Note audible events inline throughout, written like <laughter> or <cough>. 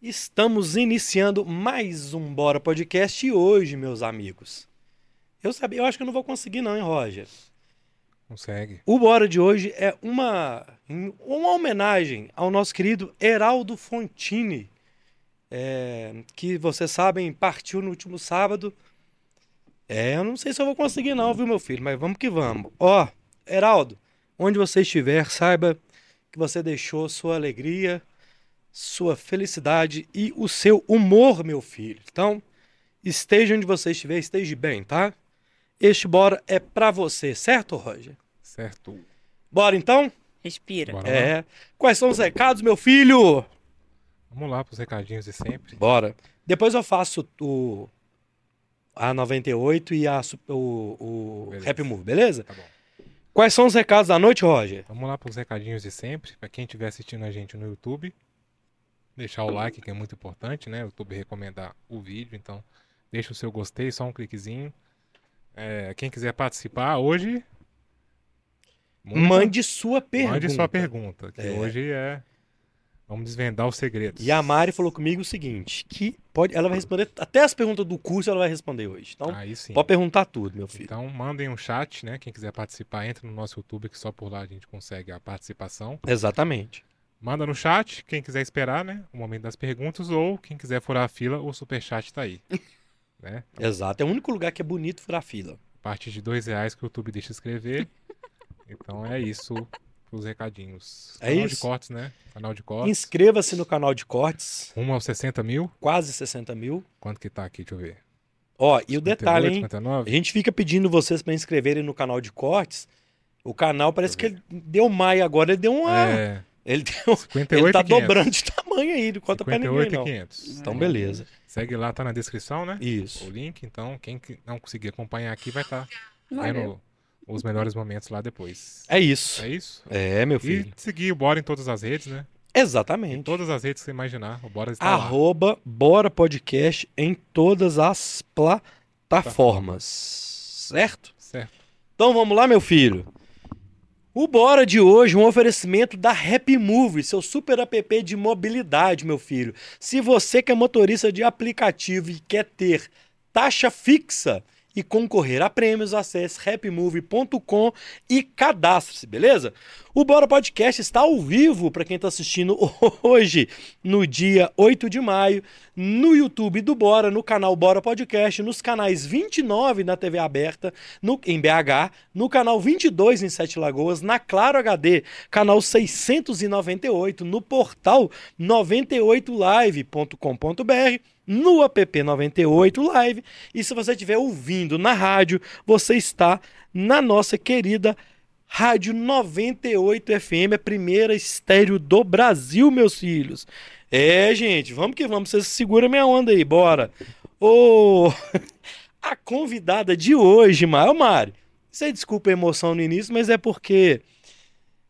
Estamos iniciando mais um Bora Podcast e hoje, meus amigos. Eu sabia, eu acho que eu não vou conseguir não, hein, Roger? Consegue. O Bora de hoje é uma uma homenagem ao nosso querido Heraldo Fontini, é, que vocês sabem partiu no último sábado. É, eu não sei se eu vou conseguir não, viu, meu filho, mas vamos que vamos. Ó, Heraldo, onde você estiver, saiba que você deixou sua alegria, sua felicidade e o seu humor, meu filho. Então, esteja onde você estiver, esteja bem, tá? Este bora é pra você, certo, Roger? Certo. Bora então? Respira. Bora. É. Quais são os recados, meu filho? Vamos lá pros recadinhos de sempre. Bora. Depois eu faço o a 98 e a, o, o. Happy Move, beleza? Tá bom. Quais são os recados da noite, Roger? Vamos lá pros recadinhos de sempre. Pra quem estiver assistindo a gente no YouTube, deixar o like, que é muito importante, né? O YouTube recomendar o vídeo, então deixa o seu gostei, só um cliquezinho. É, quem quiser participar hoje, muita- Mande sua pergunta. mande sua pergunta, que É. hoje é vamos desvendar os segredos. E a Mari falou comigo o seguinte, que pode, ela vai responder até as perguntas do curso, ela vai responder hoje. Então, pode perguntar tudo, meu filho. Então mandem um chat, né? Quem quiser participar, entra no nosso YouTube, que só por lá a gente consegue a participação. Exatamente. Manda no chat, quem quiser esperar, né? O momento das perguntas, ou quem quiser furar a fila, o superchat tá aí. <laughs> né? Exato. É o único lugar que é bonito furar fila. A partir de dois reais que o YouTube deixa escrever. <laughs> Então é isso pros recadinhos. É Canal isso. de cortes, né? Canal de cortes. Inscreva-se no canal de cortes, Rumo aos 60 mil. quase 60 mil. Quanto que tá aqui? Deixa eu ver. Ó, e o detalhe, 58, hein? 59? A gente fica pedindo vocês para inscreverem no canal de cortes. O canal parece que ele deu mais agora, ele deu uma. É, Ele, deu, 58 ele tá e 500. dobrando de tamanho aí, não conta pra ninguém, 58 e não. 500. Então, beleza. Segue lá, tá na descrição, né? O Isso. link. Então, quem que não conseguir acompanhar aqui vai estar Valeu. vendo os melhores momentos lá depois. É isso. É isso? É, meu E filho. seguir o Bora em todas as redes, né? Em Exatamente. todas as redes que você imaginar, o Bora está lá. Arroba Bora Podcast em todas as plataformas. Certo? Certo. Então vamos lá, meu filho. O Bora de hoje, um oferecimento da Happy Move, seu super app de mobilidade, meu filho. Se você que é motorista de aplicativo e quer ter taxa fixa e concorrer a prêmios, acesse happymove.com e cadastre-se, beleza? O Bora Podcast está ao vivo para quem está assistindo <laughs> hoje, no dia 8 de maio, no YouTube do Bora, no canal Bora Podcast, nos canais 29 na TV aberta, no, em BH, no canal 22 em Sete Lagoas, na Claro HD, canal 698, no portal 98live.com.br, no app 98 Live. E se você estiver ouvindo na rádio, você está na nossa querida Rádio 98 FM, a primeira estéreo do Brasil, meus filhos. É, gente, vamos que vamos. Vocês seguram minha onda aí, bora. Ô, <laughs> a convidada de hoje, Mário Mari. Você desculpa a emoção no início, mas é porque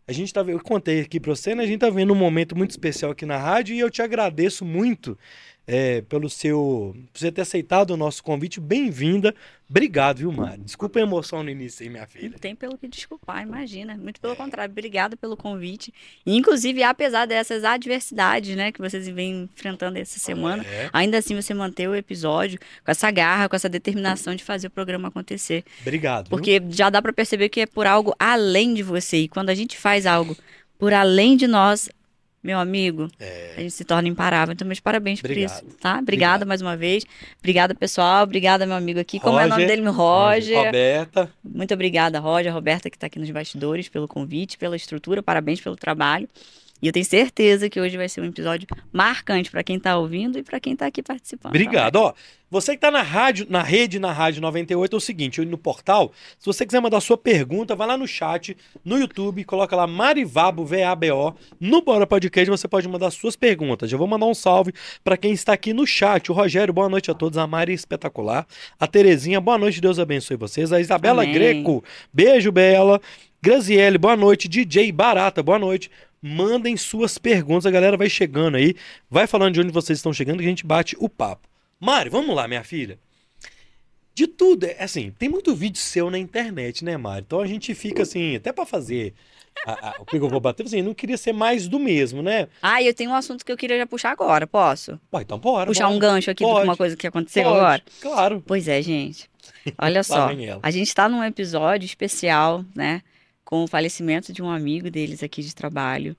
a gente tá eu contei aqui pra você, né? A gente tá vendo um momento muito especial aqui na rádio e eu te agradeço muito é, pelo seu, por você ter aceitado o nosso convite. Bem-vinda. Obrigado, viu, Mari? Desculpa a emoção no início aí, minha filha. Não tem pelo que desculpar, imagina. Muito pelo contrário, obrigada pelo convite. E, inclusive, apesar dessas adversidades, né, que vocês vêm enfrentando essa semana, É, ainda assim você manteve o episódio com essa garra, com essa determinação de fazer o programa acontecer. obrigado. viu? Porque já dá pra perceber que é por algo além de você. E quando a gente faz algo por além de nós, meu amigo, a gente se torna imparável. Então, meus parabéns por É. Obrigado. isso, tá? Obrigada Obrigado. mais uma vez. Obrigada, pessoal. Obrigada, meu amigo aqui. Como é o nome Roger. dele? Meu Roger. Roberta. Muito obrigada, Roger, Roberta, que está aqui nos bastidores, pelo convite, pela estrutura. Parabéns pelo trabalho. E eu tenho certeza que hoje vai ser um episódio marcante para quem está ouvindo e para quem está aqui participando. Obrigado. Ó, você que tá na rádio, na rede, na rádio 98, é o seguinte, no portal, se você quiser mandar sua pergunta, vai lá no chat, no YouTube, coloca lá Marivabo, V-A-B-O, no Bora Podcast você pode mandar suas perguntas. Eu vou mandar um salve para quem está aqui no chat. O Rogério, boa noite a todos. A Mari, espetacular. A Terezinha, boa noite, Deus abençoe vocês. A Isabela Amém. Greco, beijo, Bela. Graziele, boa noite. DJ Barata, boa noite. Mandem suas perguntas, a galera vai chegando aí. Vai falando de onde vocês estão chegando que a gente bate o papo. Mari, vamos lá, minha filha. de tudo. É assim, tem muito vídeo seu na internet, né, Mário? Então a gente fica assim, até pra fazer a- a- o que eu vou bater, assim, não queria ser mais do mesmo, né? Ah, eu tenho um assunto que eu queria já puxar agora, posso? Pô, então bora. puxar bora. um gancho aqui de uma coisa que aconteceu Pode, agora? Claro. Pois é, gente. Olha <laughs> só. A gente tá num episódio especial, né? Com o falecimento de um amigo deles aqui de trabalho.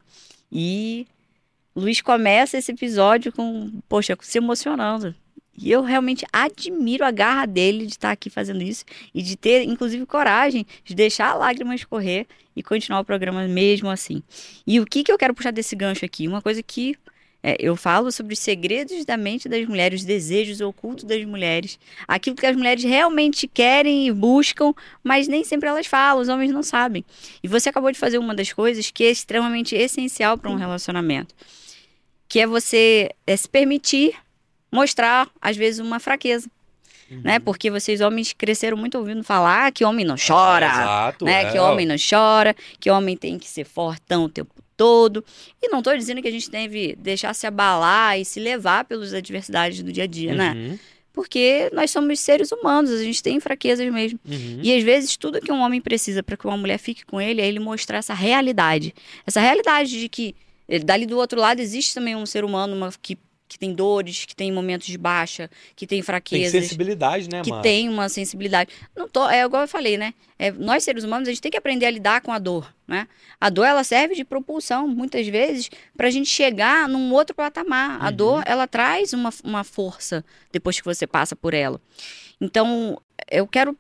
E Luiz começa esse episódio com, poxa, se emocionando. E eu realmente admiro a garra dele de estar aqui fazendo isso e de ter, inclusive, coragem de deixar a lágrima escorrer e continuar o programa mesmo assim. E o que, que eu quero puxar desse gancho aqui? Uma coisa que é, eu falo sobre os segredos da mente das mulheres, os desejos ocultos das mulheres, aquilo que as mulheres realmente querem e buscam, mas nem sempre elas falam, os homens não sabem. E você acabou de fazer uma das coisas que é extremamente essencial para um relacionamento, que é você é, se permitir mostrar, às vezes, uma fraqueza, Uhum. né? Porque vocês homens cresceram muito ouvindo falar que homem não chora, Exato. né? é. Que homem não chora, que homem tem que ser fortão o tempo todo. E não tô dizendo que a gente deve deixar se abalar e se levar pelas adversidades do dia a dia, né? Uhum, Porque nós somos seres humanos, a gente tem fraquezas mesmo. uhum. E às vezes tudo que um homem precisa para que uma mulher fique com ele é ele mostrar essa realidade. Essa realidade de que eh, dali do outro lado existe também um ser humano uma- que, que tem dores, que tem momentos de baixa, que tem Tem fraquezas sensibilidade, né, que Mara? tem uma sensibilidade. Não tô, é igual eu falei, né? É, nós seres humanos a gente tem que aprender a lidar com a dor, né? A dor ela serve de propulsão muitas vezes para a gente chegar num outro patamar. A Uhum. dor ela traz uma, uma força depois que você passa por ela. Então eu quero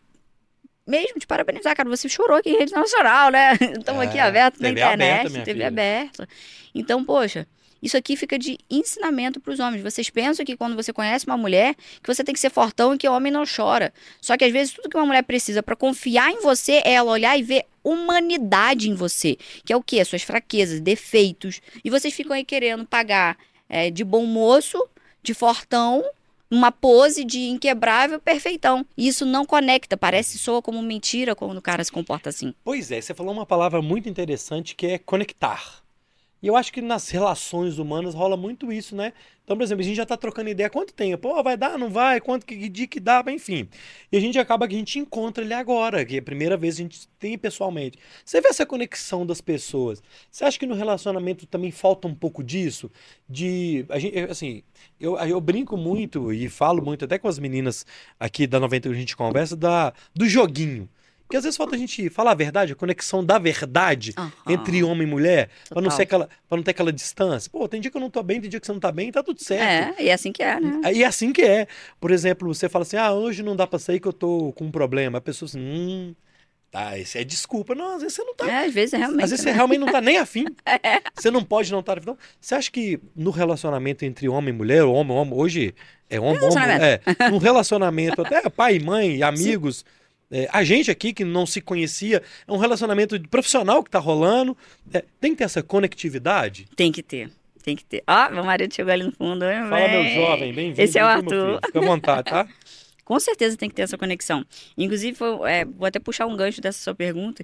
mesmo te parabenizar, cara. Você chorou aqui em rede nacional, né? <laughs> Estamos aqui É, aberto na TV aberta, internet, minha TV filha. aberta. Então, poxa, isso aqui fica de ensinamento para os homens. Vocês pensam que quando você conhece uma mulher, que você tem que ser fortão e que o homem não chora. Só que às vezes tudo que uma mulher precisa para confiar em você é ela olhar e ver humanidade em você, que é o? As suas fraquezas, defeitos. E vocês ficam aí querendo pagar é, de bom moço, de fortão, uma pose de inquebrável perfeitão. E isso não conecta, parece soa como mentira quando o cara se comporta assim. Pois é, você falou uma palavra muito interessante que é conectar. E eu acho que nas relações humanas rola muito isso, né? Então, por exemplo, a gente já tá trocando ideia quanto tempo? Pô, vai dar, não vai? Quanto que que dia que dá? Enfim. E a gente acaba que a gente encontra ele agora, que é a primeira vez que a gente tem pessoalmente. Você vê essa conexão das pessoas. Você acha que no relacionamento também falta um pouco disso? De. A gente, assim, eu, eu brinco muito e falo muito, até com as meninas aqui da 90 que a gente conversa, da, do joguinho. Porque às vezes falta a gente falar a verdade, a conexão da verdade entre homem e mulher, pra não, ser aquela, pra não ter aquela distância. Pô, tem dia que eu não tô bem, tem dia que você não tá bem, tá tudo certo. É, e é assim que é, né? E é assim que é. Por exemplo, você fala assim: ah, hoje não dá pra sair que eu tô com um problema. A pessoa assim, hum, tá, isso é desculpa. Não, às vezes você não tá. É, às vezes é realmente. Às vezes você né? realmente não tá nem afim. <laughs> Você não pode não estar afim. Então, você acha que no relacionamento entre homem e mulher, homem, homem, hoje é homem, homem, Relacionamento. é, no relacionamento, até pai e mãe, <laughs> amigos, é, a gente aqui que não se conhecia, é um relacionamento profissional que tá rolando, é, tem que ter essa conectividade. Tem que ter. Tem que ter. Ó, meu marido chegou ali no fundo. Oi, Fala, meu jovem, bem-vindo. Esse é o Arthur. Fica à vontade, tá? <laughs> Com certeza tem que ter essa conexão. Inclusive, é, vou até puxar um gancho dessa sua pergunta,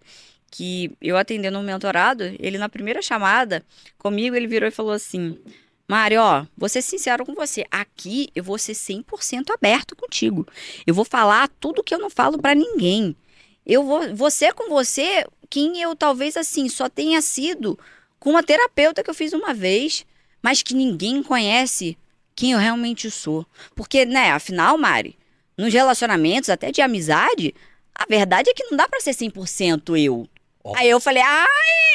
que eu atendendo um mentorado, ele na primeira chamada comigo, ele virou e falou assim, Mário, ó, vou ser sincero com você, aqui eu vou ser 100% aberto contigo. Eu vou falar tudo que eu não falo pra ninguém. Eu vou, ser com você quem eu talvez assim só tenha sido com uma terapeuta que eu fiz uma vez, mas que ninguém conhece quem eu realmente sou. Porque, né, afinal, Mari, nos relacionamentos, até de amizade, a verdade é que não dá pra ser 100% eu. Aí eu falei, ah,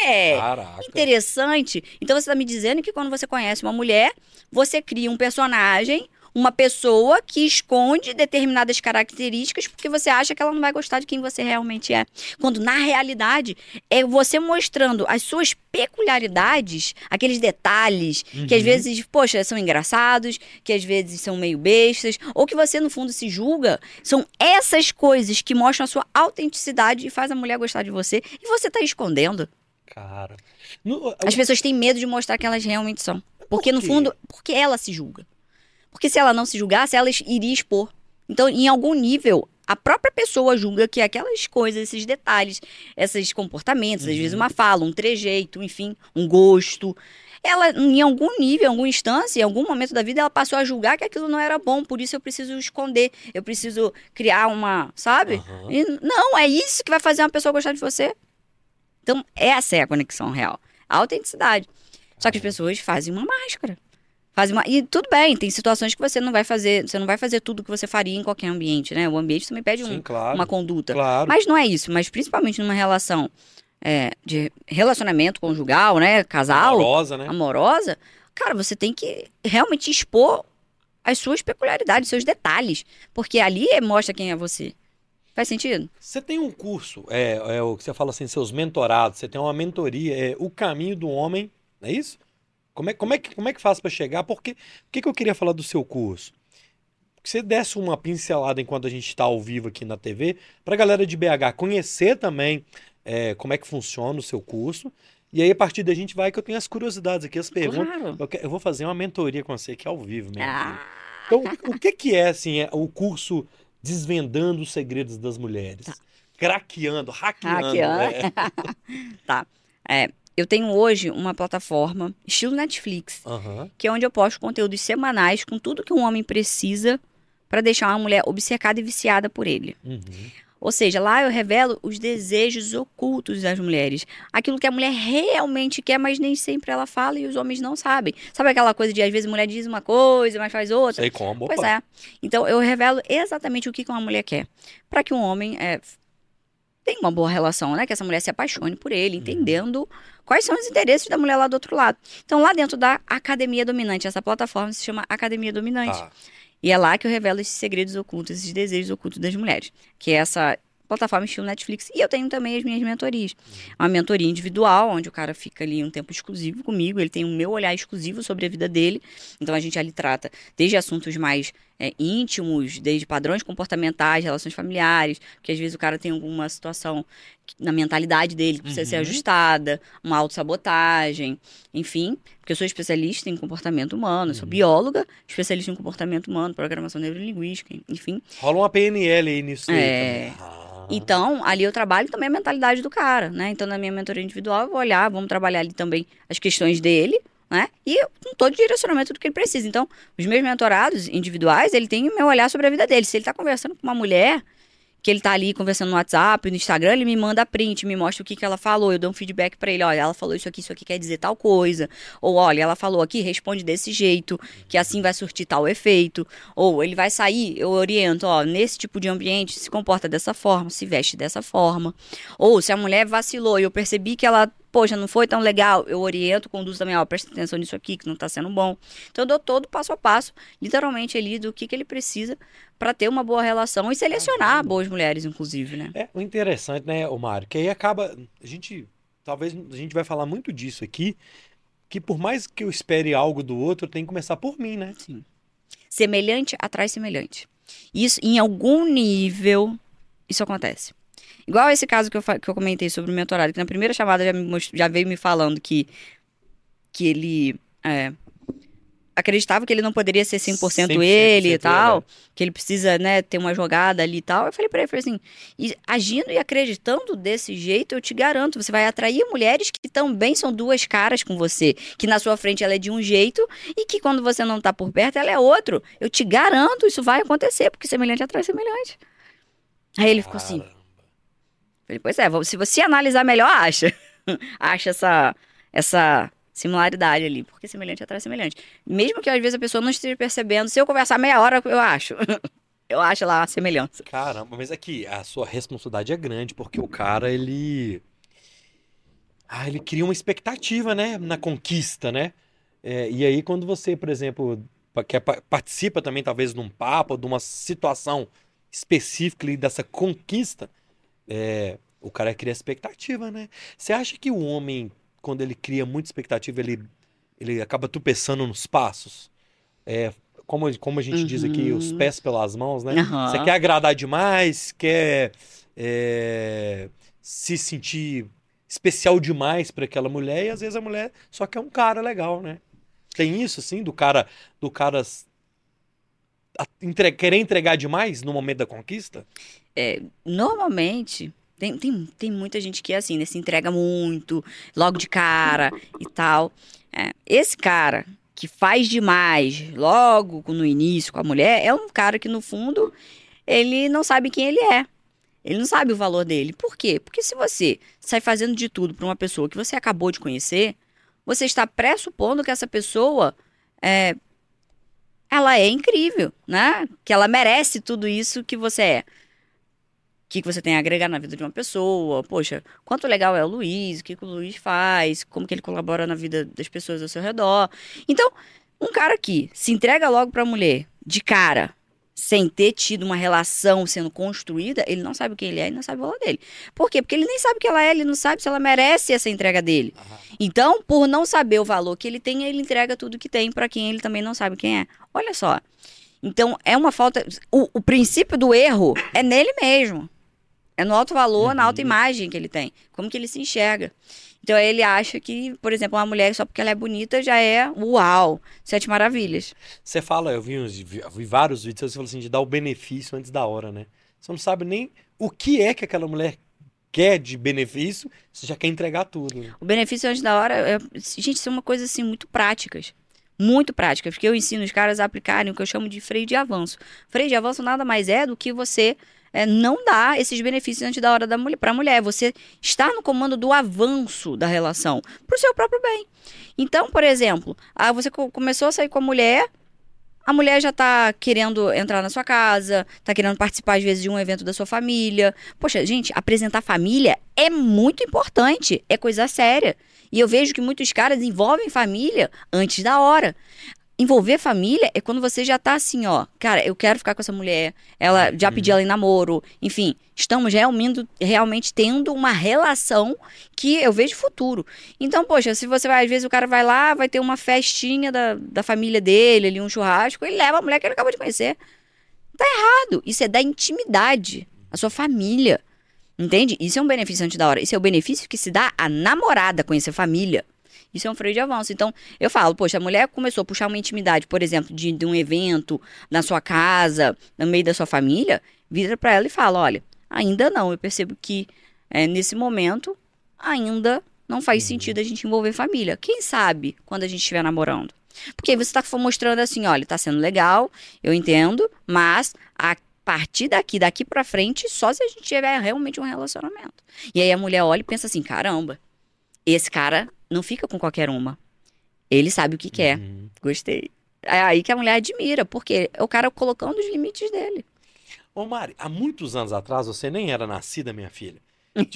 é. Caraca. Interessante. Então você tá me dizendo que quando você conhece uma mulher, você cria um personagem, uma pessoa que esconde determinadas características porque você acha que ela não vai gostar de quem você realmente é. Quando na realidade é você mostrando as suas peculiaridades, aqueles detalhes que às Uhum. vezes, poxa, são engraçados, que às vezes são meio bestas, ou que você no fundo se julga. São essas coisas que mostram a sua autenticidade e faz a mulher gostar de você e você tá escondendo. Cara. No- As pessoas têm medo de mostrar que elas realmente são. Porque, no quê? fundo, porque ela se julga. Porque se ela não se julgasse, ela iria expor. Então, em algum nível, A própria pessoa julga que aquelas coisas, esses detalhes, esses comportamentos, às vezes Uhum. uma fala, um trejeito, enfim, um gosto, ela, em algum nível, em alguma instância, em algum momento da vida, ela passou a julgar que aquilo não era bom, por isso eu preciso esconder, eu preciso criar uma, sabe? Aham. E não, é isso que vai fazer uma pessoa gostar de você. Então, essa é a conexão real. A autenticidade. Só que as pessoas fazem uma máscara. Fazem uma... E tudo bem, tem situações que você não vai fazer, você não vai fazer tudo que você faria em qualquer ambiente, né? O ambiente também pede um- Sim, claro. uma conduta. Claro. Mas não é isso, mas principalmente numa relação é, de relacionamento conjugal, né? Casal, Amorosa, né? amorosa, cara, você tem que realmente expor as suas peculiaridades, seus detalhes. Porque ali mostra quem é você. Faz sentido? Você tem um curso, é, é o que você fala assim, seus mentorados, você tem uma mentoria, é o caminho do homem, não é isso? Como é, como é, que, como é que faz para chegar? Porque, por que, que eu queria falar do seu curso? Que você desse uma pincelada enquanto a gente está ao vivo aqui na TV, para a galera de BH conhecer também é, como é que funciona o seu curso. E aí, a partir da gente vai, que eu tenho as curiosidades aqui, as perguntas. Claro. Eu, que- eu vou fazer uma mentoria com você aqui ao vivo, mesmo. Ah, Então, o- o que que é, assim, é o curso Desvendando os Segredos das Mulheres? Craqueando, hackeando. Hackeando. <laughs> é. Eu tenho hoje uma plataforma estilo Netflix, Aham. que é onde eu posto conteúdos semanais com tudo que um homem precisa para deixar uma mulher obcecada e viciada por ele. Uhum. Ou seja, lá eu revelo os desejos ocultos das mulheres. Aquilo que a mulher realmente quer, mas nem sempre ela fala e os homens não sabem. Sabe aquela coisa de às vezes a mulher diz uma coisa, mas faz outra? Sei como. Pois opa. é. Então eu revelo exatamente o que que uma mulher quer. Para que um homem é, tenha uma boa relação, né? Que essa mulher se apaixone por ele, Uhum. entendendo quais são os interesses da mulher lá do outro lado. Então, lá dentro da Academia Dominante, essa plataforma se chama Academia Dominante. Tá. E é lá que eu revelo esses segredos ocultos, esses desejos ocultos das mulheres. Que é essa plataforma estilo Netflix. E eu tenho também as minhas mentorias. Uma mentoria individual, onde o cara fica ali um tempo exclusivo comigo. Ele tem o meu olhar exclusivo sobre a vida dele. Então a gente ali trata desde assuntos mais é, íntimos, desde padrões comportamentais, relações familiares, porque às vezes o cara tem alguma situação que- na mentalidade dele que precisa ser Uhum. ajustada, uma autossabotagem, enfim, porque eu sou especialista em comportamento humano, eu sou Uhum. bióloga, especialista em comportamento humano, programação neurolinguística, enfim. Rola uma PNL aí nisso aí É. também. Ah. Então, ali eu trabalho também a mentalidade do cara, né? Então, na minha mentoria individual, eu vou olhar, vamos trabalhar ali também as questões dele, né? E com todo o direcionamento do que ele precisa. Então, os meus mentorados individuais, ele tem o meu olhar sobre a vida dele. Se ele tá conversando com uma mulher, que ele tá ali conversando no WhatsApp, no Instagram, ele me manda print, me mostra o que, que ela falou, eu dou um feedback pra ele, olha, ela falou isso aqui, isso aqui quer dizer tal coisa. Ou, olha, ela falou aqui, responde desse jeito, que assim vai surtir tal efeito. Ou ele vai sair, eu oriento, ó, nesse tipo de ambiente, se comporta dessa forma, se veste dessa forma. Ou se a mulher vacilou e eu percebi que ela, poxa, não foi tão legal, eu oriento, conduzo também, ó, presta atenção nisso aqui que não tá sendo bom. Então eu dou todo passo a passo, literalmente ali, do que, que ele precisa pra ter uma boa relação e selecionar boas mulheres, inclusive, né? É, o interessante, né, o Mário, que aí acaba, a gente, talvez a gente vai falar muito disso aqui, que por mais que eu espere algo do outro, tem que começar por mim, né? Sim. Semelhante atrai semelhante. Isso, em algum nível, isso acontece. Igual esse caso que eu, que eu comentei sobre o mentorado, que na primeira chamada já, já veio me falando que, que ele é, acreditava que ele não poderia ser 100%, 100% ele e ele, tal, é. que ele precisa, né, ter uma jogada ali e tal. Eu falei pra ele, falei assim, e agindo e acreditando desse jeito, eu te garanto, você vai atrair mulheres que também são duas caras com você, que na sua frente ela é de um jeito e que quando você não tá por perto ela é outro. Eu te garanto, isso vai acontecer, porque semelhante atrai semelhante. Aí ele ficou assim. Falei, pois é, se você analisar melhor, acha. <laughs> acha essa, essa similaridade ali. Porque semelhante atrai semelhante. Mesmo que às vezes a pessoa não esteja percebendo, se eu conversar meia hora, eu acho. <laughs> eu acho lá a semelhança. Caramba, mas aqui a sua responsabilidade é grande, porque o cara, ele. Ah, ele cria uma expectativa, né? Na conquista, né? É, e aí, quando você, por exemplo, quer, pa- participa também, talvez, de um papo, de uma situação específica ali dessa conquista, é, o cara cria expectativa, né? Você acha que o homem, quando ele cria muita expectativa, ele, ele acaba tropeçando nos passos? É, como, como a gente diz aqui, os Uhum. pés pelas mãos, né? Aham. Você quer agradar demais, quer é, se sentir especial demais para aquela mulher, e às vezes a mulher só quer um cara legal, né? Tem isso, assim, do cara, do cara entre- querer entregar demais no momento da conquista? É, normalmente, tem, tem, tem muita gente que é assim, né? Se entrega muito, logo de cara e tal. É, esse cara que faz demais logo no início com a mulher é um cara que, no fundo, ele não sabe quem ele é. Ele não sabe o valor dele. Por quê? Porque se você sai fazendo de tudo para uma pessoa que você acabou de conhecer, você está pressupondo que essa pessoa é, ela é incrível, né? Que ela merece tudo isso que você é. O que, que você tem a agregar na vida de uma pessoa? Poxa, quanto legal é o Luiz, o que, que o Luiz faz, como que ele colabora na vida das pessoas ao seu redor. Então, um cara que se entrega logo pra mulher, de cara, sem ter tido uma relação sendo construída, ele não sabe o que ele é e não sabe o valor dele. Por quê? Porque ele nem sabe o que ela é, ele não sabe se ela merece essa entrega dele. Então, por não saber o valor que ele tem, ele entrega tudo que tem para quem ele também não sabe quem é. Olha só. Então, é uma falta. O, o princípio do erro é nele mesmo. É no alto valor, na alta imagem que ele tem. Como que ele se enxerga. Então, ele acha que, por exemplo, uma mulher só porque ela é bonita já é uau, sete maravilhas. Você fala, eu vi, uns, vi, vi vários vídeos, você fala assim, de dar o benefício antes da hora, né? Você não sabe nem o que é que aquela mulher quer de benefício, você já quer entregar tudo. né? O benefício antes da hora, é, gente, são uma coisa assim muito práticas. Muito práticas, porque eu ensino os caras a aplicarem o que eu chamo de freio de avanço. Freio de avanço nada mais é do que você é, não dar esses benefícios antes da hora da mulher, para a mulher. Você está no comando do avanço da relação, para o seu próprio bem. Então, por exemplo, ah, você co- começou a sair com a mulher, a mulher já tá querendo entrar na sua casa, tá querendo participar, às vezes, de um evento da sua família. Poxa, gente, apresentar família é muito importante, é coisa séria. E eu vejo que muitos caras envolvem família antes da hora. Envolver família é quando você já tá assim, ó, cara, eu quero ficar com essa mulher, ela já pedi ela em namoro, enfim, estamos realmente, realmente tendo uma relação que eu vejo futuro. Então, poxa, se você vai, às vezes o cara vai lá, vai ter uma festinha da, da família dele, ali, um churrasco, ele leva a mulher que ele acabou de conhecer. Tá errado. Isso é da intimidade. A sua família. Entende? Isso é um benefício antes da hora. Isso é o benefício que se dá à namorada conhecer família. Isso é um freio de avanço. Então, eu falo, poxa, a mulher começou a puxar uma intimidade, por exemplo, de, de um evento na sua casa, no meio da sua família, vira pra ela e fala: olha, ainda não. Eu percebo que é, nesse momento ainda não faz sentido a gente envolver família. Quem sabe quando a gente estiver namorando? Porque aí você tá mostrando assim, olha, tá sendo legal, eu entendo, mas a partir daqui, daqui pra frente, só se a gente tiver realmente um relacionamento. E aí a mulher olha e pensa assim, caramba, esse cara não fica com qualquer uma. Ele sabe o que quer. Uhum. Gostei. É aí que a mulher admira, porque é o cara colocando os limites dele. Ô Mari, há muitos anos atrás, você nem era nascida, minha filha. <laughs>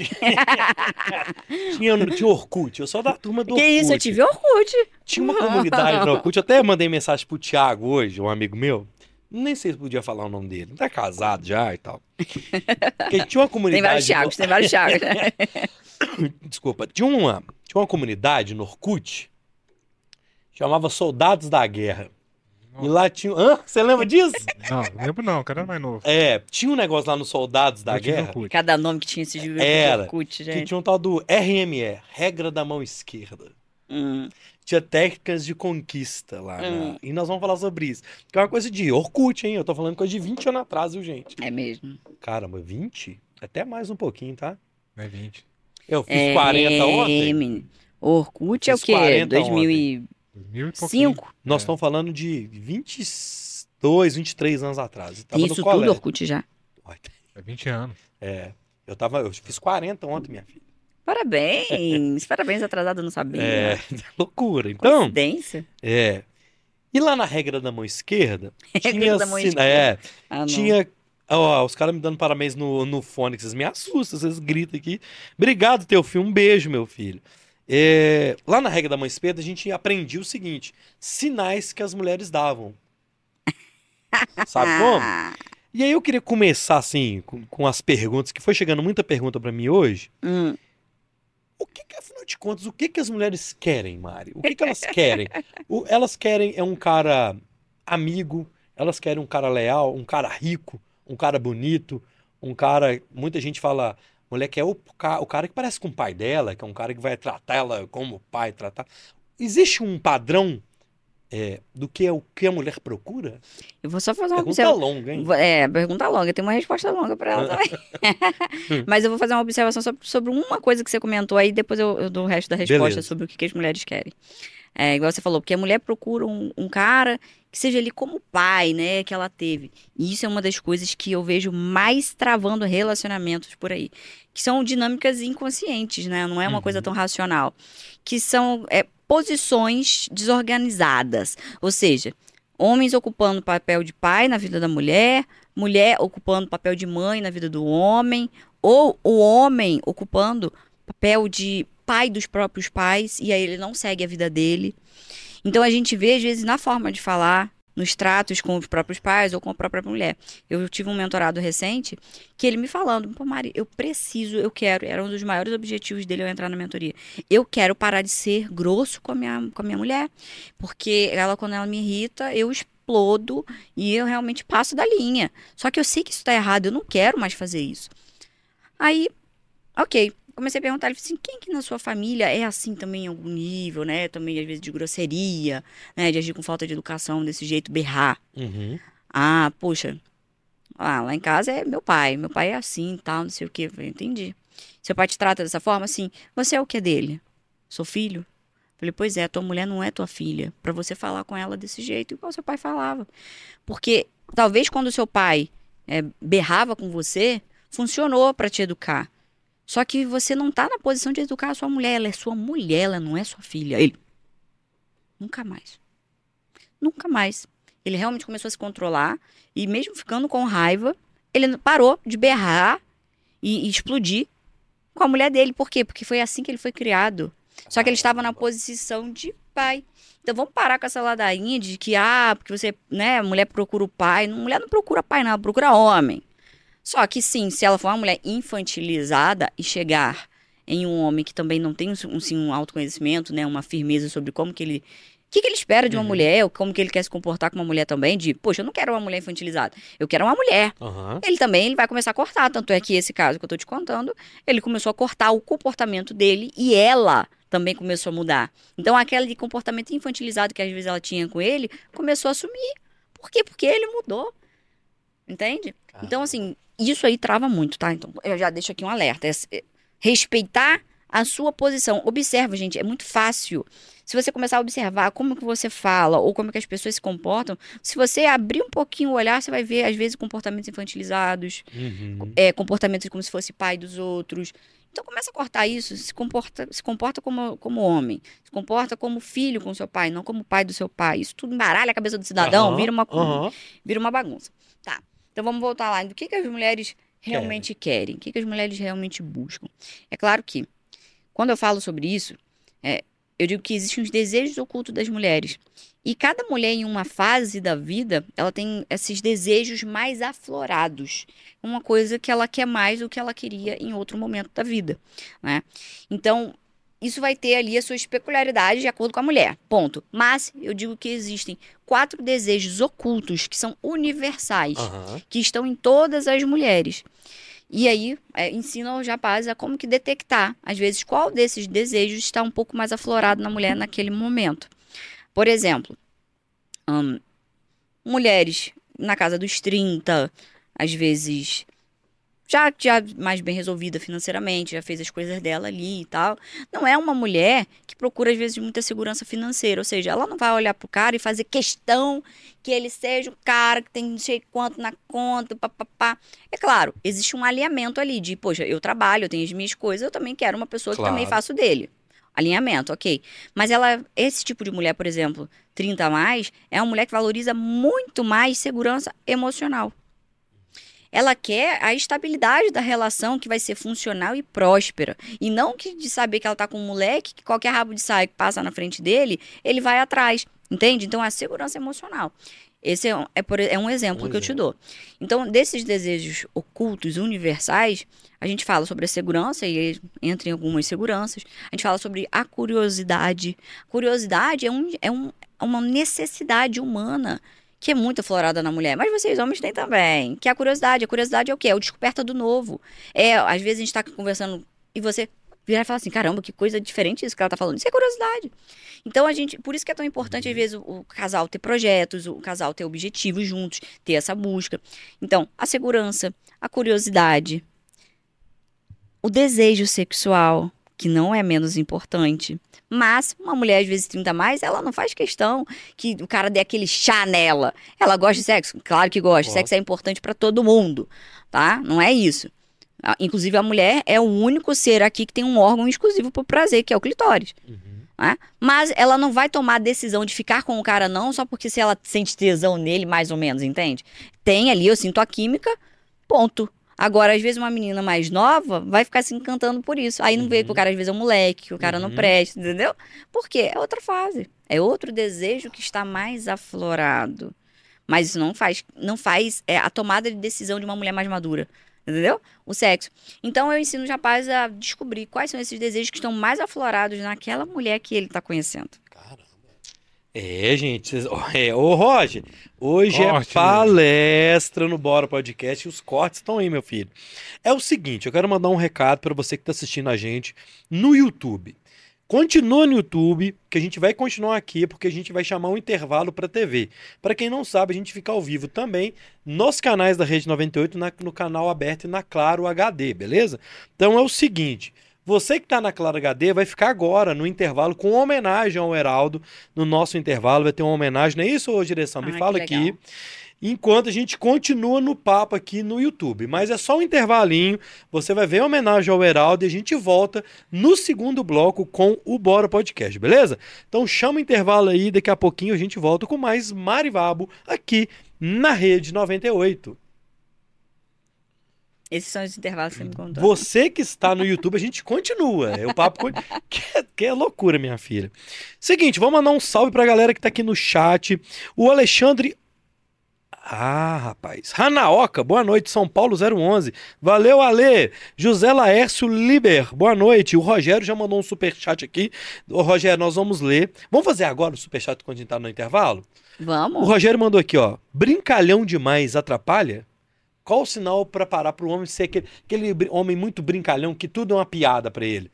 tinha, tinha Orkut, eu sou da turma do que Orkut. isso, eu tive Orkut. Tinha uma comunidade no Orkut, eu até mandei mensagem pro Thiago hoje, um amigo meu. Nem sei se podia falar o nome dele. Tá casado já e tal. Porque tinha uma comunidade. Tem vários Thiagos, tem vários Thiagos. Desculpa, tinha uma, tinha uma comunidade no Orkut, chamava Soldados da Guerra. E lá tinha. Hã? Você lembra disso? Não, lembro não, o cara é mais novo. É, tinha um negócio lá nos Soldados da Eu Guerra. Cada nome que tinha esse grupo Era. Orkut, Que gente. tinha um tal do RME, regra da mão esquerda. Hum. Tinha técnicas de conquista lá. na- Hum. E nós vamos falar sobre isso. Que é uma coisa de Orkut, hein? Eu tô falando coisa de 20 anos atrás, viu, gente? É mesmo. Caramba, 20? Até mais um pouquinho, tá? É 20. Eu fiz É, 40 ontem. menino. Orkut é o quê? 40 2005? 2000 e pouquinho. Nós É. estamos falando de 22, 23 anos atrás. Isso tudo. Orkut já. É 20 anos. É. Eu, tava, eu fiz 40 ontem, minha filha. Parabéns! Parabéns, atrasado, não sabia. É, <laughs> loucura. Então, Coincidência. é. E lá na regra da mão esquerda, <laughs> Regra tinha, da mão esquerda. é, Ah, tinha Ó, os caras me dando parabéns no, no fone, que vocês me assustam, vocês gritam aqui. Obrigado, teu filho. Um beijo, meu filho. É, lá na regra da mão esquerda, a gente aprendia o seguinte: sinais que as mulheres davam. <laughs> Sabe como? E aí eu queria começar assim, com, com as perguntas, que foi chegando muita pergunta pra mim hoje. hum. O que, que, afinal de contas, o que, que as mulheres querem, Mari? O que, que elas querem? O- elas querem é um cara amigo, elas querem um cara leal, um cara rico, um cara bonito, um cara. Muita gente fala, mulher quer o, ca- o cara que parece com o pai dela, que é um cara que vai tratar ela como o pai tratar. Existe um padrão é, do que é o que a mulher procura? Eu vou só fazer uma Pergunta observação. longa, hein? É, pergunta longa, tem uma resposta longa pra ela também. <laughs> Mas eu vou fazer uma observação sobre, sobre uma coisa que você comentou aí, depois eu, eu dou o resto da resposta Beleza. sobre o que, que as mulheres querem. É, igual você falou, porque a mulher procura um, um cara que seja ali como pai, né, que ela teve. E isso é uma das coisas que eu vejo mais travando relacionamentos por aí. Que são dinâmicas inconscientes, né? Não é uma Uhum. coisa tão racional. Que são é, posições desorganizadas. Ou seja, homens ocupando o papel de pai na vida da mulher, mulher ocupando o papel de mãe na vida do homem, ou o homem ocupando papel de pai dos próprios pais, e aí ele não segue a vida dele. Então a gente vê, às vezes, na forma de falar, nos tratos com os próprios pais ou com a própria mulher. Eu tive um mentorado recente que ele me falando, pô, Mari, eu preciso, eu quero, era um dos maiores objetivos dele eu entrar na mentoria. Eu quero parar de ser grosso com a minha, com a minha mulher, porque ela, quando ela me irrita, eu explodo e eu realmente passo da linha. Só que eu sei que isso tá errado, eu não quero mais fazer isso. Aí, ok. Comecei a perguntar, ele falou assim, quem que na sua família é assim também em algum nível, né? Também, às vezes, de grosseria, né? De agir com falta de educação, desse jeito, berrar. Uhum. Ah, poxa. Ah, lá em casa é meu pai. Meu pai é assim, tal, não sei o quê. Eu falei, entendi. Seu pai te trata dessa forma, assim, você é o que dele? Sou filho? Falei, pois é, tua mulher não é tua filha. Pra você falar com ela desse jeito, igual seu pai falava. Porque talvez quando seu pai é, berrava com você, funcionou pra te educar. Só que você não tá na posição de educar a sua mulher. Ela é sua mulher, ela não é sua filha. Ele. Nunca mais. Nunca mais. Ele realmente começou a se controlar. E mesmo ficando com raiva, ele parou de berrar e, e explodir com a mulher dele. Por quê? Porque foi assim que ele foi criado. Só que ele estava na posição de pai. Então vamos parar com essa ladainha de que, ah, porque você, né, mulher procura o pai. Mulher não procura pai, não, ela procura homem. Só que sim, se ela for uma mulher infantilizada e chegar em um homem que também não tem um, sim, um autoconhecimento, né, uma firmeza sobre como que ele. O que, que ele espera de uma Uhum. mulher, ou como que ele quer se comportar com uma mulher também, de, poxa, eu não quero uma mulher infantilizada, eu quero uma mulher Aham. ele também ele vai começar a cortar. Tanto é que esse caso que eu tô te contando, ele começou a cortar o comportamento dele e ela também começou a mudar. Então, aquele comportamento infantilizado que às vezes ela tinha com ele, começou a sumir. Por quê? Porque ele mudou. Entende? Então, assim, isso aí trava muito, tá? Então, eu já deixo aqui um alerta. É, é, respeitar a sua posição. Observa, gente, é muito fácil. Se você começar a observar como que você fala ou como que as pessoas se comportam, se você abrir um pouquinho o olhar, você vai ver, às vezes, comportamentos infantilizados, Uhum. é, comportamentos como se fosse pai dos outros. Então começa a cortar isso, se comporta, se comporta como, como homem, se comporta como filho com seu pai, não como pai do seu pai. Isso tudo embaralha a cabeça do cidadão, Aham, vira, uma, aham. vira uma bagunça. Tá, então vamos voltar lá. Do que, que as mulheres realmente querem? O que, que as mulheres realmente buscam? É claro que, quando eu falo sobre isso, é, eu digo que existem os desejos ocultos das mulheres. E cada mulher, em uma fase da vida, ela tem esses desejos mais aflorados. Uma coisa que ela quer mais do que ela queria em outro momento da vida, né? Então, isso vai ter ali as suas peculiaridades de acordo com a mulher, ponto. Mas eu digo que existem quatro desejos ocultos que são universais Aham. que estão em todas as mulheres. E aí, é, ensina os rapazes a como que detectar, às vezes, qual desses desejos está um pouco mais aflorado na mulher naquele momento. Por exemplo, hum, mulheres na casa dos 30, às vezes já, já mais bem resolvida financeiramente, já fez as coisas dela ali e tal. Não é uma mulher que procura, às vezes, muita segurança financeira. Ou seja, ela não vai olhar pro cara e fazer questão que ele seja um cara que tem não sei quanto na conta, papapá. É claro, existe um alinhamento ali de, poxa, eu trabalho, eu tenho as minhas coisas, eu também quero uma pessoa que Claro. também faço dele. Alinhamento, ok. Mas ela, esse tipo de mulher, por exemplo, 30 a mais, é uma mulher que valoriza muito mais segurança emocional. Ela quer a estabilidade da relação que vai ser funcional e próspera. E não que de saber que ela tá com um moleque, que qualquer rabo de saia que passa na frente dele, ele vai atrás. Entende? Então é a segurança emocional. Esse é um, é por- é um exemplo Um que eu te dou. Então, desses desejos ocultos, universais, a gente fala sobre a segurança, e entra em algumas seguranças. A gente fala sobre a curiosidade. Curiosidade é, um, é um, é uma necessidade humana que é muito aflorada na mulher. Mas vocês, homens, têm também. Que é a curiosidade. A curiosidade é o quê? É o descoberta do novo. É, às vezes a gente está conversando e você. virar e falar assim, caramba, que coisa diferente isso que ela tá falando. Isso é curiosidade. Então a gente, por isso que é tão importante às vezes o, o casal ter projetos, o casal ter objetivos juntos, ter essa busca. Então, a segurança, a curiosidade, o desejo sexual, que não é menos importante. Mas uma mulher, às vezes, 30 a mais, ela não faz questão que o cara dê aquele chá nela. Ela gosta de sexo? Claro que gosta. Sexo é importante pra todo mundo, tá? Não é isso. Ah, Inclusive, a mulher é o único ser aqui que tem um órgão exclusivo pro prazer, que é o clitóris. né? Mas ela não vai tomar a decisão de ficar com o cara, não, só porque se ela sente tesão nele, mais ou menos, entende? Tem ali, eu sinto a química, ponto. Agora, às vezes, uma menina mais nova vai ficar se encantando por isso. Aí não vê que o cara, às vezes, é um moleque, que o cara não Uhum. presta, entendeu? Por quê? É outra fase. É outro desejo que está mais aflorado. Mas isso não faz, não faz é, a tomada de decisão de uma mulher mais madura. Entendeu? O sexo. Então eu ensino os rapazes a descobrir quais são esses desejos que estão mais aflorados naquela mulher que ele está conhecendo. É, gente. <laughs> É, ô, Roger, hoje Corte, é palestra no Bora Podcast e os cortes estão aí, meu filho. É o seguinte, eu quero mandar um recado para você que está assistindo a gente no YouTube. Continua no YouTube, que a gente vai continuar aqui, porque a gente vai chamar um intervalo para TV. Para quem não sabe, a gente fica ao vivo também nos canais da Rede 98, na- no canal aberto e na Claro HD, beleza? Então é o seguinte, você que está na Claro HD vai ficar agora no intervalo com homenagem ao Heraldo. No nosso intervalo vai ter uma homenagem, não é isso, ô direção? Me Ah, fala aqui. Enquanto a gente continua no papo aqui no YouTube. Mas é só um intervalinho. Você vai ver a homenagem ao Heraldo e a gente volta no segundo bloco com o Bora Podcast, beleza? Então chama o intervalo aí, daqui a pouquinho a gente volta com mais Marivabo aqui na Rede 98. Esses são os intervalos que você me contou. Você que está no YouTube, a gente continua. É o papo <laughs> que é, que é loucura, minha filha. Seguinte, vamos mandar um salve pra galera que tá aqui no chat. O Alexandre ah, rapaz. Hanaoka, boa noite, São Paulo 011. Valeu, Ale. José Laércio Liber, boa noite. O Rogério já mandou um superchat aqui. Ô, Rogério, nós vamos ler. Vamos fazer agora o superchat quando a gente tá no intervalo? O Vamos? Rogério mandou aqui, ó. Brincalhão demais atrapalha? Qual o sinal pra parar pro homem ser aquele, aquele homem muito brincalhão que tudo é uma piada pra ele?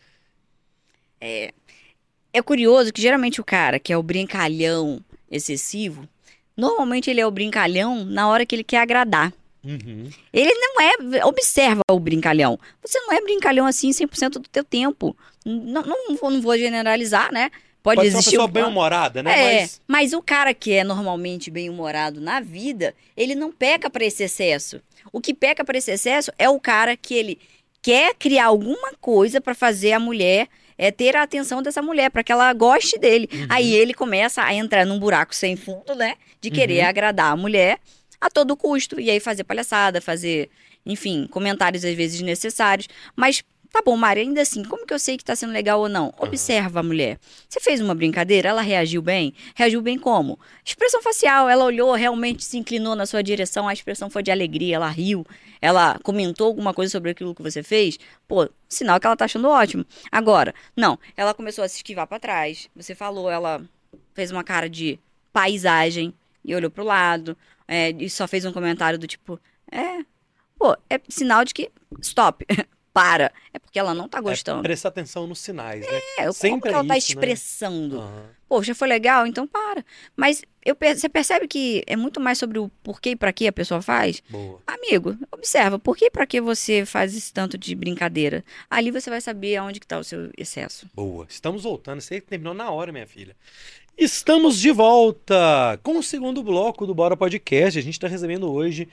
É curioso que geralmente o cara que é o brincalhão excessivo, normalmente ele é o brincalhão na hora que ele quer agradar. Uhum. Ele não é. Observa o brincalhão. Você não é brincalhão assim 100% do teu tempo. Não, não, vou, não vou generalizar, né? Pode, Pode ser uma existir. pessoa um- bem-humorada, né? É, Mas mas o cara que é normalmente bem-humorado na vida, ele não peca pra esse excesso. O que peca pra esse excesso é o cara que ele quer criar alguma coisa pra fazer a mulher é ter a atenção dessa mulher, pra que ela goste dele. Uhum. Aí ele começa a entrar num buraco sem fundo, né? De querer Uhum. agradar a mulher a todo custo. E aí fazer palhaçada, fazer, enfim, comentários às vezes desnecessários. Mas tá bom, Mari, ainda assim, como que eu sei que tá sendo legal ou não? Observa a mulher. Você fez uma brincadeira, ela reagiu bem? Reagiu bem como? Expressão facial, ela olhou, realmente se inclinou na sua direção, a expressão foi de alegria, ela riu, ela comentou alguma coisa sobre aquilo que você fez. Pô, sinal que ela tá achando ótimo. Agora, não, ela começou a se esquivar pra trás. Você falou, ela fez uma cara de paisagem e olhou pro lado, é, e só fez um comentário do tipo, é, pô, é sinal de que stop. <laughs> Para. É porque ela não tá é gostando. prestar atenção nos sinais, né? É, como sempre que é ela tá isso, né? expressando? Aham. Poxa, foi legal, então para. Mas eu, você percebe que é muito mais sobre o porquê e pra que a pessoa faz? Boa. Amigo, observa, por que e pra que você faz esse tanto de brincadeira? Ali você vai saber aonde que tá o seu excesso. Boa. Estamos voltando. Você terminou na hora, minha filha. Estamos de volta com o segundo bloco do Bora Podcast. A gente está recebendo hoje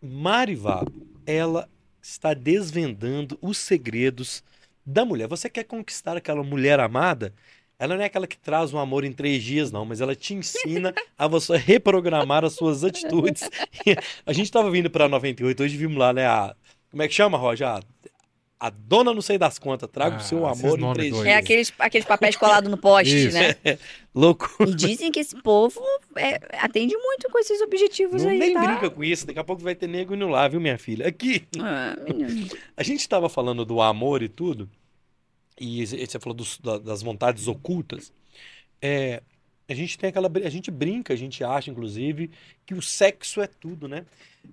Mariva. Ela está desvendando os segredos da mulher. Você quer conquistar aquela mulher amada? Ela não é aquela que traz um amor em três dias, não, mas ela te ensina a você reprogramar as suas atitudes. <laughs> a gente estava vindo para 98, hoje vimos lá, né? A, como é que chama, Roger? A, a dona não sei das contas, traga o Ah, seu esses amor em três dias. É aqueles, aqueles papéis colados no poste, Isso. né? <laughs> Louco. E dizem que esse povo é, atende muito com esses objetivos Não, aí, nem tá? brinca com isso, daqui a pouco vai ter nego indo lá, viu, minha filha? Aqui, Ah, menino. <laughs> a gente estava falando do amor e tudo, e você falou dos- da- das vontades ocultas. É, a gente tem aquela. A gente brinca, a gente acha, inclusive, que o sexo é tudo, né?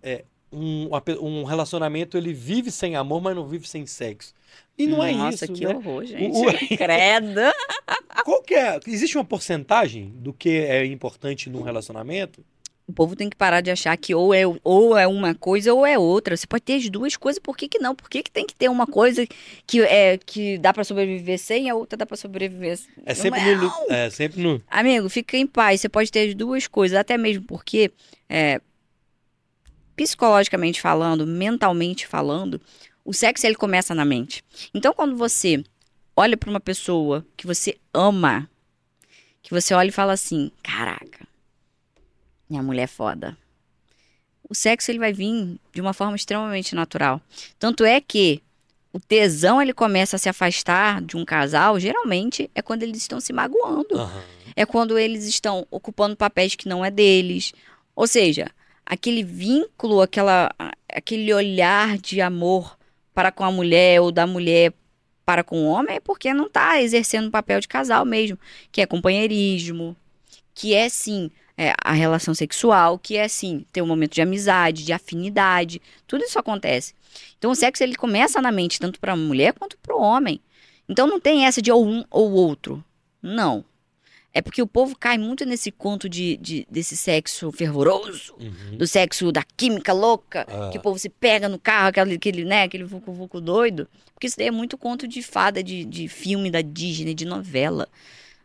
É, um, um relacionamento ele vive sem amor, mas não vive sem sexo. E não Nossa, é isso, que né? horror, gente. o- <laughs> Credo. <laughs> Qual que é? Existe uma porcentagem do que é importante num relacionamento? O povo tem que parar de achar que ou é, ou é uma coisa ou é outra. Você pode ter as duas coisas, por que, que não? Por que, que tem que ter uma coisa que, é, que dá pra sobreviver sem e a outra dá pra sobreviver sem? É sempre Não no, é sempre no Amigo, fica em paz. Você pode ter as duas coisas, até mesmo porque, é, psicologicamente falando, mentalmente falando, o sexo ele começa na mente. Então, quando você olha pra uma pessoa que você ama, que você olha e fala assim: caraca, minha mulher é foda. O sexo ele vai vir de uma forma extremamente natural. Tanto é que o tesão ele começa a se afastar de um casal, geralmente é quando eles estão se magoando Aham. é quando eles estão ocupando papéis que não é deles. Ou seja, aquele vínculo, aquela, aquele olhar de amor para com a mulher ou da mulher para com o homem é porque não está exercendo o papel de casal mesmo, que é companheirismo, que é sim é, a relação sexual, que é sim ter um momento de amizade, de afinidade, tudo isso acontece. Então o sexo ele começa na mente tanto para a mulher quanto para o homem. Então não tem essa de ou um ou outro. Não. É porque o povo cai muito nesse conto de, de- desse sexo fervoroso, Uhum. do sexo da química louca, Ah. que o povo se pega no carro, aquele, aquele né, aquele vucu-vucu doido. Porque isso daí é muito conto de fada, de, de filme da Disney, de novela,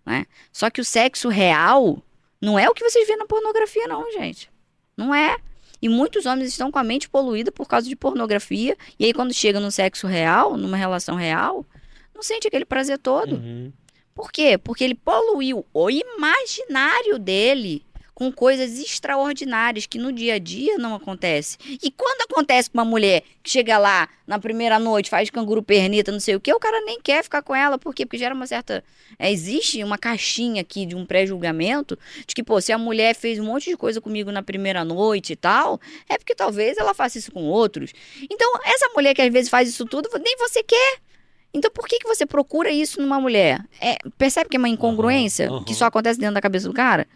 né? Só que o sexo real não é o que vocês vêem na pornografia, não, gente. Não é. E muitos homens estão com a mente poluída por causa de pornografia. E aí, quando chega no sexo real, numa relação real, não sente aquele prazer todo. Uhum. Por quê? Porque ele poluiu o imaginário dele com coisas extraordinárias que no dia a dia não acontece. E quando acontece com uma mulher que chega lá na primeira noite, faz canguru pernita, não sei o que, o cara nem quer ficar com ela. Por quê? Porque gera uma certa. é, existe uma caixinha aqui de um pré-julgamento de que, pô, se a mulher fez um monte de coisa comigo na primeira noite e tal, é porque talvez ela faça isso com outros. Então, essa mulher que às vezes faz isso tudo, nem você quer. Então, por que, que você procura isso numa mulher? É, percebe que é uma incongruência aham. que só acontece dentro da cabeça do cara?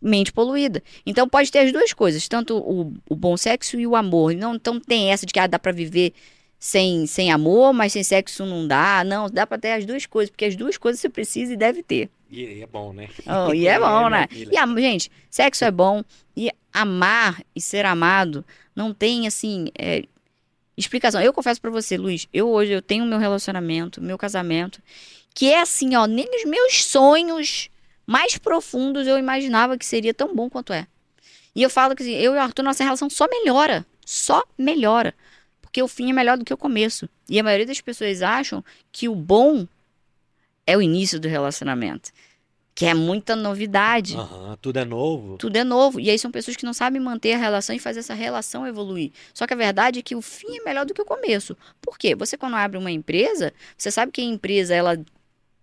Mente poluída. Então, pode ter as duas coisas, tanto o, o bom sexo e o amor. Não, então, tem essa de que ah, dá pra viver sem, sem amor, mas sem sexo não dá. Não, dá pra ter as duas coisas, porque as duas coisas você precisa e deve ter. E, é bom, né? Oh, e é <laughs> bom, minha né? E, am- gente, sexo é bom. E amar e ser amado não tem, assim, é, explicação. Eu confesso pra você, Luiz, eu hoje eu tenho meu relacionamento, meu casamento, que é assim, ó, nem nos meus sonhos mais profundos eu imaginava que seria tão bom quanto é. E eu falo que assim, eu e o Arthur, nossa relação só melhora. Só melhora. Porque o fim é melhor do que o começo. E a maioria das pessoas acham que o bom é o início do relacionamento. Que é muita novidade. Aham, tudo é novo. Tudo é novo. E aí são pessoas que não sabem manter a relação e fazer essa relação evoluir. Só que a verdade é que o fim é melhor do que o começo. Por quê? Você quando abre uma empresa, você sabe que a empresa ela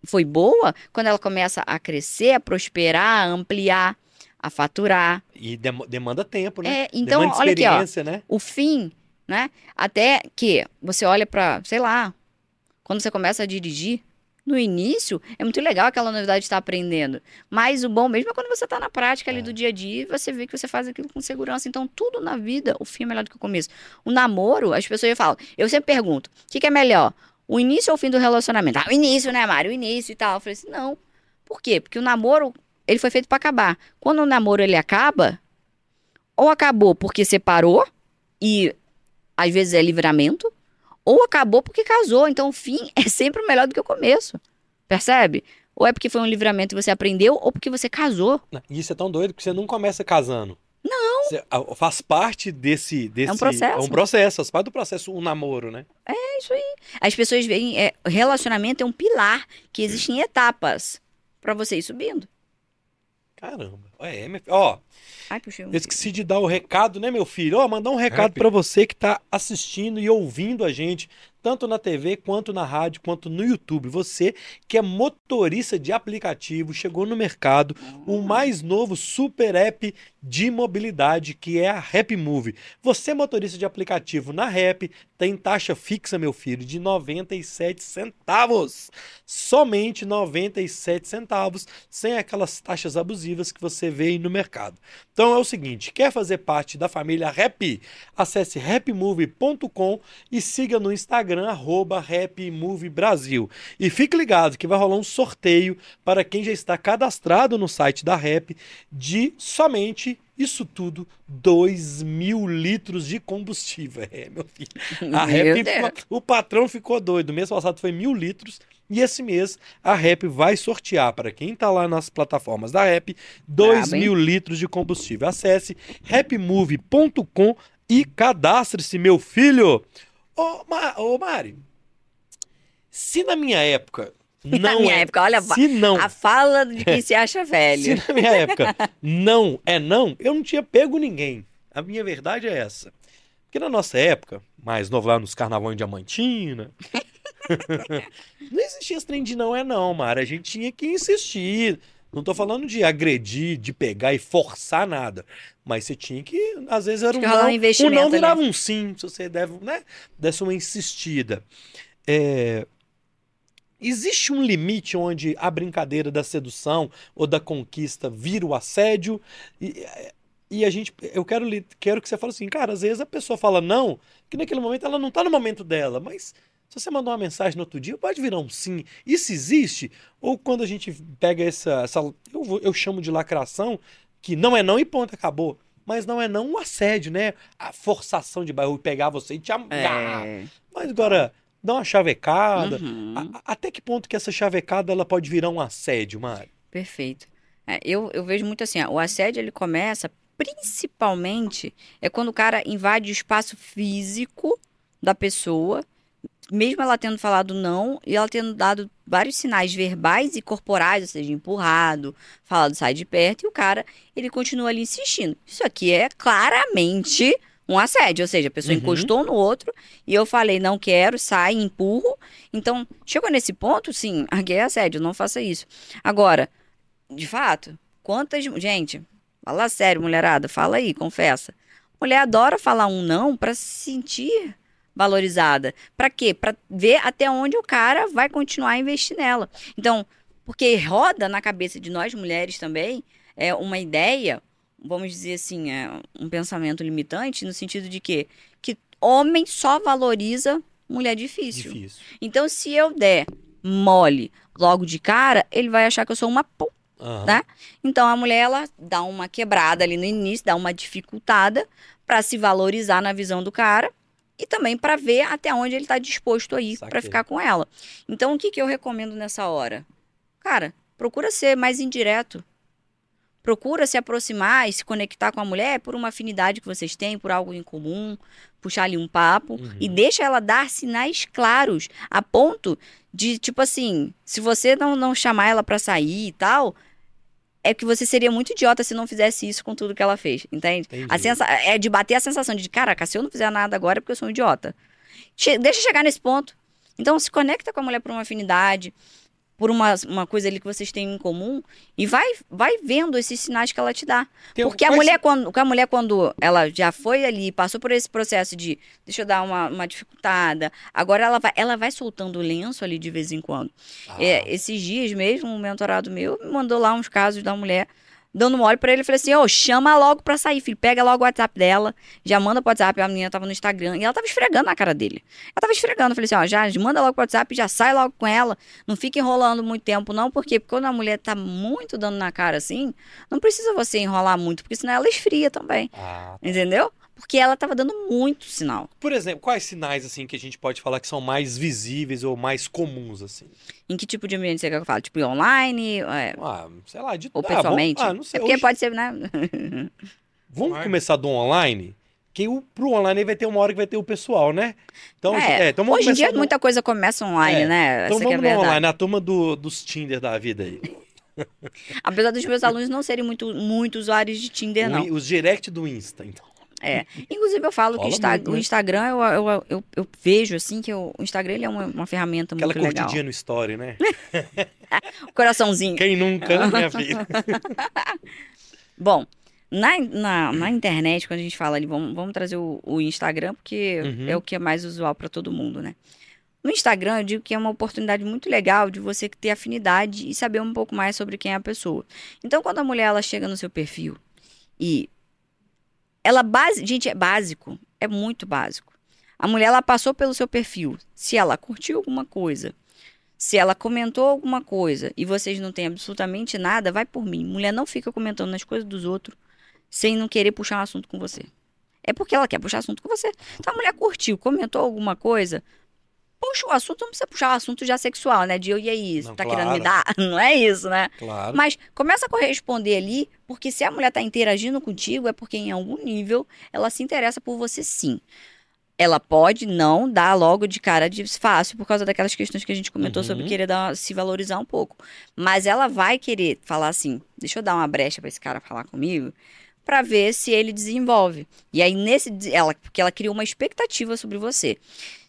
foi boa quando ela começa a crescer, a prosperar, a ampliar, a faturar. E dem- demanda tempo, né? É, então, demanda olha aqui, ó. né? O fim, né? Até que você olha pra, sei lá, quando você começa a dirigir, no início é muito legal aquela novidade de estar aprendendo. Mas o bom mesmo é quando você tá na prática ali É. do dia a dia e você vê que você faz aquilo com segurança. Então, tudo na vida, o fim é melhor do que o começo. O namoro, as pessoas falam, eu sempre pergunto, o que, que é melhor? O início ou o fim do relacionamento? Ah, o início, né, Mário? O início e tal. Eu falei assim, não. Por quê? Porque o namoro, ele foi feito pra acabar. Quando o namoro ele acaba, ou acabou porque separou e às vezes é livramento, ou acabou porque casou. Então o fim <laughs> é sempre melhor do que o começo. Percebe? Ou é porque foi um livramento e você aprendeu, ou porque você casou. E Isso é tão doido que você não começa casando. Não. faz parte desse, desse. É um processo. É um processo, faz parte do processo, um namoro, né? É isso aí. As pessoas veem, é, relacionamento é um pilar que existe em etapas pra você ir subindo. Caramba. É, ó, Ai, um. eu esqueci de dar o recado, né, meu filho? Ó, mandar um recado Rap. pra você que tá assistindo e ouvindo a gente, tanto na TV, quanto na rádio, quanto no YouTube. Você que é motorista de aplicativo, chegou no mercado, o mais novo super app de mobilidade, que é a Rap Move. Você motorista de aplicativo na Rap, tem taxa fixa, meu filho, de 97 centavos. Somente 97 centavos, sem aquelas taxas abusivas que você vê aí no mercado. Então é o seguinte, quer fazer parte da família Rap? Acesse rapmovie.com e siga no Instagram arroba rapmoviebrasil. E fique ligado que vai rolar um sorteio para quem já está cadastrado no site da Rap de somente isso tudo, 2 mil litros de combustível. É, meu filho. <laughs> A Meu Rap, Deus. o patrão ficou doido. O mês passado foi mil litros. E esse mês a Rap vai sortear para quem está lá nas plataformas da Rap 2 Brabo, hein? mil litros de combustível. Acesse rapmove.com e cadastre-se, meu filho. Ô, Ma- ô, Mari, se na minha época <laughs> não Na minha é, época, olha, se não, A fala de quem <laughs> se acha se velho. na minha época não é não, eu não tinha pego ninguém. A minha verdade é essa. Porque na nossa época, mais novo lá nos carnaval em Diamantina, <laughs> não existia esse trem de não é não, Mara. A gente tinha que insistir. Não tô falando de agredir, de pegar e forçar nada. Mas você tinha que, às vezes era um um não, um não ali. virava um sim, se você deve, né, desse uma insistida. É, Existe um limite onde a brincadeira da sedução ou da conquista vira o assédio? E, e a gente, eu quero, lhe- quero que você fale assim, cara, às vezes a pessoa fala não, que naquele momento ela não tá no momento dela, mas se você mandar uma mensagem no outro dia, pode virar um sim. Isso existe? Ou quando a gente pega essa, essa eu, vou- eu chamo de lacração, que não é não e ponto, acabou. Mas não é não um assédio, né? A forçação de bairro pegar você e te amarrar. É. Mas agora, dá uma chavecada. Uhum. A- a- até que ponto que essa chavecada ela pode virar um assédio, Mário? Perfeito. É, eu, eu vejo muito assim, ó, o assédio ele começa principalmente é quando o cara invade o espaço físico da pessoa, mesmo ela tendo falado não e ela tendo dado vários sinais verbais e corporais, ou seja, empurrado, falado sai de perto, e o cara ele continua ali insistindo. Isso aqui é claramente um assédio, ou seja, a pessoa Uhum. encostou no outro e eu falei não quero, sai, empurro. Então, chegou nesse ponto, sim, <laughs> aqui é assédio, não faça isso. Agora, de fato, quantas. Gente, fala sério, mulherada, fala aí, confessa. Mulher adora falar um não pra se sentir valorizada. Pra quê? Pra ver até onde o cara vai continuar a investir nela. Então, porque roda na cabeça de nós mulheres também é uma ideia, vamos dizer assim, é um pensamento limitante no sentido de que que homem só valoriza mulher difícil. Difícil. Então, se eu der mole logo de cara, ele vai achar que eu sou uma p... Aham. Né? Então a mulher ela dá uma quebrada ali no início, dá uma dificultada para se valorizar na visão do cara e também para ver até onde ele está disposto a ir Saquei. para ficar com ela. Então o que, que eu recomendo nessa hora? Cara, procura ser mais indireto. Procura se aproximar e se conectar com a mulher por uma afinidade que vocês têm, por algo em comum, puxar ali um papo Uhum. e deixa ela dar sinais claros, a ponto de, tipo assim, se você não, não chamar ela pra sair e tal, é que você seria muito idiota se não fizesse isso com tudo que ela fez, entende? Entendi. A sensa é de bater a sensação de, caraca, se eu não fizer nada agora é porque eu sou um idiota. Che- deixa chegar nesse ponto. Então, se conecta com a mulher por uma afinidade, por uma, uma coisa ali que vocês têm em comum e vai, vai vendo esses sinais que ela te dá. Tem- Porque a mulher, quando, a mulher, quando ela já foi ali, passou por esse processo de deixa eu dar uma, uma dificultada, agora ela vai, ela vai soltando o lenço ali de vez em quando. Ah, É, esses dias mesmo, um mentorado meu me mandou lá uns casos da mulher dando mole pra ele. Eu falei assim: ô, chama logo pra sair, filho. Pega logo o WhatsApp dela, já manda pro WhatsApp. A menina tava no Instagram e ela tava esfregando na cara dele. Ela tava esfregando. Eu falei assim: ó, já manda logo pro WhatsApp, já sai logo com ela. Não fica enrolando muito tempo, não, porque quando a mulher tá muito dando na cara assim, não precisa você enrolar muito, porque senão ela esfria também. ah. Entendeu? Porque ela tava dando muito sinal. Por exemplo, quais sinais assim que a gente pode falar que são mais visíveis ou mais comuns assim? Em que tipo de ambiente você quer que eu fale? Tipo, online? é, Ah, sei lá, de ou ah, vamos- pessoalmente? Ah, não sei. é porque Hoje- pode ser, né? <laughs> Vamos Online. começar do online? Que o, pro online vai ter uma hora que vai ter o pessoal, né? Então, É, é, então vamos Hoje em dia no- muita coisa começa online, É, né? Então Essa é vamos no verdade. online, a turma do, dos Tinder da vida aí. <laughs> Apesar dos meus <laughs> alunos não serem muito, muito usuários de Tinder, O não. os direct do Insta, então. É. Inclusive, eu falo que Rola Insta- muito, o né? Instagram, eu, eu, eu, eu vejo, assim, que o Instagram ele é uma, uma ferramenta Aquela muito legal. curtidinha no story, né? <laughs> Coraçãozinho. Quem nunca, né, minha filha? <laughs> Bom, na, na, na internet, quando a gente fala ali, vamos, vamos trazer o, o Instagram, porque Uhum. é o que é mais usual para todo mundo, né? No Instagram, eu digo que é uma oportunidade muito legal de você ter afinidade e saber um pouco mais sobre quem é a pessoa. Então, quando a mulher ela chega no seu perfil e ela base, gente, é básico, é muito básico. A mulher ela passou pelo seu perfil, se ela curtiu alguma coisa, se ela comentou alguma coisa e vocês não têm absolutamente nada, vai por mim. Mulher não fica comentando nas coisas dos outros sem não querer puxar um assunto com você. É porque ela quer puxar assunto com você. Então a mulher curtiu, comentou alguma coisa, puxa o assunto, não precisa puxar o assunto já sexual, né? De eu e aí, isso, Não, tá claro. querendo me dar? <laughs> Não é isso, né? Claro. Mas começa a corresponder ali, porque se a mulher tá interagindo contigo, é porque em algum nível ela se interessa por você sim. Ela pode não dar logo de cara de fácil por causa daquelas questões que a gente comentou Uhum. sobre querer dar, se valorizar um pouco. Mas ela vai querer falar assim: deixa eu dar uma brecha pra esse cara falar comigo, pra ver se ele desenvolve. E aí, nesse. Ela, porque ela criou uma expectativa sobre você.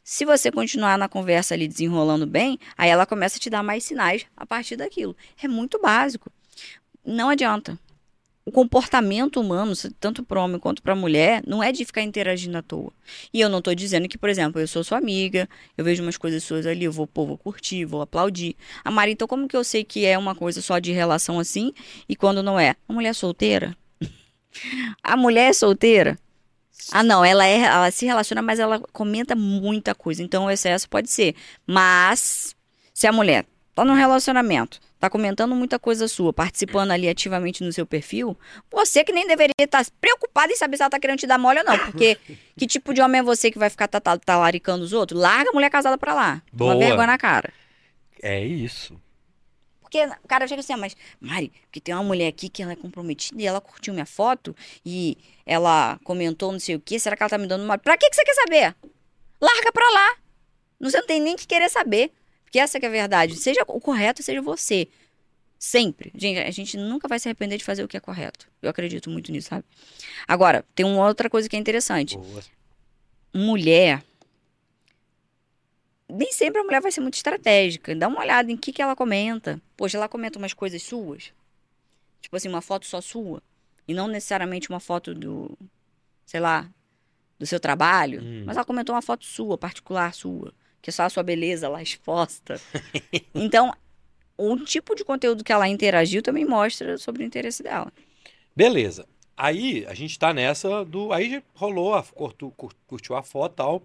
Se você continuar na conversa ali desenrolando bem, aí ela começa a te dar mais sinais a partir daquilo. É muito básico. Não adianta. O comportamento humano, tanto para homem quanto para mulher, não é de ficar interagindo à toa. E eu não tô dizendo que, por exemplo, eu sou sua amiga, eu vejo umas coisas suas ali, eu vou, pô, vou curtir, vou aplaudir. A Mari, então como que eu sei que é uma coisa só de relação assim e quando não é? A mulher é solteira? <laughs> A mulher é solteira? Ah, não, ela é, ela se relaciona, mas ela comenta muita coisa. Então o excesso pode ser. Mas se a mulher tá num relacionamento, tá comentando muita coisa sua, participando ali ativamente no seu perfil, você que nem deveria estar preocupada em saber se ela tá querendo te dar mole ou não, porque <laughs> que tipo de homem é você que vai ficar talaricando os outros? Larga a mulher casada pra lá. Boa. Uma vergonha na cara. É isso. Porque o cara chega assim, ah, mas, Mari, porque tem uma mulher aqui que ela é comprometida e ela curtiu minha foto e ela comentou não sei o quê, será que ela tá me dando uma... Pra que, que você quer saber? Larga pra lá. Você não tem nem que querer saber. Porque essa que é a verdade. Seja o correto, seja você. Sempre. Gente, a gente nunca vai se arrepender de fazer o que é correto. Eu acredito muito nisso, sabe? Agora, tem uma outra coisa que é interessante Boa. mulher. Nem sempre a mulher vai ser muito estratégica. Dá uma olhada em que, que ela comenta. Poxa, ela comenta umas coisas suas. Tipo assim, uma foto só sua. E não necessariamente uma foto do, sei lá, do seu trabalho. Hum. Mas ela comentou uma foto sua, particular sua. Que é só a sua beleza lá exposta. <laughs> então, o tipo de conteúdo que ela interagiu também mostra sobre o interesse dela. Beleza. Aí a gente tá nessa do. Aí rolou, a, curtu- cur- curtiu a foto e tal.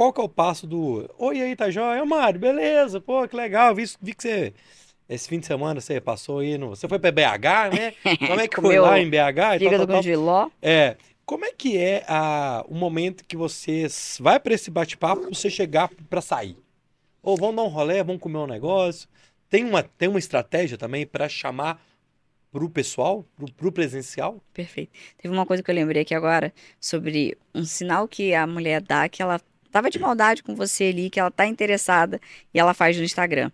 Qual que é o passo do. Oi, aí, tá jóia? Ô, Mário, beleza, pô, que legal. Vi, vi que você. Esse fim de semana você passou aí no. Você foi pra BH, né? <laughs> Como é que foi lá em BH? Com tal. giló. É. Como é que é a, o momento que você vai pra esse bate-papo pra você chegar pra sair? Ou vamos dar um rolê, vamos comer um negócio? Tem uma, tem uma estratégia também pra chamar pro pessoal, pro, pro presencial? Perfeito. Teve uma coisa que eu lembrei aqui agora sobre um sinal que a mulher dá que ela tava de maldade com você ali, que ela tá interessada e ela faz no Instagram.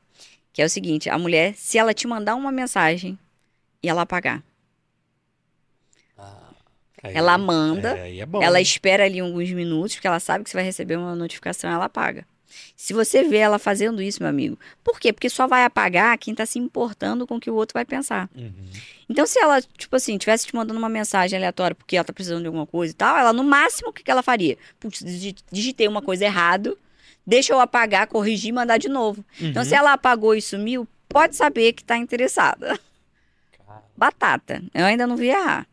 Que é o seguinte, a mulher, se ela te mandar uma mensagem e ela apagar, Aí- ela manda, É, é bom. ela espera ali alguns minutos, porque ela sabe que você vai receber uma notificação, ela apaga. Se você vê ela fazendo isso, meu amigo, por quê? Porque só vai apagar quem tá se importando com o que o outro vai pensar. Uhum. Então, se ela, tipo assim, tivesse te mandando uma mensagem aleatória porque ela tá precisando de alguma coisa e tal, ela, no máximo, o que, que ela faria? Putz, digi- digitei uma coisa errado, deixa eu apagar, corrigir e mandar de novo. Então, Uhum. se ela apagou e sumiu, pode saber que tá interessada. Batata. Eu ainda não vi errar.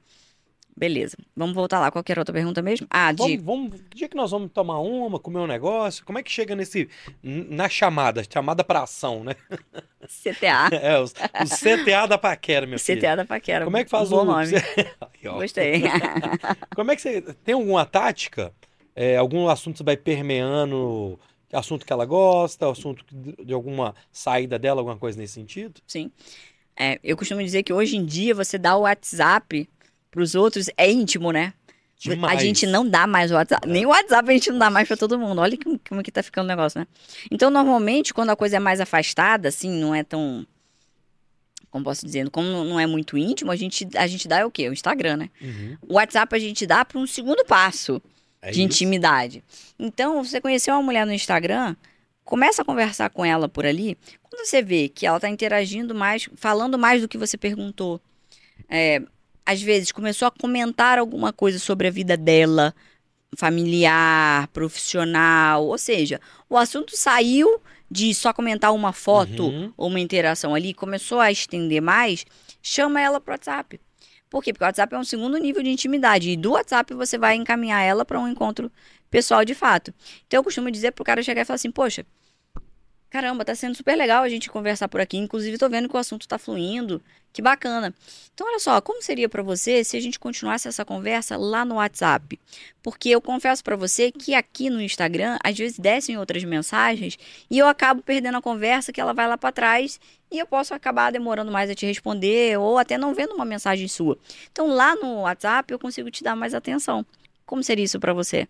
Beleza. Vamos voltar lá. Qual que era a outra pergunta mesmo? Ah, de... Vamos, dia que nós vamos tomar uma, comer um negócio? Como é que chega nesse na chamada, chamada pra ação, né? <laughs> CTA. É, os, os CTA da paquera, meu filho. CTA da Paquera. Como é que faz um o nome. <laughs> Gostei. <laughs> Como é que você tem alguma tática? É, algum assunto que você vai permeando, assunto que ela gosta, assunto de de alguma saída dela, alguma coisa nesse sentido? Sim. É, eu costumo dizer que hoje em dia você dá o WhatsApp pros outros é íntimo, né? Demais. A gente não dá mais o WhatsApp. Nem o WhatsApp a gente não dá mais pra todo mundo. Olha como, como que tá ficando o negócio, né? Então, normalmente, quando a coisa é mais afastada, assim, não é tão. Como posso dizer? Como não é muito íntimo, a gente, a gente dá é o quê? O Instagram, né? Uhum. O WhatsApp a gente dá para um segundo passo É de isso. intimidade. Então, você conheceu uma mulher no Instagram, começa a conversar com ela por ali. Quando você vê que ela tá interagindo mais, falando mais do que você perguntou, é, às vezes começou a comentar alguma coisa sobre a vida dela, familiar, profissional, ou seja, o assunto saiu de só comentar uma foto Uhum. ou uma interação ali, começou a estender mais, chama ela pro WhatsApp. Por quê? Porque o WhatsApp é um segundo nível de intimidade. E do WhatsApp você vai encaminhar ela para um encontro pessoal de fato. Então eu costumo dizer pro cara chegar e falar assim, poxa, caramba, tá sendo super legal a gente conversar por aqui. Inclusive, tô vendo que o assunto tá fluindo. Que bacana. Então, olha só, como seria para você se a gente continuasse essa conversa lá no WhatsApp? Porque eu confesso para você que aqui no Instagram, às vezes descem outras mensagens e eu acabo perdendo a conversa que ela vai lá para trás e eu posso acabar demorando mais a te responder ou até não vendo uma mensagem sua. Então, lá no WhatsApp, eu consigo te dar mais atenção. Como seria isso para você?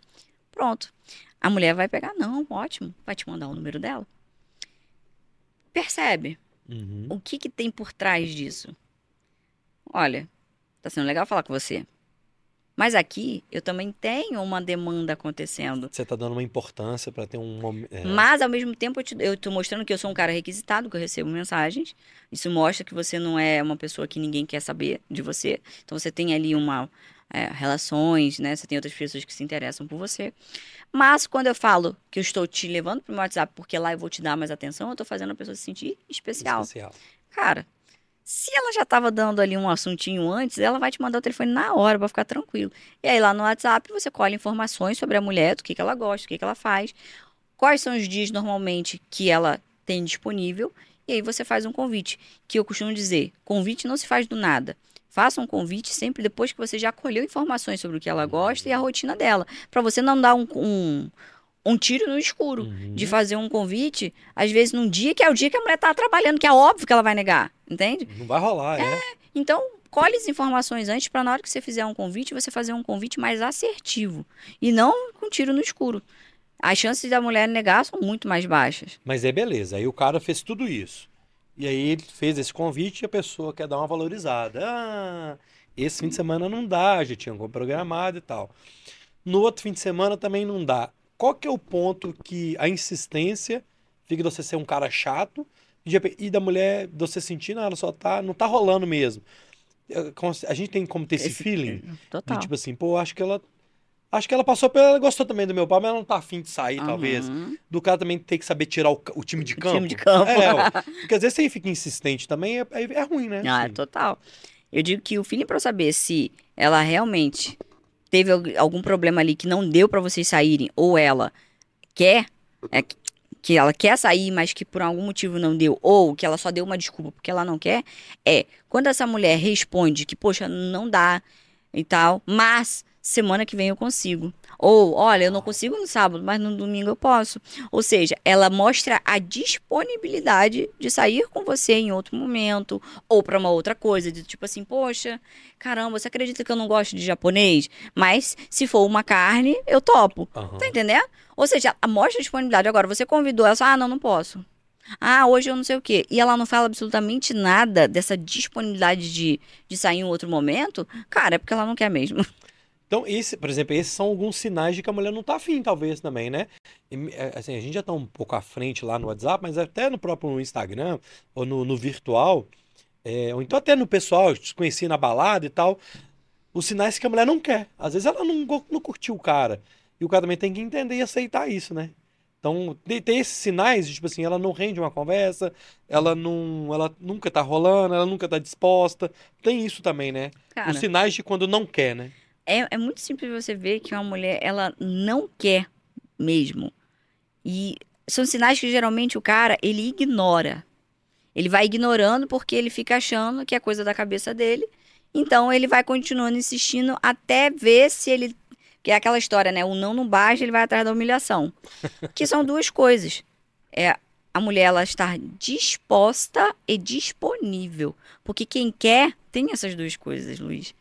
Pronto. A mulher vai pegar, não, ótimo, vai te mandar o número dela. Percebe Uhum. o que, que tem por trás disso? Olha, tá sendo legal falar com você. Mas aqui eu também tenho uma demanda acontecendo. Você tá dando uma importância pra ter um momento. Mas ao mesmo tempo eu, tô mostrando que eu sou um cara requisitado, que eu recebo mensagens. Isso mostra que você não é uma pessoa que ninguém quer saber de você. Então você tem ali uma é, relações, né? Você tem outras pessoas que se interessam por você. Mas quando eu falo que eu estou te levando pro meu WhatsApp porque lá eu vou te dar mais atenção, eu tô fazendo a pessoa se sentir especial. especial. Cara, se ela já tava dando ali um assuntinho antes, ela vai te mandar o telefone na hora pra ficar tranquilo. E aí lá no WhatsApp você colhe informações sobre a mulher, do que, que ela gosta, do que, que ela faz, quais são os dias normalmente que ela tem disponível, e aí você faz um convite. Que eu costumo dizer: convite não se faz do nada. Faça um convite sempre depois que você já colheu informações sobre o que ela gosta e a rotina dela. Pra você não dar um, um, um tiro no escuro Uhum. de fazer um convite, às vezes num dia que é o dia que a mulher tá trabalhando, que é óbvio que ela vai negar, entende? Não vai rolar, é. Então, colhe as informações antes para na hora que você fizer um convite, você fazer um convite mais assertivo e não com tiro no escuro. As chances da mulher negar são muito mais baixas. Mas é beleza. Aí o cara fez tudo isso. E aí ele fez esse convite e a pessoa quer dar uma valorizada. Ah, esse fim de semana não dá, já tinha programado e tal. No outro fim de semana também não dá. Qual que é o ponto que a insistência fica de você ser um cara chato e de da mulher, de você sentir, não, ela só tá, não tá rolando mesmo. É, A gente tem como ter esse, feeling de Total. tipo assim, pô, acho que ela acho que ela passou pela, ela gostou também do meu pai, mas ela não tá afim de sair, talvez Uhum. do cara também ter que saber tirar o, o time de O campo. time de campo. É, ó, <laughs> porque às vezes você fica insistente também, é, é- é ruim, né? Ah, Assim. total. Eu digo que o feeling para saber se ela realmente teve al- algum problema ali que não deu para vocês saírem, ou ela quer, é, que ela quer sair, mas que por algum motivo não deu, ou que ela só deu uma desculpa porque ela não quer, é quando essa mulher responde que, poxa, não dá e tal, mas semana que vem eu consigo. Ou, olha, eu não consigo no sábado, mas no domingo eu posso. Ou seja, ela mostra a disponibilidade de sair com você em outro momento, ou para uma outra coisa, de tipo assim, poxa, caramba, você acredita que eu não gosto de japonês? Mas se for uma carne, eu topo. Aham. Tá entendendo? Ou seja, a- mostra a disponibilidade. Agora, você convidou ela, só, ah, não, não posso. Ah, hoje eu não sei o quê. E ela não fala absolutamente nada dessa disponibilidade de, de sair em outro momento. Cara, é porque ela não quer mesmo. <laughs> Então, esse, por exemplo, esses são alguns sinais de que a mulher não tá afim, talvez, também, né? E, é, assim, a gente já tá um pouco à frente lá no WhatsApp, mas até no próprio Instagram, ou no, no virtual, é, ou então até no pessoal, desconheci na balada e tal, os sinais que a mulher não quer. Às vezes ela não, não curtiu o cara. E o cara também tem que entender e aceitar isso, né? Então, tem, tem esses sinais de, tipo assim, ela não rende uma conversa, ela não, ela nunca tá rolando, ela nunca tá disposta. Tem isso também, né? Cara, Os sinais de quando não quer, né? É, é muito simples você ver que uma mulher, ela não quer mesmo. E são sinais que geralmente o cara, ele ignora. Ele vai ignorando porque ele fica achando que é coisa da cabeça dele. Então ele vai continuando insistindo até ver se ele. Que é aquela história, né? O não não basta, ele vai atrás da humilhação. <laughs> que são duas coisas. É a mulher ela estar disposta e disponível. Porque quem quer tem essas duas coisas, Luiz.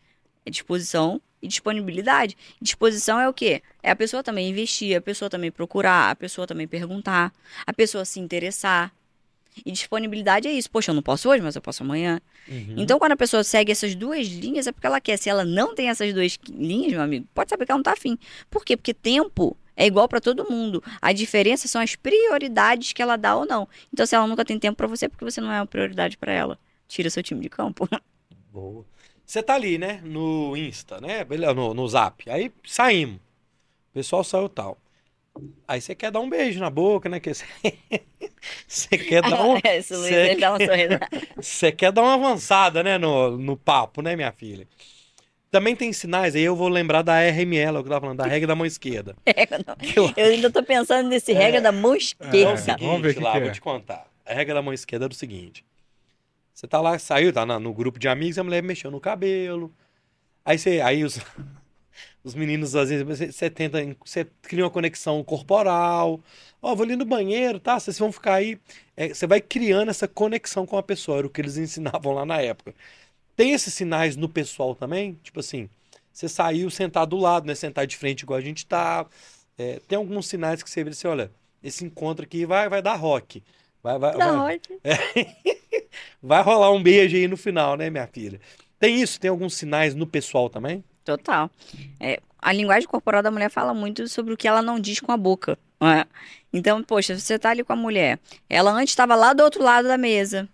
É disposição e disponibilidade. Disposição é o quê? É a pessoa também investir, a pessoa também procurar, a pessoa também perguntar, a pessoa se interessar. E disponibilidade é isso. Poxa, eu não posso hoje, mas eu posso amanhã. Uhum. Então, quando a pessoa segue essas duas linhas, é porque ela quer. Se ela não tem essas duas linhas, meu amigo, pode saber que ela não tá afim. Por quê? Porque tempo é igual para todo mundo. A diferença são as prioridades que ela dá ou não. Então, se ela nunca tem tempo para você, é porque você não é uma prioridade para ela. Tira seu time de campo. Boa. Você tá ali, né? No Insta, né? No, no Zap. Aí saímos. O pessoal saiu tal. Aí você quer dar um beijo na boca, né? Que Você <laughs> você quer dar um. <laughs> Esse Luiz, Cê- ele dá um <laughs> sorriso. Você quer dar uma avançada, né, no, no papo, né, minha filha? Também tem sinais, aí eu vou lembrar da RML, o que eu tava falando, da regra da mão esquerda. Que eu- Eu ainda tô pensando nesse regra da mão É o esquerda. seguinte, Vamos ver o que lá, que vou é. te contar. A regra da mão esquerda é o seguinte. Você tá lá, saiu, tá no grupo de amigos, a mulher mexeu no cabelo. Aí você, aí os, <laughs> os meninos, às vezes, você, você tenta, você cria uma conexão corporal. Ó, vou ali no banheiro, tá? Vocês vão ficar aí. É, você vai criando essa conexão com a pessoa, era o que eles <laughs> ensinavam lá na época. Tem esses sinais no pessoal também? Tipo assim, você saiu sentar do lado, né? Sentar de frente igual a gente tá. É, tem alguns sinais que você vê assim, olha, esse encontro aqui vai, vai dar rock. Vai, vai, Da vai, ótimo. <laughs> vai rolar um beijo aí no final, né, minha filha? Tem isso? Tem alguns sinais no pessoal também? Total. É, a linguagem corporal da mulher fala muito sobre o que ela não diz com a boca. não é? Então, poxa, você tá ali com a mulher. Ela antes estava lá do outro lado da mesa.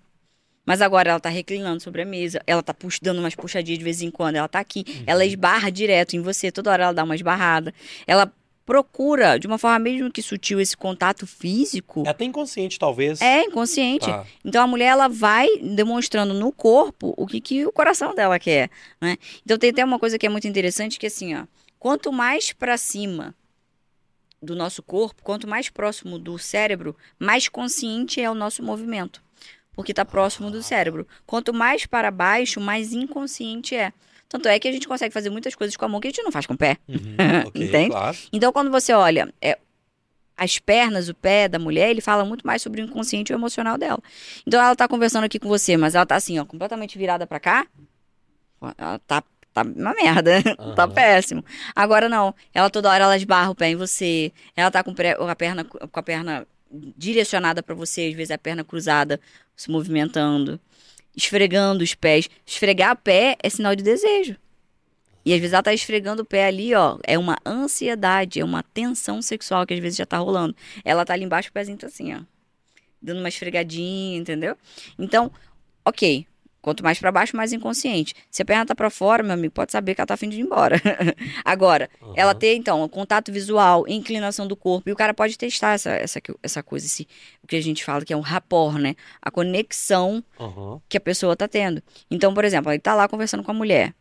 Mas agora ela tá reclinando sobre a mesa. Ela tá pux- dando umas puxadinhas de vez em quando. Ela tá aqui. Ela esbarra direto em você. Toda hora ela dá uma esbarrada. Ela procura, de uma forma mesmo que sutil, esse contato físico. É até inconsciente, talvez. É inconsciente. Tá. Então a mulher ela vai demonstrando no corpo o que, que o coração dela quer, né? Então tem até uma coisa que é muito interessante que assim, ó, quanto mais para cima do nosso corpo, quanto mais próximo do cérebro, mais consciente é o nosso movimento, porque está próximo do cérebro. Quanto mais para baixo, mais inconsciente é. Tanto é que a gente consegue fazer muitas coisas com a mão que a gente não faz com o pé. Uhum, <laughs> ok, Entende? claro. Então, quando você olha é, as pernas, o pé da mulher, ele fala muito mais sobre o inconsciente e o emocional dela. Então, ela tá conversando aqui com você, mas ela tá assim, ó, completamente virada pra cá. Ela tá, tá uma merda. <laughs> tá Aham. péssimo. Agora, não. Ela toda hora ela esbarra o pé em você. Ela tá com, a perna, com a perna direcionada pra você, às vezes a perna cruzada, se movimentando. Esfregando os pés. Esfregar o pé é sinal de desejo. E às vezes ela tá esfregando o pé ali, ó. É uma ansiedade, é uma tensão sexual que às vezes já tá rolando. Ela tá ali embaixo, o pezinho tá assim, ó. Dando uma esfregadinha, entendeu? Então, ok. Quanto mais pra baixo, mais inconsciente. Se a perna tá pra fora, meu amigo, pode saber que ela tá afim de ir embora. <laughs> Agora, ela Aham. ter, então, contato visual, inclinação do corpo, e o cara pode testar essa, essa, essa coisa, esse, o que a gente fala que é um rapport, né? A conexão Aham. que a pessoa tá tendo. Então, por exemplo, ele tá lá conversando com a mulher.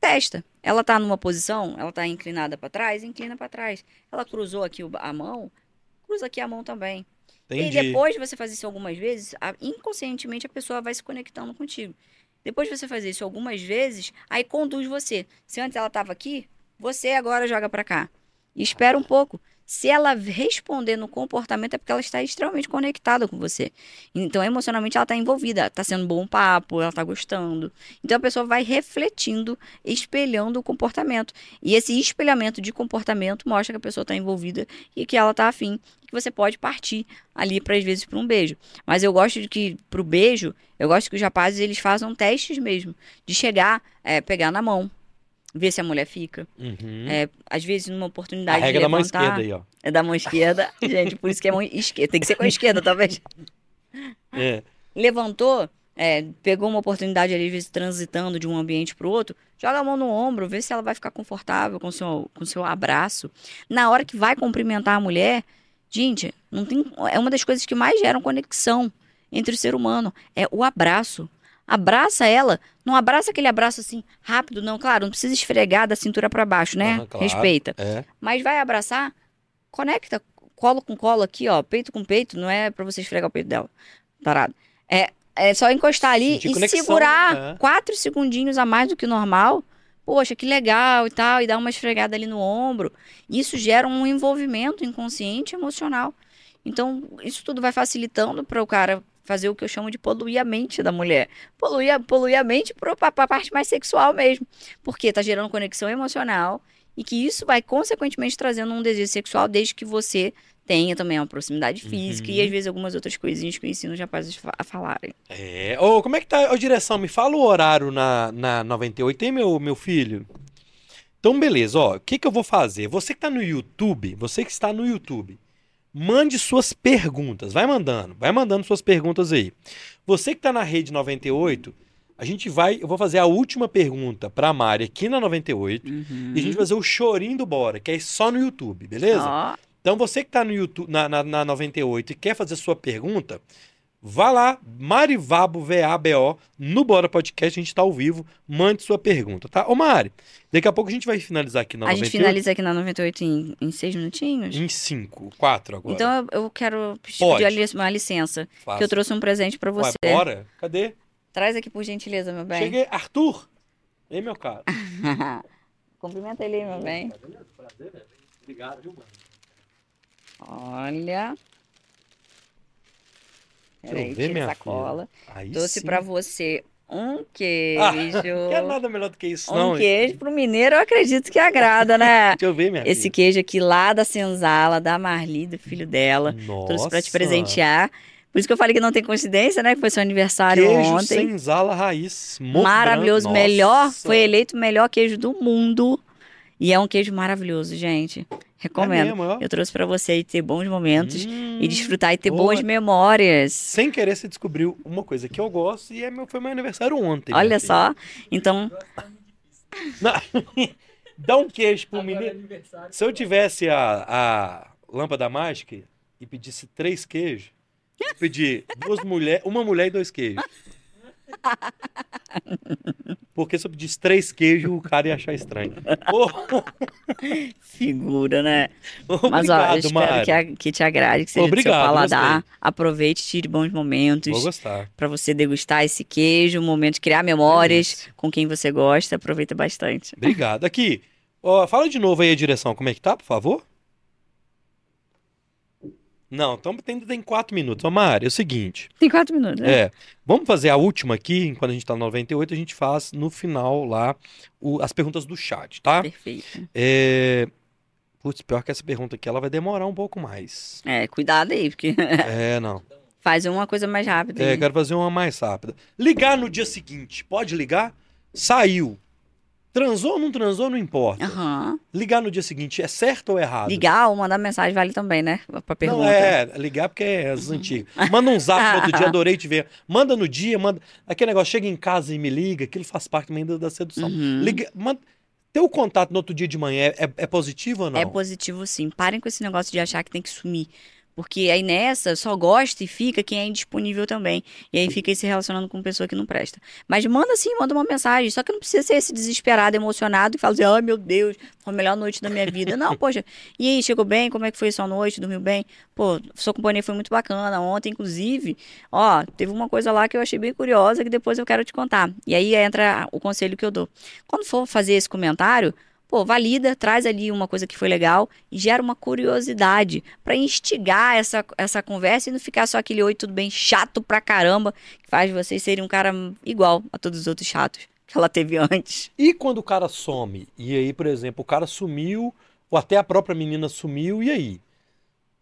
Testa. Ela tá numa posição, ela tá inclinada pra trás, inclina pra trás. Ela cruzou aqui a mão, cruza aqui a mão também. Entendi. E depois de você fazer isso algumas vezes, a- inconscientemente a pessoa vai se conectando contigo. Depois de você fazer isso algumas vezes, aí conduz você. Se antes ela estava aqui, você agora joga para cá. E espera um pouco. Se ela responder no comportamento, é porque ela está extremamente conectada com você. Então, emocionalmente, ela está envolvida. Está sendo bom papo, ela está gostando. Então, a pessoa vai refletindo, espelhando o comportamento. E esse espelhamento de comportamento mostra que a pessoa está envolvida e que ela está afim. Que você pode partir ali, para às vezes, para um beijo. Mas eu gosto de que, para o beijo, eu gosto que os rapazes eles façam testes mesmo. De chegar, é, pegar na mão, ver se a mulher fica. Uhum. É, às vezes, numa a oportunidade regra de da mão levantar, esquerda aí, ó. é da mão esquerda. <laughs> Gente, por isso que é mão esquerda. Tem que ser com a esquerda, talvez. É. Levantou, é, pegou uma oportunidade ali, às vezes, transitando de um ambiente para o outro, joga a mão no ombro, vê se ela vai ficar confortável com o seu, com seu abraço. Na hora que vai cumprimentar a mulher, gente, não tem, é uma das coisas que mais geram conexão entre o ser humano. É o abraço. Abraça ela, não abraça aquele abraço assim rápido, não, claro, não precisa esfregar da cintura para baixo, né? Aham, claro. Respeita. É. Mas vai abraçar, conecta, colo com colo aqui, ó, peito com peito, não é pra você esfregar o peito dela, tarado. É, é só encostar ali Sentir e conexão, segurar né? quatro segundinhos a mais do que o normal. Poxa, que legal e tal, e dar uma esfregada ali no ombro. Isso gera um envolvimento inconsciente e emocional. Então, isso tudo vai facilitando para o cara fazer o que eu chamo de poluir a mente da mulher. Poluir, a- poluir a mente para a parte mais sexual mesmo. Porque tá gerando conexão emocional e que isso vai, consequentemente, trazendo um desejo sexual desde que você tenha também uma proximidade física e, Uhum. às vezes, algumas outras coisinhas que eu ensino os rapazes a falarem. É. Ô, como é que tá, ô, direção? Me fala o horário na, na 98, hein, meu, meu filho? Então, beleza, ó. O que que eu vou fazer? Você que tá no YouTube, você que está no YouTube, mande suas perguntas. Vai mandando, vai mandando suas perguntas aí. Você que tá na rede 98, A gente vai, eu vou fazer a última pergunta pra Mari aqui na 98 Uhum. e a gente vai fazer o chorinho do Bora, que é só no YouTube, beleza? Ó, Então você que tá no YouTube, na, na, na 98 e quer fazer sua pergunta, vá lá, Marivabo VABO, no Bora Podcast, a gente tá ao vivo, mande sua pergunta, tá? Ô Mari, daqui a pouco a gente vai finalizar aqui na a gente 98 finaliza aqui na 98 em, em seis minutinhos. em 5, 4 agora. Então eu, quero pedir Pode. ali uma licença, Faça. que eu trouxe um presente pra Ué, você. bora? Cadê? Traz aqui por gentileza, meu bem. Cheguei. Arthur! Ei, meu cara. <laughs> Cumprimenta ele, meu bem. Prazer, velho. Obrigado, viu, mano? Olha. Eu Peraí, tira minha sacola. Trouxe pra você um <laughs> queijo. Ah, Não quero nada melhor do que isso, um não. queijo pro mineiro, eu acredito que agrada, né? <laughs> Deixa eu ver, minha Esse filha. queijo aqui lá da Senzala, da Marli, do filho dela. Trouxe pra te Nossa. presentear. Por isso que eu falei que não tem coincidência, né? Que foi seu aniversário Queijo ontem. senzala raiz. Maravilhoso, branco. melhor, Nossa. foi eleito o melhor queijo do mundo. E é um queijo maravilhoso, gente. Recomendo. É mesmo, ó. Eu trouxe pra você e ter bons momentos Hum, e desfrutar e ter boa. boas memórias. Sem querer, você descobriu uma coisa que eu gosto e é meu, foi meu aniversário ontem. Olha só. Então, <laughs> Dá um queijo pro menino. Se eu tivesse a, a lâmpada mágica e pedisse três queijos, eu pedi duas mulheres, uma mulher e dois queijos. <laughs> Porque se eu pedisse três queijos, o cara ia achar estranho. Ô, figura, né? Obrigado, Mas ó, eu espero que, a- que te agrade, que seja Obrigado, do seu paladar. gostei. Aproveite, tire bons momentos Vou gostar. pra você degustar esse queijo, um momento de criar memórias Delícia. com quem você gosta. Aproveita bastante. Obrigado. Aqui, ó, fala de novo aí a direção, como é que tá, por favor? Não, então ainda tem quatro minutos. Ô, Mari, é o seguinte. Tem quatro minutos, né? É, vamos fazer a última aqui, enquanto a gente tá no 98, a gente faz no final lá o- as perguntas do chat, tá? Perfeito. É... Putz, pior que essa pergunta aqui, ela vai demorar um pouco mais. É, cuidado aí, porque <laughs> É, não. faz uma coisa mais rápida. É, quero fazer uma mais rápida. Ligar no dia seguinte, pode ligar? Saiu. Transou ou não transou, não importa. Aham. Ligar no dia seguinte é certo ou errado? Ligar ou mandar mensagem vale também, né? Pra pergunta. Não, é, ligar porque é as antigas. Manda um zap no outro dia, <laughs> adorei te ver. Manda no dia, manda. Aquele negócio, chega em casa e me liga, aquilo faz parte também da, sedução. Uhum. Liga, manda, ter o contato no outro dia de manhã é- é positivo ou não? É positivo sim. Parem com esse negócio de achar que tem que sumir. Porque aí nessa só gosta e fica quem é indisponível também. E aí fica aí se relacionando com pessoa que não presta. Mas manda sim, manda uma mensagem. Só que não precisa ser esse desesperado, emocionado e falar assim: ai meu Deus, foi a melhor noite da minha vida. Não, poxa. E aí, chegou bem? Como é que foi sua noite? Dormiu bem? Pô, sua companhia foi muito bacana. Ontem, inclusive, ó, teve uma coisa lá que eu achei bem curiosa que depois eu quero te contar. E aí entra o conselho que eu dou. Quando for fazer esse comentário, pô, valida, traz ali uma coisa que foi legal e gera uma curiosidade pra instigar essa, essa conversa e não ficar só aquele oi, tudo bem, chato pra caramba, que faz vocês serem um cara igual a todos os outros chatos que ela teve antes. E quando o cara some? E aí, por exemplo, o cara sumiu, ou até a própria menina sumiu, e aí?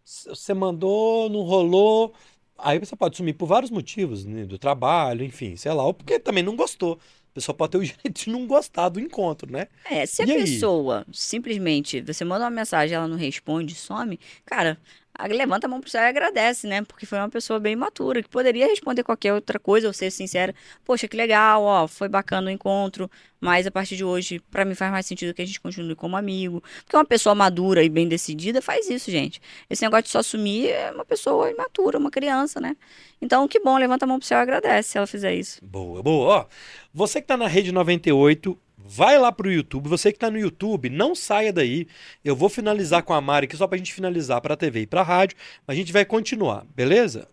Você mandou, não rolou. Aí você pode sumir por vários motivos, né? Do trabalho, enfim, sei lá, ou porque também não gostou. A pessoa pode ter o <laughs> direito de não gostar do encontro, né? É, se a E aí? pessoa simplesmente, você manda uma mensagem ela não responde, some, cara, a- levanta a mão pro céu e agradece, né? Porque foi uma pessoa bem matura, que poderia responder qualquer outra coisa ou ser sincera. Poxa, que legal, ó, foi bacana o encontro, mas a partir de hoje, pra mim faz mais sentido que a gente continue como amigo. Porque uma pessoa madura e bem decidida faz isso, gente. Esse negócio de só sumir é uma pessoa imatura, uma criança, né? Então, que bom, levanta a mão pro céu e agradece se ela fizer isso. Boa, boa. Ó, você que tá na Rede 98, vai lá pro YouTube. Você que tá no YouTube, não saia daí. Eu vou finalizar com a Mari aqui só pra gente finalizar pra TV e pra rádio. Mas a gente vai continuar, beleza?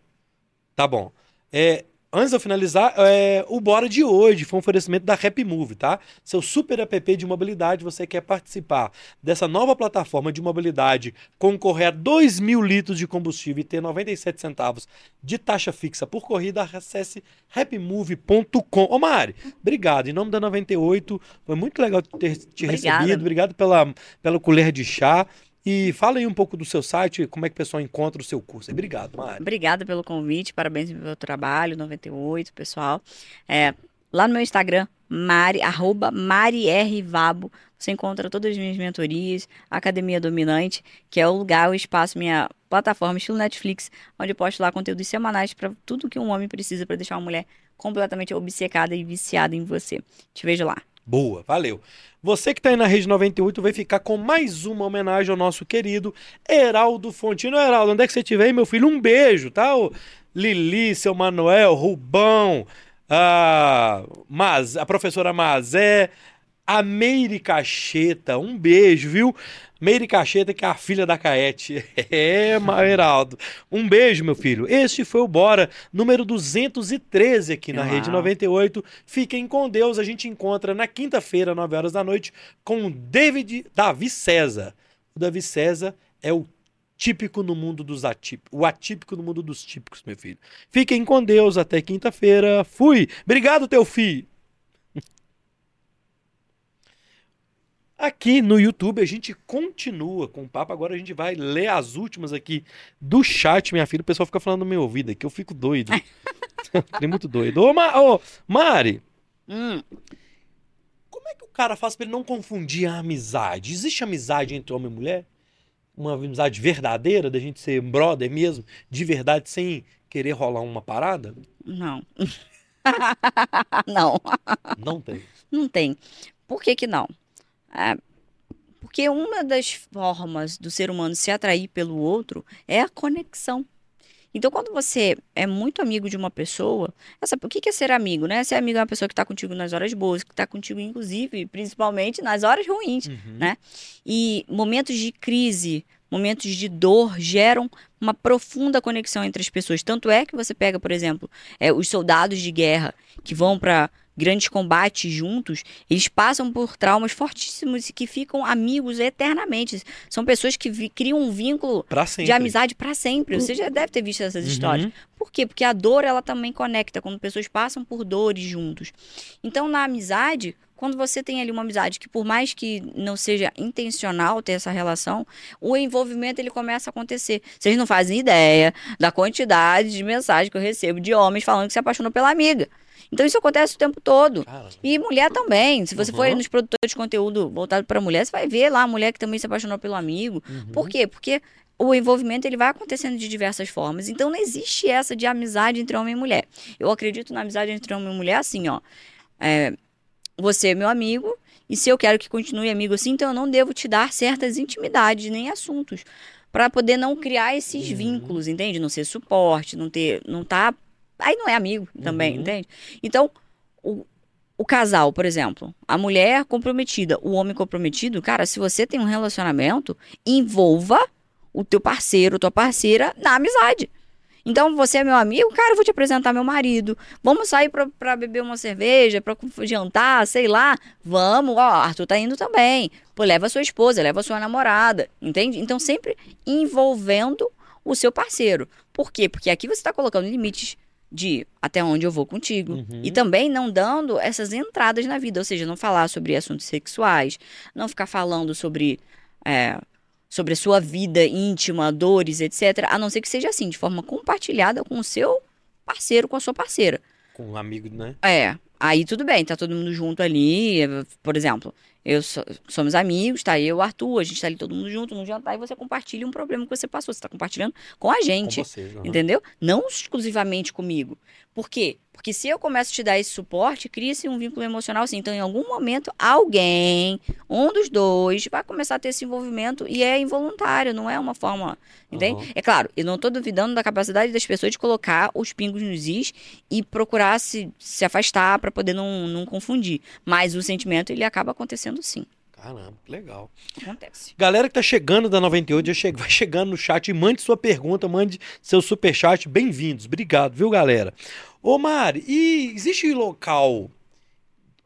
Tá bom. É, antes de eu finalizar, é, o Bora de hoje foi um oferecimento da Rap Move, tá? Seu super app de mobilidade, você quer participar dessa nova plataforma de mobilidade, concorrer a 2 mil litros de combustível e ter 97 centavos de taxa fixa por corrida, acesse rapmove.com. Ô Mari, obrigado. Em nome da 98, foi muito legal ter te Obrigada. recebido. Obrigado pela, pela colher de chá. E fala aí um pouco do seu site, como é que o pessoal encontra o seu curso. Obrigado, Mari. Obrigada pelo convite, parabéns pelo trabalho, 98, pessoal. É, lá no meu Instagram, Mari, arroba você encontra todas as minhas mentorias, Academia Dominante, que é o lugar, o espaço, minha plataforma, estilo Netflix, onde eu posto lá conteúdos semanais para tudo que um homem precisa para deixar uma mulher completamente obcecada e viciada em você. Te vejo lá. Boa, valeu. Você que está aí na Rede 98 vai ficar com mais uma homenagem ao nosso querido Heraldo Fontino. Heraldo, onde é que você estiver aí, meu filho? Um beijo, tá? O Lili, seu Manuel, Rubão, a, Maz, a professora Mazé, a Meire Cacheta. Um beijo, viu? Meire Cacheta, que é a filha da Caete. <laughs> É, Heraldo. Um beijo, meu filho. Este foi o Bora, número 213 aqui na Uau. Rede 98. Fiquem com Deus. A gente encontra na quinta-feira, 9 horas da noite, com o David Davi César. O Davi César é o típico no mundo dos atípicos. O atípico no mundo dos típicos, meu filho. Fiquem com Deus. Até quinta-feira. Fui. Obrigado, teu filho. Aqui no YouTube a gente continua com o papo. Agora a gente vai ler as últimas aqui do chat, minha filha. O pessoal fica falando no meu ouvido aqui, eu fico doido. <laughs> Fiquei muito doido. Ô, Ma- ô, Mari, Hum, como é que o cara faz pra ele não confundir a amizade? Existe amizade entre homem e mulher? Uma amizade verdadeira, da gente ser brother mesmo, de verdade, sem querer rolar uma parada? não. <laughs> não, Não tem. não tem. Por que que não? Porque uma das formas do ser humano se atrair pelo outro é a conexão. Então, quando você é muito amigo de uma pessoa, essa, o que que é ser amigo, né? Ser amigo é uma pessoa que está contigo nas horas boas, que está contigo, inclusive, principalmente nas horas ruins. Uhum. Né? E momentos de crise, momentos de dor geram uma profunda conexão entre as pessoas. Tanto é que você pega, por exemplo, é, os soldados de guerra que vão para grandes combates juntos, eles passam por traumas fortíssimos e que ficam amigos eternamente. São pessoas que vi- criam um vínculo de amizade para sempre. Você já deve ter visto essas Uhum. histórias. Por quê? Porque a dor ela também conecta quando pessoas passam por dores juntos. Então, na amizade, quando você tem ali uma amizade que por mais que não seja intencional ter essa relação, o envolvimento ele começa a acontecer. Vocês não fazem ideia da quantidade de mensagens que eu recebo de homens falando que se apaixonou pela amiga. Então isso acontece o tempo todo. Cara, E mulher também. Se você for Uhum. nos produtores de conteúdo voltado para mulher, você vai ver lá a mulher que também se apaixonou pelo amigo. uhum. Por quê? Porque o envolvimento ele vai acontecendo de diversas formas. Então não existe essa de amizade entre homem e mulher. Eu acredito na amizade entre homem e mulher assim, ó. É, você é meu amigo e se eu quero que continue amigo assim, então eu não devo te dar certas intimidades nem assuntos para poder não criar esses Uhum. vínculos, entende? Não ser suporte, não ter, não tá, aí não é amigo também, Uhum. entende? Então o, o casal, por exemplo, a mulher comprometida, o homem comprometido, cara, se você tem um relacionamento, envolva o teu parceiro, tua parceira na amizade. Então, você é meu amigo, cara, eu vou te apresentar meu marido. Vamos sair pra, pra beber uma cerveja, pra jantar, sei lá. Vamos, ó, Arthur tá indo também. Pô, leva sua esposa, leva sua namorada, entende? Então, sempre envolvendo o seu parceiro. Por quê? Porque aqui você tá colocando limites de até onde eu vou contigo. Uhum. E também não dando essas entradas na vida, ou seja, não falar sobre assuntos sexuais, não ficar falando sobre, é, sobre a sua vida íntima, dores, etc. A não ser que seja assim, de forma compartilhada com o seu parceiro, com a sua parceira. Com um amigo, né? É, aí tudo bem, tá todo mundo junto ali, por exemplo, eu so- somos amigos, tá eu, Arthur, a gente tá ali todo mundo junto no jantar e você compartilha um problema que você passou, você tá compartilhando com a gente. Com vocês. aham. Entendeu? Não exclusivamente comigo. Por quê? Porque se eu começo a te dar esse suporte, cria-se um vínculo emocional assim. Então, em algum momento, alguém, um dos dois, vai começar a ter esse envolvimento e é involuntário, não é uma forma. Entende? Aham. É claro, eu não estou duvidando da capacidade das pessoas de colocar os pingos nos is e procurar se, se afastar para poder não, não confundir. Mas o sentimento, ele acaba acontecendo sim. Caramba, legal. Acontece. Galera que tá chegando da 98, já chega, <laughs> vai chegando no chat e mande sua pergunta, mande seu superchat. Bem-vindos. Obrigado, viu, galera? Ô, Mari, e existe local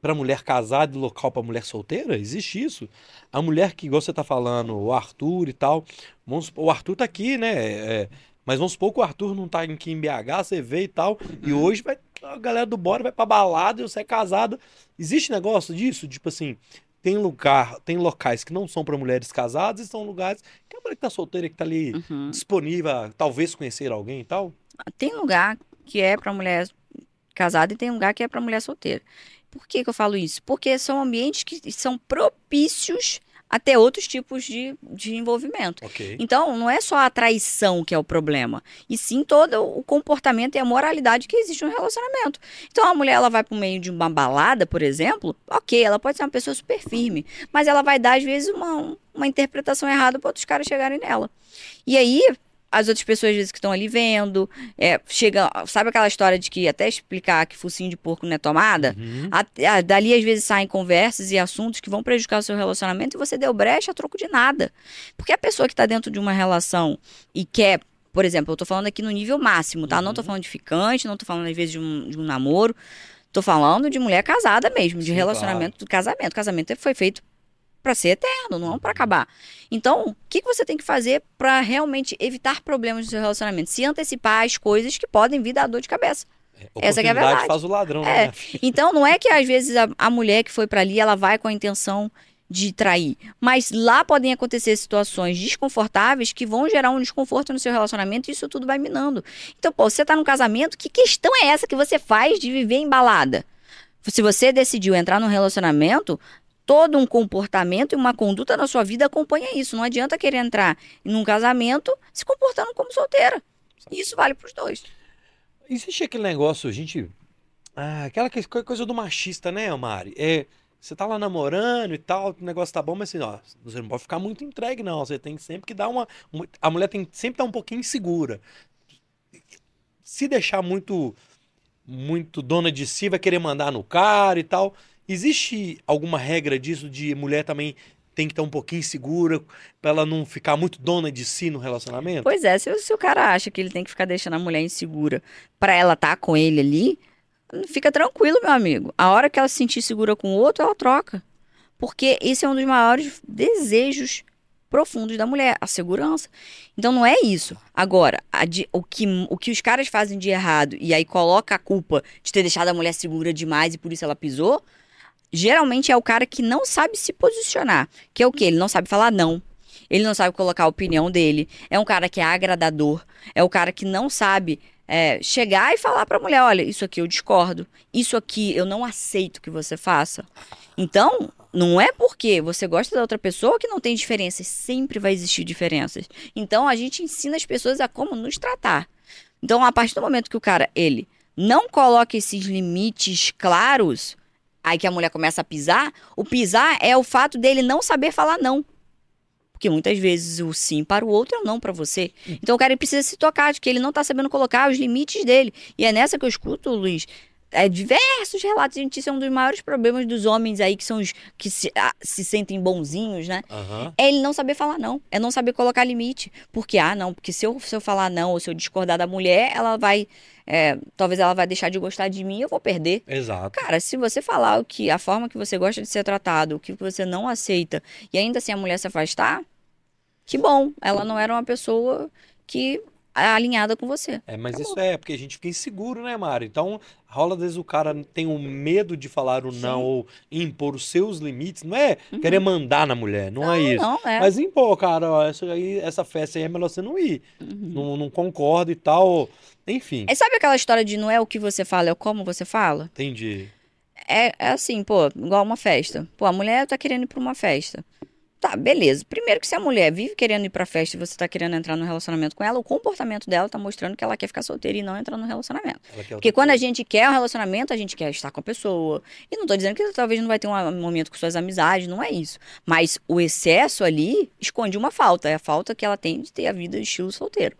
pra mulher casada e local pra mulher solteira? Existe isso? A mulher que, igual você tá falando, o Arthur e tal. Vamos, o Arthur tá aqui, né? é, mas vamos supor que o Arthur não tá aqui em BH, você vê e tal. E hoje vai, a galera do Bora vai pra balada e você é casada. Existe negócio disso? Tipo assim, tem lugar, tem locais que não são para mulheres casadas e são lugares que a mulher que tá solteira, que tá ali Uhum. disponível, talvez conhecer alguém e tal. Tem lugar que é para mulher casada e tem lugar que é para mulher solteira. Por que, que eu falo isso? Porque são ambientes que são propícios a ter outros tipos de, de envolvimento. Ok. Então, não é só a traição que é o problema, e sim todo o comportamento e a moralidade que existe no relacionamento. Então, a mulher ela vai para o meio de uma balada, por exemplo, ok, ela pode ser uma pessoa super firme, mas ela vai dar, às vezes, uma, uma interpretação errada para outros caras chegarem nela. E aí, as outras pessoas, às vezes, que estão ali vendo, é, chega, sabe aquela história de que até explicar que focinho de porco não é tomada? Uhum. A- a- dali, às vezes, saem conversas e assuntos que vão prejudicar o seu relacionamento e você deu brecha a troco de nada. Porque a pessoa que está dentro de uma relação e quer, por exemplo, eu tô falando aqui no nível máximo, tá? Não tô Uhum. falando de ficante, não tô falando, às vezes, de um, de um namoro. Tô falando de mulher casada mesmo, de Sim, relacionamento do casamento. casamento foi feito para ser eterno, não para acabar. Então, o que, você tem que fazer para realmente evitar problemas no seu relacionamento? Se antecipar as coisas que podem vir dar dor de cabeça. Essa que é a verdade. faz o ladrão, É. né? Então, não é que às vezes a, a mulher que foi para ali, ela vai com a intenção de trair. Mas lá podem acontecer situações desconfortáveis que vão gerar um desconforto no seu relacionamento e isso tudo vai minando. Então, pô, você tá num casamento, que questão é essa que você faz de viver embalada? Se você decidiu entrar num relacionamento, todo um comportamento e uma conduta na sua vida acompanha isso. Não adianta querer entrar num casamento se comportando como solteira. Isso vale pros dois. Existe aquele negócio, gente. Ah, aquela que- coisa do machista, né, Mari? É, você tá lá namorando e tal, o negócio tá bom, mas assim, ó, você não pode ficar muito entregue, não. Você tem sempre que dar uma. A mulher tem que sempre estar um pouquinho insegura. Se deixar muito. Muito dona de si, vai querer mandar no cara e tal. Existe alguma regra disso de mulher também tem que estar um pouquinho segura pra ela não ficar muito dona de si no relacionamento? Pois é, se, o- se o cara acha que ele tem que ficar deixando a mulher insegura pra ela estar com ele ali, fica tranquilo, meu amigo. A hora que ela se sentir segura com o outro, ela troca. Porque esse é um dos maiores desejos profundos da mulher, a segurança. Então não é isso. Agora, de- o, que, o que os caras fazem de errado e aí coloca a culpa de ter deixado a mulher segura demais e por isso ela pisou, geralmente é o cara que não sabe se posicionar. Que é o quê? Ele não sabe falar não. Ele não sabe colocar a opinião dele. É um cara que é agradador. É o cara que não sabe é, chegar e falar pra mulher: olha, isso aqui eu discordo. Isso aqui eu não aceito que você faça. Então, não é porque você gosta da outra pessoa que não tem diferenças. Sempre vai existir diferenças. Então, a gente ensina as pessoas a como nos tratar. Então, a partir do momento que o cara, ele não coloca esses limites claros, aí que a mulher começa a pisar, o pisar é o fato dele não saber falar não. Porque muitas vezes o sim para o outro é o não para você. Então o cara precisa se tocar de que ele não tá sabendo colocar os limites dele. E é nessa que eu escuto, Luiz, é, diversos relatos. Gente, isso é um dos maiores problemas dos homens aí, que são os que se, ah, se sentem bonzinhos, né? Aham. É ele não saber falar não. É não saber colocar limite. Porque, ah, não, porque se eu, se eu falar não, ou se eu discordar da mulher, ela vai. É, talvez ela vai deixar de gostar de mim e eu vou perder. Exato. Cara, se você falar o que a forma que você gosta de ser tratado, o que você não aceita, e ainda assim a mulher se afastar, que bom. Ela não era uma pessoa que é alinhada com você. É, mas isso é, porque a gente fica inseguro, né, Mari? Então, rola, às vezes, o cara tem o medo de falar o não Sim. ou impor os seus limites. Não é querer mandar na mulher, não, é isso. Não, é. Mas impor, cara, ó, essa, aí, essa festa aí é melhor você não ir. Uhum. Não, não concordo e tal. Enfim, É, sabe aquela história de não é o que você fala, é o como você fala? entendi. É, é assim, pô, igual uma festa. Pô, a mulher tá querendo ir pra uma festa. Tá, beleza. Primeiro que se a mulher vive querendo ir pra festa e você tá querendo entrar no relacionamento com ela, o comportamento dela tá mostrando que ela quer ficar solteira e não entrar no relacionamento. Porque quando a coisa. gente quer um relacionamento, a gente quer estar com a pessoa. E não tô dizendo que talvez não vai ter um momento com suas amizades, não é isso. Mas o excesso ali esconde uma falta. É a falta que ela tem de ter a vida de estilo solteiro.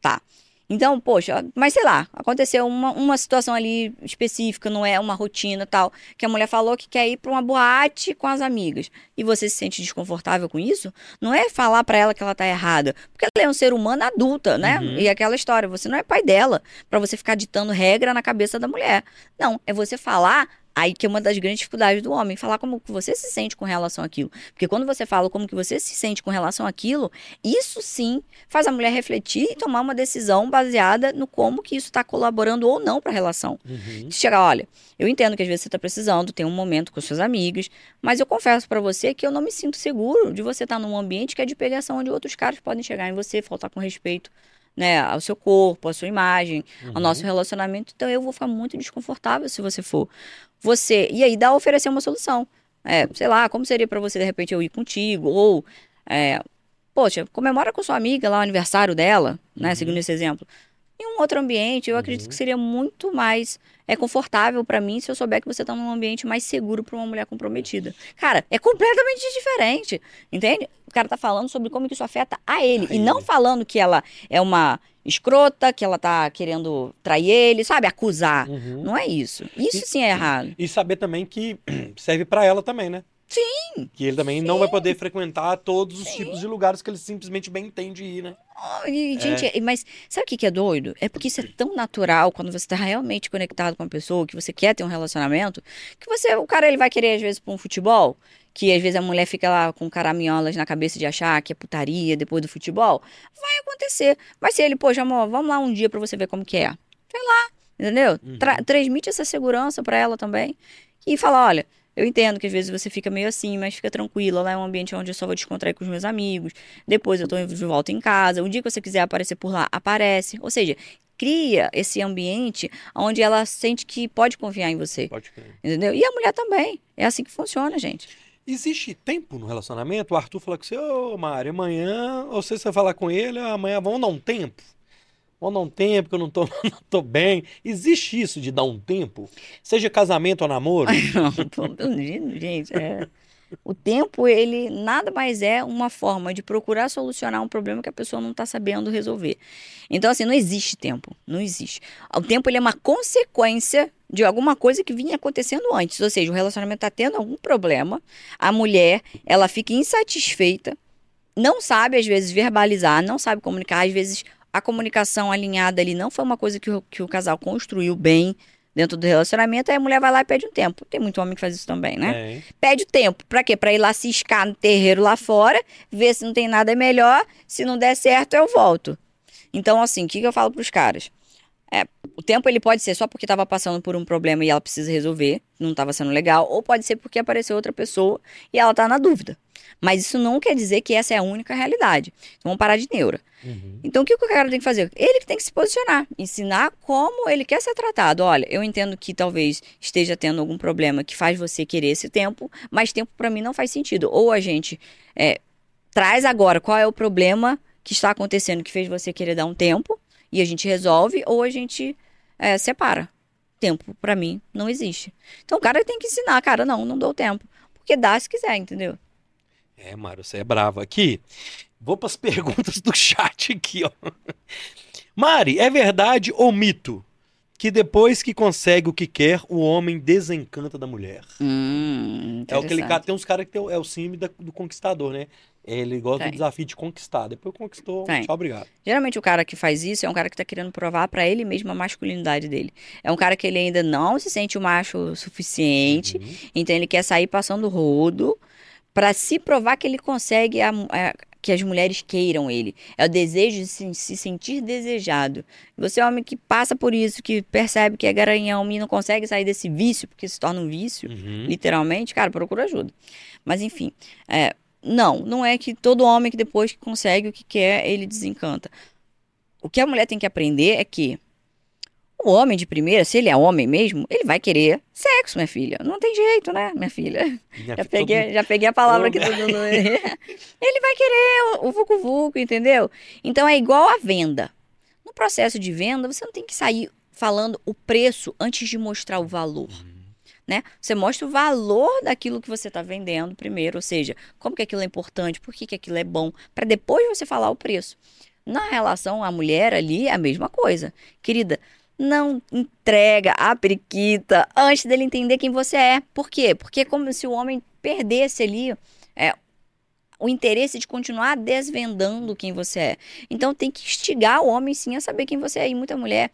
Tá. Então, poxa, mas sei lá, aconteceu uma, uma situação ali específica, não é uma rotina tal, que a mulher falou que quer ir pra uma boate com as amigas. E você se sente desconfortável com isso? Não é falar pra ela que ela tá errada, porque ela é um ser humano adulta, né? Uhum. E aquela história, você não é pai dela pra você ficar ditando regra na cabeça da mulher. Não, é você falar Aí que é uma das grandes dificuldades do homem, falar como que você se sente com relação àquilo. Porque quando você fala como que você se sente com relação àquilo, isso sim faz a mulher refletir e tomar uma decisão baseada no como que isso está colaborando ou não para a relação. Uhum. Chegar, olha, eu entendo que às vezes você está precisando ter um momento com suas amigas, mas eu confesso para você que eu não me sinto seguro de você estar num ambiente que é de pegação onde outros caras podem chegar em você, faltar com respeito, né, ao seu corpo, à sua imagem, ao nosso relacionamento. Então eu vou ficar muito desconfortável se você for. Você, e aí dá a oferecer uma solução. É, sei lá, como seria pra você, de repente, eu ir contigo? Ou, é, poxa, comemora com sua amiga lá o aniversário dela, né? Uhum. Seguindo esse exemplo. Em um outro ambiente, eu acredito Uhum. que seria muito mais é confortável pra mim se eu souber que você tá num ambiente mais seguro pra uma mulher comprometida. Cara, é completamente diferente, entende? O cara tá falando sobre como que isso afeta a ele e não falando que ela é uma escrota, que ela tá querendo trair ele, sabe? Acusar. Uhum. Não é isso. Isso E- sim é errado. E saber também que <clears throat> serve pra ela também, né? Sim. Que ele também não vai poder frequentar todos os tipos de lugares que ele simplesmente bem entende ir, né? Oh, e, gente, e- mas sabe o que, que é doido? É porque isso é tão natural quando você tá realmente conectado com a pessoa, que você quer ter um relacionamento, que você, o cara ele vai querer às vezes pra um futebol, que às vezes a mulher fica lá com caraminholas na cabeça de achar que é putaria depois do futebol. Vai acontecer. Mas se ele, poxa, amor, vamos lá um dia pra você ver como que é. Sei lá, entendeu? Uhum. Tra- transmite essa segurança pra ela também. E fala, olha, eu entendo que às vezes você fica meio assim, mas fica tranquila, lá é um ambiente onde eu só vou descontrair com os meus amigos. Depois eu tô de volta em casa. Um dia que você quiser aparecer por lá, aparece. Ou seja, cria esse ambiente onde ela sente que pode confiar em você. Pode crer. Entendeu? E a mulher também. É assim que funciona, gente. Existe tempo no relacionamento? O Arthur falou com você, ô Mário, amanhã, ou se você falar com ele, "Ah, amanhã vamos dar um tempo. Vamos dar um tempo que eu não tô, <laughs> não tô bem. Existe isso de dar um tempo? Seja casamento ou namoro? Não, tô- gente, é. O tempo, ele nada mais é uma forma de procurar solucionar um problema que a pessoa não está sabendo resolver. Então, assim, não existe tempo. Não existe. O tempo, ele é uma consequência de alguma coisa que vinha acontecendo antes. Ou seja, o relacionamento está tendo algum problema, a mulher, ela fica insatisfeita, não sabe, às vezes, verbalizar, não sabe comunicar, às vezes a comunicação alinhada ali não foi uma coisa que o, que o casal construiu bem dentro do relacionamento, aí a mulher vai lá e pede um tempo. Tem muito homem que faz isso também, né? É? Pede o tempo. Pra quê? Pra ir lá ciscar no terreiro lá fora, ver se não tem nada melhor. Se não der certo, eu volto. Então, assim, o que, que eu falo pros caras? É, o tempo ele pode ser só porque estava passando por um problema e ela precisa resolver, não estava sendo legal, ou pode ser porque apareceu outra pessoa e ela tá na dúvida. Mas isso não quer dizer que essa é a única realidade. Então, vamos parar de neura. Uhum. Então, o que o cara tem que fazer? Ele que tem que se posicionar, ensinar como ele quer ser tratado. Olha, eu entendo que talvez esteja tendo algum problema que faz você querer esse tempo, mas tempo pra mim não faz sentido. Ou a gente é, traz agora qual é o problema que está acontecendo que fez você querer dar um tempo e a gente resolve, ou a gente é, separa. Tempo pra mim não existe. Então, o cara tem que ensinar, cara, não, não dou tempo. Porque dá se quiser, entendeu? É, Mário, você é bravo. Aqui, vou para as <laughs> perguntas do chat aqui, ó. Mari, é verdade ou mito que depois que consegue o que quer, o homem desencanta da mulher? Hum, É o que ele interessante. tem uns caras que tem, é o símbolo do conquistador, né? Ele gosta Tem. do desafio de conquistar. Depois conquistou, Tem. tchau, obrigado. Geralmente o cara que faz isso é um cara que tá querendo provar pra ele mesmo a masculinidade dele. É um cara que ele ainda não se sente o macho o suficiente, Uhum. então ele quer sair passando rodo pra se provar que ele consegue a- a- que as mulheres queiram ele. É o desejo de se, se sentir desejado. Você é um homem que passa por isso, que percebe que é garanhão e não consegue sair desse vício, porque se torna um vício, Uhum. literalmente, cara, procura ajuda. Mas enfim, é, não, não é que todo homem que depois que consegue o que quer, ele desencanta. O que a mulher tem que aprender é que o homem de primeira, se ele é homem mesmo, ele vai querer sexo, minha filha. Não tem jeito, né, minha filha? Minha Já peguei, já peguei a palavra aqui do Todo Dudu. <laughs> Ele vai querer o, o vucu-vucu, entendeu? Então é igual a venda. No processo de venda, você não tem que sair falando o preço antes de mostrar o valor. Né? Você mostra o valor daquilo que você está vendendo primeiro, ou seja, como que aquilo é importante, por que, que aquilo é bom, para depois você falar o preço. Na relação à mulher ali, é a mesma coisa. Querida, não entrega a periquita antes dele entender quem você é. Por quê? Porque é como se o homem perdesse ali é, o interesse de continuar desvendando quem você é. Então tem que instigar o homem sim a saber quem você é. E muita mulher.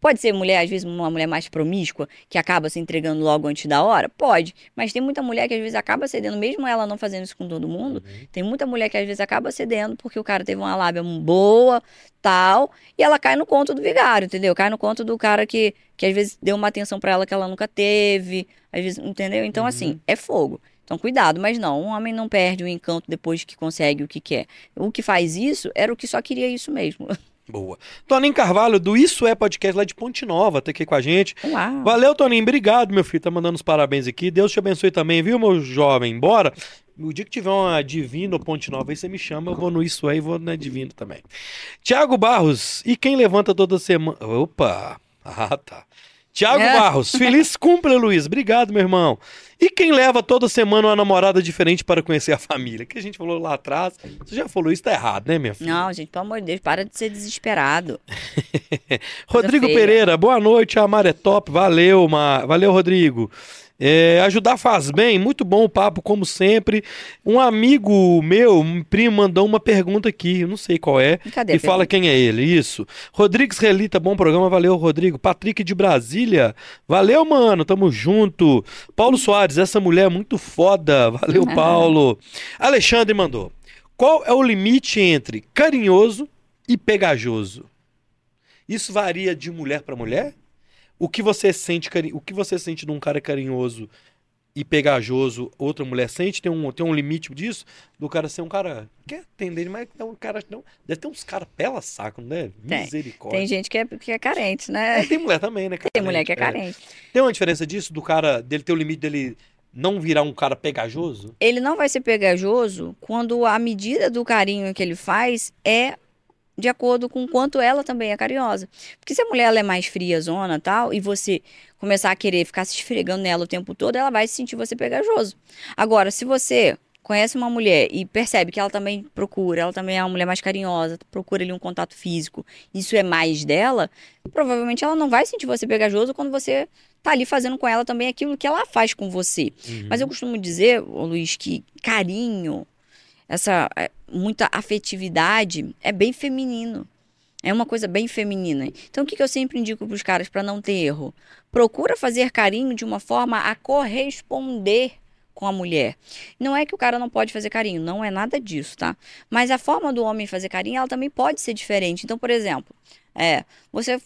Pode ser mulher, às vezes, uma mulher mais promíscua, que acaba se entregando logo antes da hora? Pode. Mas tem muita mulher que às vezes acaba cedendo, mesmo ela não fazendo isso com todo mundo. Uhum. Tem muita mulher que às vezes acaba cedendo porque o cara teve uma lábia boa, tal, e ela cai no conto do vigário, entendeu? Cai no conto do cara que, que às vezes deu uma atenção pra ela que ela nunca teve, às vezes, entendeu? Então, Uhum. assim, é fogo. Então, cuidado, mas não, um homem não perde o encanto depois que consegue o que quer. O que faz isso era o que só queria isso mesmo. <laughs> Boa. Toninho Carvalho, do Isso É Podcast, lá de Ponte Nova, tá aqui com a gente. Uau. Valeu, Toninho. Obrigado, meu filho. Tá mandando os parabéns aqui. Deus te abençoe também, viu, meu jovem? Bora. O dia que tiver uma Divino Ponte Nova aí, você me chama. Eu vou no Isso É e vou na Divino também. Tiago Barros. E quem levanta toda semana. Opa! <laughs> Ah, tá. Tiago É. Barros. Feliz <laughs> cumple, Luiz. Obrigado, meu irmão. E quem leva toda semana uma namorada diferente para conhecer a família? Que a gente falou lá atrás. Você já falou isso, tá errado, né, minha filha? Não, gente, pelo amor de Deus, para de ser desesperado. <laughs> Rodrigo. Pereira, boa noite, a Mar é top, valeu, Mar. valeu, Rodrigo. É, ajudar faz bem, muito bom o papo, como sempre. Um amigo meu, um primo, mandou uma pergunta aqui, eu não sei qual é, Cadê? e fala quem é ele, isso. Rodrigues Relita, bom programa, valeu, Rodrigo. Patrick de Brasília, valeu, mano, tamo junto. Paulo Soares, essa mulher é muito foda, valeu, <laughs> Paulo. Alexandre mandou, qual é o limite entre carinhoso e pegajoso? Isso varia de mulher para mulher? O que você sente, o que você sente de um cara carinhoso e pegajoso, outra mulher sente? Tem um, tem um limite disso? Do cara ser um cara. Quer atender, mas é um cara. Não, deve ter uns caras pela saco, né? Tem. Misericórdia. Tem gente que é, que é carente, né? É, tem mulher também, né? Tem mulher que é carente. carente. Tem uma diferença disso, do cara, dele ter o limite dele não virar um cara pegajoso? Ele não vai ser pegajoso quando a medida do carinho que ele faz é de acordo com quanto ela também é carinhosa. Porque se a mulher é mais fria, zona tal, e você começar a querer ficar se esfregando nela o tempo todo, ela vai sentir você pegajoso. Agora, se você conhece uma mulher e percebe que ela também procura, ela também é uma mulher mais carinhosa, procura ali um contato físico, isso é mais dela, provavelmente ela não vai sentir você pegajoso quando você tá ali fazendo com ela também aquilo que ela faz com você. Mas eu costumo dizer, Luiz, que carinho, essa é, muita afetividade é bem feminino. É uma coisa bem feminina. Então, o que, que eu sempre indico para os caras para não ter erro? Procura fazer carinho de uma forma a corresponder com a mulher. Não é que o cara não pode fazer carinho, não é nada disso, tá? Mas a forma do homem fazer carinho, ela também pode ser diferente. Então, por exemplo, é, você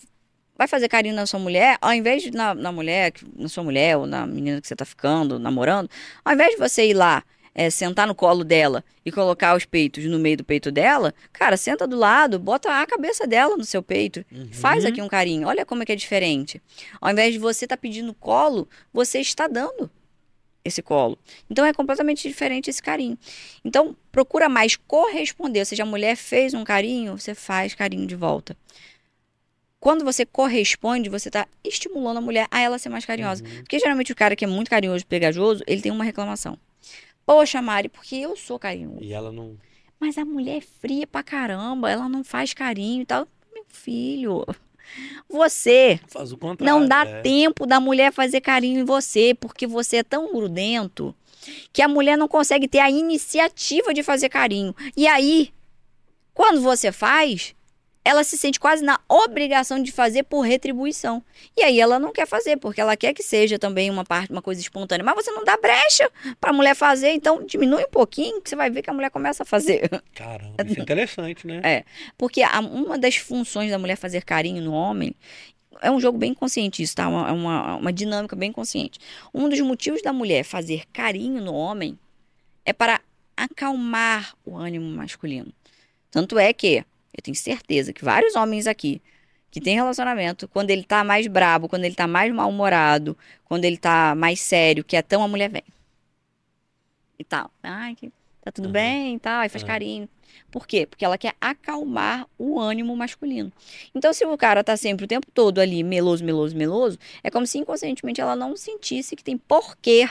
vai fazer carinho na sua mulher, ao invés de na, na mulher, na sua mulher ou na menina que você tá ficando, namorando, ao invés de você ir lá, é, sentar no colo dela e colocar os peitos no meio do peito dela, cara, senta do lado, bota a cabeça dela no seu peito, faz aqui um carinho. Olha como é que é diferente. Ao invés de você estar pedindo colo, você está dando esse colo. Então é completamente diferente esse carinho. Então procura mais corresponder, ou seja, a mulher fez um carinho, você faz carinho de volta. Quando você corresponde, você está estimulando a mulher a ela ser mais carinhosa. Porque geralmente o cara que é muito carinhoso, pegajoso, ele tem uma reclamação. Poxa, Mari, porque eu sou carinhoso. E ela não. Mas a mulher é fria pra caramba, ela não faz carinho e tal. Meu filho, você Faz o contrário. não dá é. tempo da mulher fazer carinho em você, porque você é tão grudento que a mulher não consegue ter a iniciativa de fazer carinho. E aí, quando você faz, ela se sente quase na obrigação de fazer por retribuição. E aí ela não quer fazer, porque ela quer que seja também uma parte, uma coisa espontânea. Mas você não dá brecha para a mulher fazer, então diminui um pouquinho que você vai ver que a mulher começa a fazer. Caramba, isso é interessante, né? É. Porque a- uma das funções da mulher fazer carinho no homem é um jogo bem consciente isso, tá? Uma, uma, uma dinâmica bem consciente. Um dos motivos da mulher fazer carinho no homem é para acalmar o ânimo masculino. Tanto é que eu tenho certeza que vários homens aqui que têm relacionamento, quando ele tá mais brabo, quando ele tá mais mal-humorado, quando ele tá mais sério, quietão, a mulher vem. E tal. Ai, que tá tudo Uhum. bem e tal, aí faz Uhum. carinho. Por quê? Porque ela quer acalmar o ânimo masculino. Então, se o cara tá sempre o tempo todo ali meloso, meloso, meloso, é como se inconscientemente ela não sentisse que tem porquê,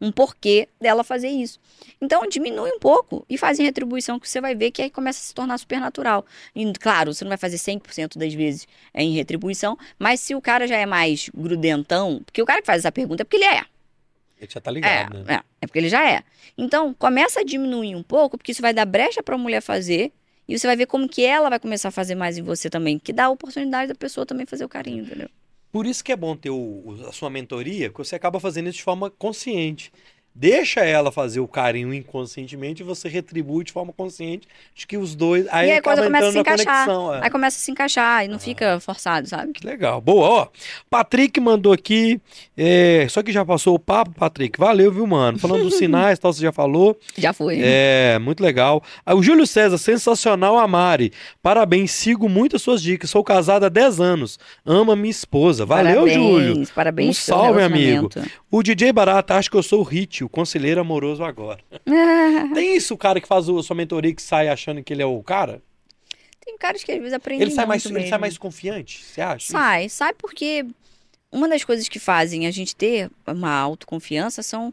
um porquê dela fazer isso. Então, diminui um pouco e faz em retribuição que você vai ver que aí começa a se tornar super natural. E, claro, você não vai fazer 100% das vezes é em retribuição, mas se o cara já é mais grudentão, porque o cara que faz essa pergunta é porque ele é. Ele já tá É, ligado, né? é, é porque ele já é. Então, começa a diminuir um pouco, porque isso vai dar brecha para a mulher fazer, e você vai ver como que ela vai começar a fazer mais em você também, que dá a oportunidade da pessoa também fazer o carinho, entendeu? Por isso que é bom ter o- a sua mentoria, porque você acaba fazendo isso de forma consciente. Deixa ela fazer o carinho inconscientemente e você retribui de forma consciente de que os dois. Aí E aí, quando começa a se encaixar, conexão. é. Aí começa a se encaixar e não fica forçado, sabe? Que legal. Boa, ó. Patrick mandou aqui. é, Só que já passou o papo, Patrick. Valeu, viu, mano? Falando dos <laughs> sinais, tal, você já falou. Já foi. É, muito legal. Ah, O Júlio César, sensacional, Amari. Parabéns, sigo muito as suas dicas. Sou casado há 10 anos. Ama minha esposa. Valeu, parabéns, Júlio. Parabéns, Um salve, relacionamento. O DJ Barata acha que eu sou o Hit, o conselheiro amoroso agora. <laughs> Tem isso, o cara que faz o, sua mentoria que sai achando que ele é o cara? Tem caras que às vezes aprendem Ele sai, mais, muito ele sai mesmo. mais confiante, você acha? Sai, sai porque uma das coisas que fazem a gente ter uma autoconfiança são,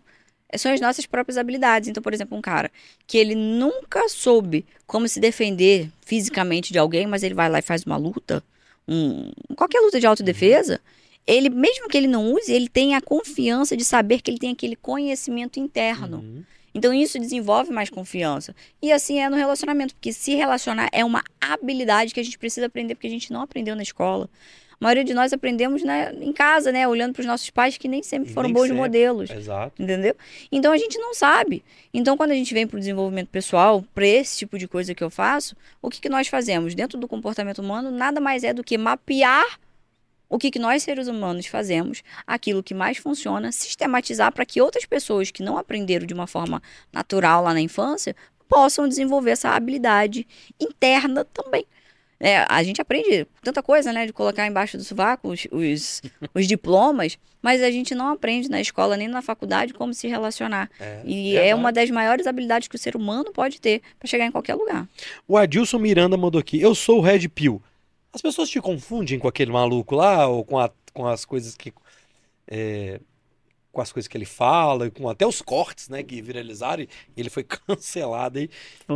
são as nossas próprias habilidades. Então, por exemplo, um cara que ele nunca soube como se defender fisicamente de alguém, mas ele vai lá e faz uma luta, um, qualquer luta de autodefesa, ele, mesmo que ele não use, ele tem a confiança de saber que ele tem aquele conhecimento interno. Uhum. Então isso desenvolve mais confiança. E assim é no relacionamento, porque se relacionar é uma habilidade que a gente precisa aprender, porque a gente não aprendeu na escola. A maioria de nós aprendemos né, em casa, né? Olhando para os nossos pais que nem sempre foram nem bons sempre. modelos. Exato. Entendeu? Então a gente não sabe. Então, quando a gente vem para o desenvolvimento pessoal, para esse tipo de coisa que eu faço, o que, que nós fazemos? Dentro do comportamento humano, nada mais é do que mapear o que, que nós, seres humanos, fazemos, aquilo que mais funciona, sistematizar para que outras pessoas que não aprenderam de uma forma natural lá na infância possam desenvolver essa habilidade interna também. É, a gente aprende tanta coisa, né? De colocar embaixo do sovaco os, os, <laughs> os diplomas, mas a gente não aprende na escola nem na faculdade como se relacionar. É, E é verdade. uma das maiores habilidades que o ser humano pode ter para chegar em qualquer lugar. O Adilson Miranda mandou aqui. Eu sou o Red Pill. As pessoas te confundem com aquele maluco lá, ou com, a- com as coisas que. é, com as coisas que ele fala, e com até os cortes, né, que viralizaram e ele foi <laughs> cancelado aí.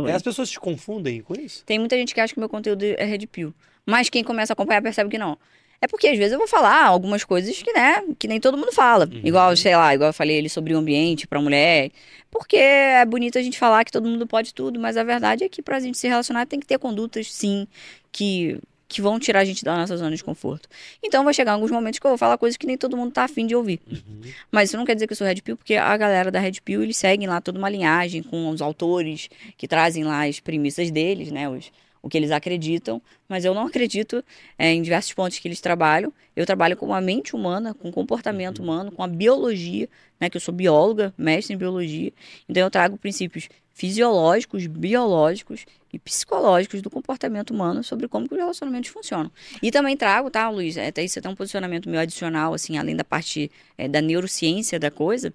É, as pessoas te confundem com isso? Tem muita gente que acha que meu conteúdo é Red Pill. Mas quem começa a acompanhar percebe que não. É porque às vezes eu vou falar algumas coisas que, né, que nem todo mundo fala. Uhum. Igual, sei lá, igual eu falei ali sobre o ambiente pra mulher. Porque é bonito a gente falar que todo mundo pode tudo, mas a verdade é que pra gente se relacionar tem que ter condutas, sim, que, que vão tirar a gente da nossa zona de conforto. Então vai chegar alguns momentos que eu vou falar coisas que nem todo mundo tá afim de ouvir. Uhum. Mas isso não quer dizer que eu sou Red Pill, porque a galera da Red Pill, eles seguem lá toda uma linhagem com os autores que trazem lá as premissas deles, né? Os, o que eles acreditam. Mas eu não <laughs> acredito é, em diversos pontos que eles trabalham. Eu trabalho com a mente humana, com o comportamento humano, com a biologia, né? Que eu sou bióloga, mestre em biologia. Então eu trago princípios fisiológicos, biológicos e psicológicos do comportamento humano sobre como que os relacionamentos funcionam. E também trago, tá, Luiz? Até isso é um posicionamento meu adicional, assim, além da parte é, da neurociência da coisa,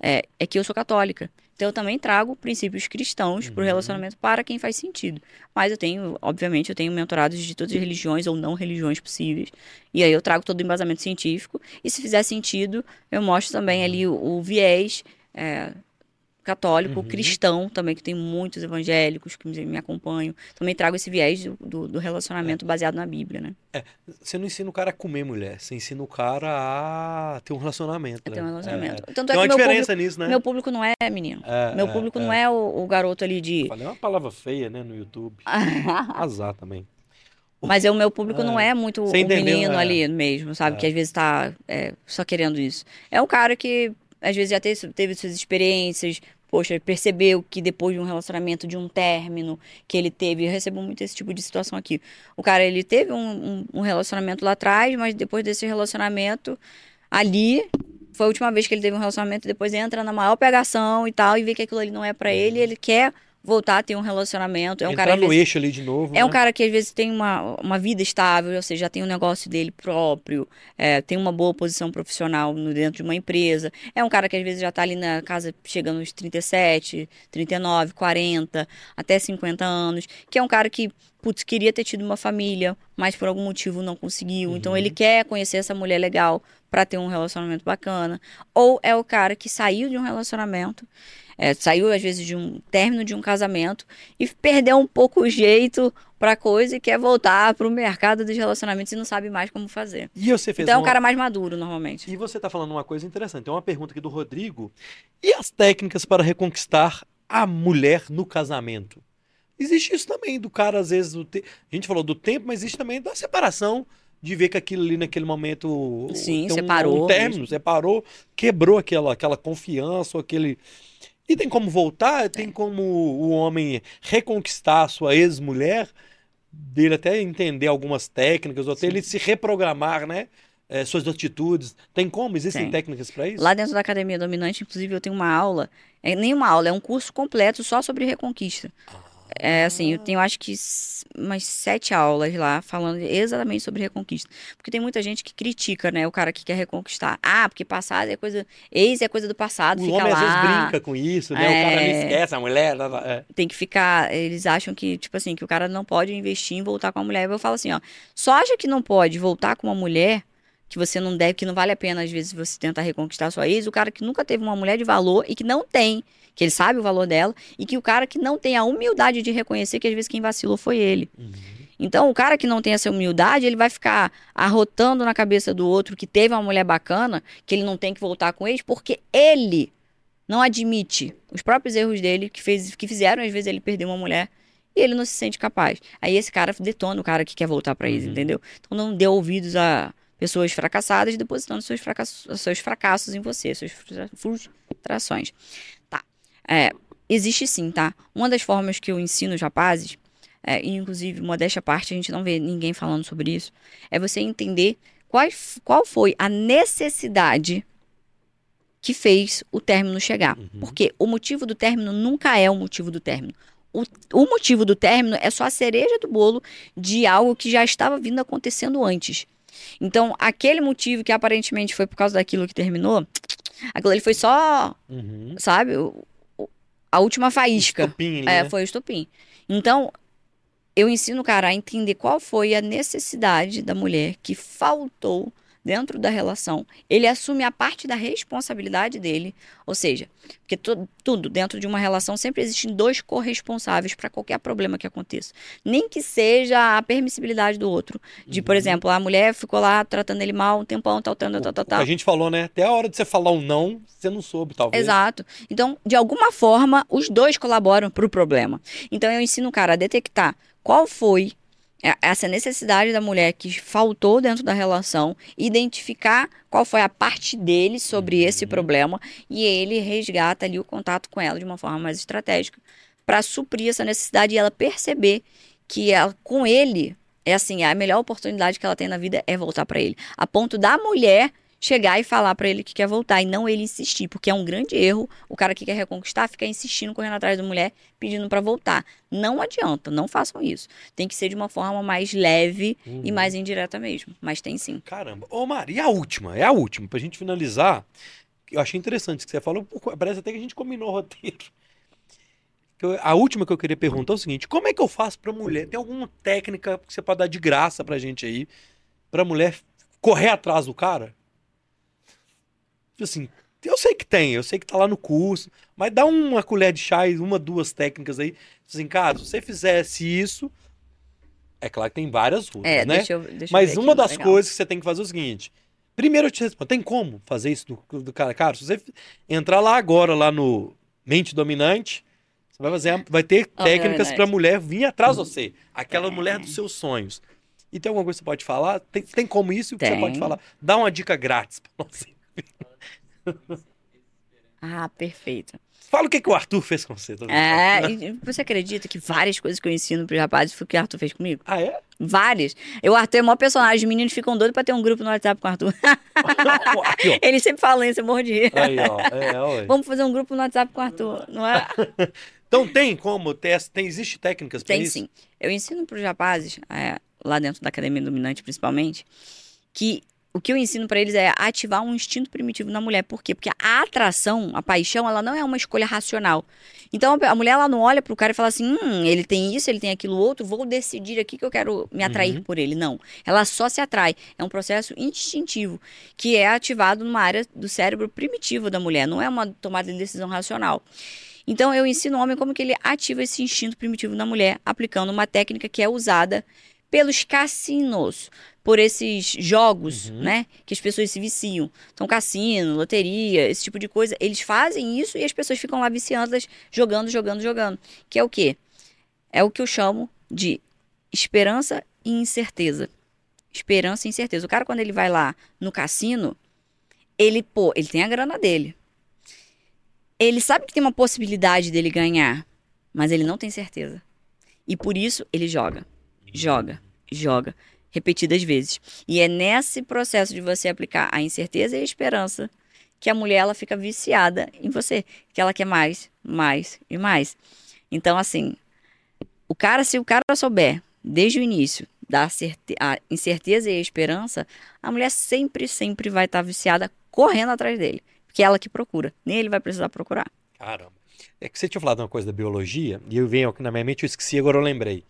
é, é que eu sou católica. Então eu também trago princípios cristãos para o Uhum. relacionamento para quem faz sentido. Mas eu tenho, obviamente, eu tenho mentorados de todas as religiões ou não religiões possíveis. E aí eu trago todo o embasamento científico. E se fizer sentido, eu mostro também ali o, o viés é, católico, Uhum. cristão também, que tem muitos evangélicos que me acompanham. Também trago esse viés do, do- do relacionamento baseado na Bíblia, né? Você não ensina o cara a comer mulher, você ensina o cara a ter um relacionamento. Né? tenho um relacionamento. É. Tanto Tem é uma que meu público, diferença nisso, né? meu público não é menino. É, Meu é, público é. não é o, o garoto ali de. Falei uma palavra feia, né, no YouTube. <laughs> Azar também. Mas é, o meu público não É. é muito o menino é. ali mesmo, sabe? É. Que às vezes tá é, só querendo isso. É um cara que às vezes já teve, teve suas experiências, poxa, percebeu que depois de um relacionamento, de um término que ele teve, eu recebo muito esse tipo de situação aqui. O cara, ele teve um, um- um relacionamento lá atrás, mas depois desse relacionamento, ali, foi a última vez que ele teve um relacionamento, depois entra na maior pegação e tal, e vê que aquilo ali não é pra ele, ele quer voltar a ter um relacionamento. É um Entrar cara no vezes, eixo ali de novo. é um né? cara que às vezes tem uma, uma vida estável, ou seja, já tem um negócio dele próprio, é, tem uma boa posição profissional no, dentro de uma empresa. É um cara que às vezes já tá ali na casa chegando aos 37, 39, 40, até 50 anos, que é um cara que, putz, queria ter tido uma família, mas por algum motivo não conseguiu. Então Uhum. ele quer conhecer essa mulher legal para ter um relacionamento bacana. Ou é o cara que saiu de um relacionamento, é, saiu às vezes de um término de um casamento e perdeu um pouco o jeito pra coisa e quer voltar pro mercado dos relacionamentos e não sabe mais como fazer. E você fez Então é um uma- cara mais maduro, normalmente. E você tá falando uma coisa interessante. Tem uma pergunta aqui do Rodrigo. E as técnicas para reconquistar a mulher no casamento? Existe isso também do cara, às vezes, do te... a gente falou do tempo, mas existe também da separação de ver que aquilo ali naquele momento Sim, tem um- separou um término, separou, quebrou aquela, aquela confiança, ou aquele. E tem como voltar, É. tem como o homem reconquistar a sua ex-mulher, dele até entender algumas técnicas, ou até ele se reprogramar, né? eh, suas atitudes. Tem como? Existem Tem. técnicas para isso? Lá dentro da Academia Dominante, inclusive, eu tenho uma aula. É nem uma aula, é um curso completo só sobre reconquista. É assim, eu tenho acho que umas sete aulas lá falando exatamente sobre reconquista. Porque tem muita gente que critica, né? O cara que quer reconquistar. Ah, porque passado é coisa. Ex é coisa do passado, O fica homem lá. às vezes brinca com isso, né? O cara não É. esquece a mulher. é. Tem que ficar. Eles acham que, tipo assim, que o cara não pode investir em voltar com a mulher. Eu falo assim, ó. Só acha que não pode voltar com uma mulher que você não deve, que não vale a pena, às vezes, você tentar reconquistar sua ex, o cara que nunca teve uma mulher de valor e que não tem, que ele sabe o valor dela, e que o cara que não tem a humildade de reconhecer que às vezes quem vacilou foi ele. Uhum. Então, o cara que não tem essa humildade, ele vai ficar arrotando na cabeça do outro que teve uma mulher bacana, que ele não tem que voltar com eles, porque ele não admite os próprios erros dele, que, fez, que fizeram, às vezes, ele perder uma mulher, e ele não se sente capaz. Aí esse cara detona o cara que quer voltar pra eles, Uhum. entendeu? Então, não dê ouvidos a pessoas fracassadas, depositando seus fracassos, seus fracassos em você, suas frustra- frustrações. É, existe sim, tá? Uma das formas que eu ensino os rapazes é, inclusive, modéstia à parte, a gente não vê ninguém falando sobre isso, é você entender quais, qual foi a necessidade que fez o término chegar. Uhum. Porque o motivo do término nunca é o motivo do término. O, o motivo do término é só a cereja do bolo de algo que já estava vindo acontecendo antes. Então, aquele motivo que aparentemente foi por causa daquilo que terminou, aquilo ali foi só, Uhum. sabe, a última faísca. Estopim ali, É, né? foi o estopim. Então, eu ensino o cara a entender qual foi a necessidade da mulher que faltou dentro da relação. Ele assume a parte da responsabilidade dele, ou seja, porque tu- tudo dentro de uma relação sempre existem dois corresponsáveis para qualquer problema que aconteça. Nem que seja a permissibilidade do outro. De, por Uhum. exemplo, a mulher ficou lá tratando ele mal um tempão, tal, tal, tal, tal, tal. a gente falou, né? Até a hora de você falar um não, você não soube, talvez. Exato. Então, de alguma forma, os dois colaboram para o problema. Então, eu ensino o cara a detectar qual foi essa necessidade da mulher que faltou dentro da relação, identificar qual foi a parte dele sobre esse Uhum. problema e ele resgata ali o contato com ela de uma forma mais estratégica para suprir essa necessidade e ela perceber que ela, com ele é assim, a melhor oportunidade que ela tem na vida é voltar para ele, a ponto da mulher chegar e falar pra ele que quer voltar e não ele insistir, porque é um grande erro o cara que quer reconquistar ficar insistindo, correndo atrás da mulher, pedindo pra voltar. Não adianta, não façam isso. Tem que ser de uma forma mais leve Uhum. e mais indireta mesmo, mas tem sim. Caramba. Ô, Mari, e a última? É a última, pra gente finalizar. Eu achei interessante isso que você falou. Parece até que a gente combinou o roteiro. A última que eu queria perguntar é o seguinte: como é que eu faço pra mulher? Tem alguma técnica que você pode dar de graça pra gente aí? Pra mulher correr atrás do cara? Tipo Assim, eu sei que tem, eu sei que tá lá no curso, mas dá uma colher de chá e uma, duas técnicas aí. Assim, cara, se você fizesse isso. É claro que tem várias outras, É, né? deixa eu, deixa Mas uma das legal. coisas que você tem que fazer é o seguinte. Primeiro eu te respondo, tem como fazer isso do, do cara? Cara, se você entrar lá agora, lá no Mente Dominante, você vai fazer, vai ter técnicas Dominante. pra mulher vir atrás de você. Aquela mulher dos seus sonhos. E tem alguma coisa que você pode falar? Tem, tem como isso? Que você Tem. pode falar? Dá uma dica grátis pra <laughs> nós. <laughs> Ah, perfeito. Fala o que, que o Arthur fez com você. É, você acredita que várias coisas que eu ensino pros rapazes foi o que o Arthur fez comigo? Ah, é? Várias. Eu, o Arthur é o maior personagem, os meninos ficam doidos pra ter um grupo no WhatsApp com o Arthur. <laughs> Aqui. Ele sempre fala isso, eu morro de rir. Aí, ó. É, ó. Vamos fazer um grupo no WhatsApp com o Arthur, não é? <laughs> Então tem como? Tem, tem, existe técnicas pra Tem isso? sim. Eu ensino para os rapazes, é, lá dentro da Academia Dominante principalmente, que o que eu ensino para eles é ativar um instinto primitivo na mulher. Por quê? Porque a atração, a paixão, ela não é uma escolha racional. Então a mulher ela não olha pro cara e fala assim: hum, ele tem isso, ele tem aquilo outro, vou decidir aqui que eu quero me atrair Uhum. por ele. Não. Ela só se atrai. É um processo instintivo que é ativado numa área do cérebro primitivo da mulher. Não é uma tomada de decisão racional. Então eu ensino o homem como que ele ativa esse instinto primitivo na mulher, aplicando uma técnica que é usada pelos cassinos, por esses jogos, Uhum. né, que as pessoas se viciam. Então cassino, loteria, esse tipo de coisa, eles fazem isso e as pessoas ficam lá viciadas, jogando, jogando, jogando. Que é o quê? É o que eu chamo de esperança e incerteza. esperança e incerteza. O cara, quando ele vai lá no cassino, ele, pô, ele tem a grana dele. Ele sabe que tem uma possibilidade dele ganhar, mas ele não tem certeza. E por isso ele joga, joga, joga, repetidas vezes. E é nesse processo de você aplicar a incerteza e a esperança que a mulher ela fica viciada em você, que ela quer mais, mais e mais. Então, assim, o cara, se o cara souber desde o início da a incerteza e a esperança, a mulher sempre, sempre vai estar viciada correndo atrás dele. Porque é ela que procura, nem ele vai precisar procurar. Caramba. É que você tinha falado uma coisa da biologia, e eu venho aqui na minha mente, eu esqueci, agora eu lembrei.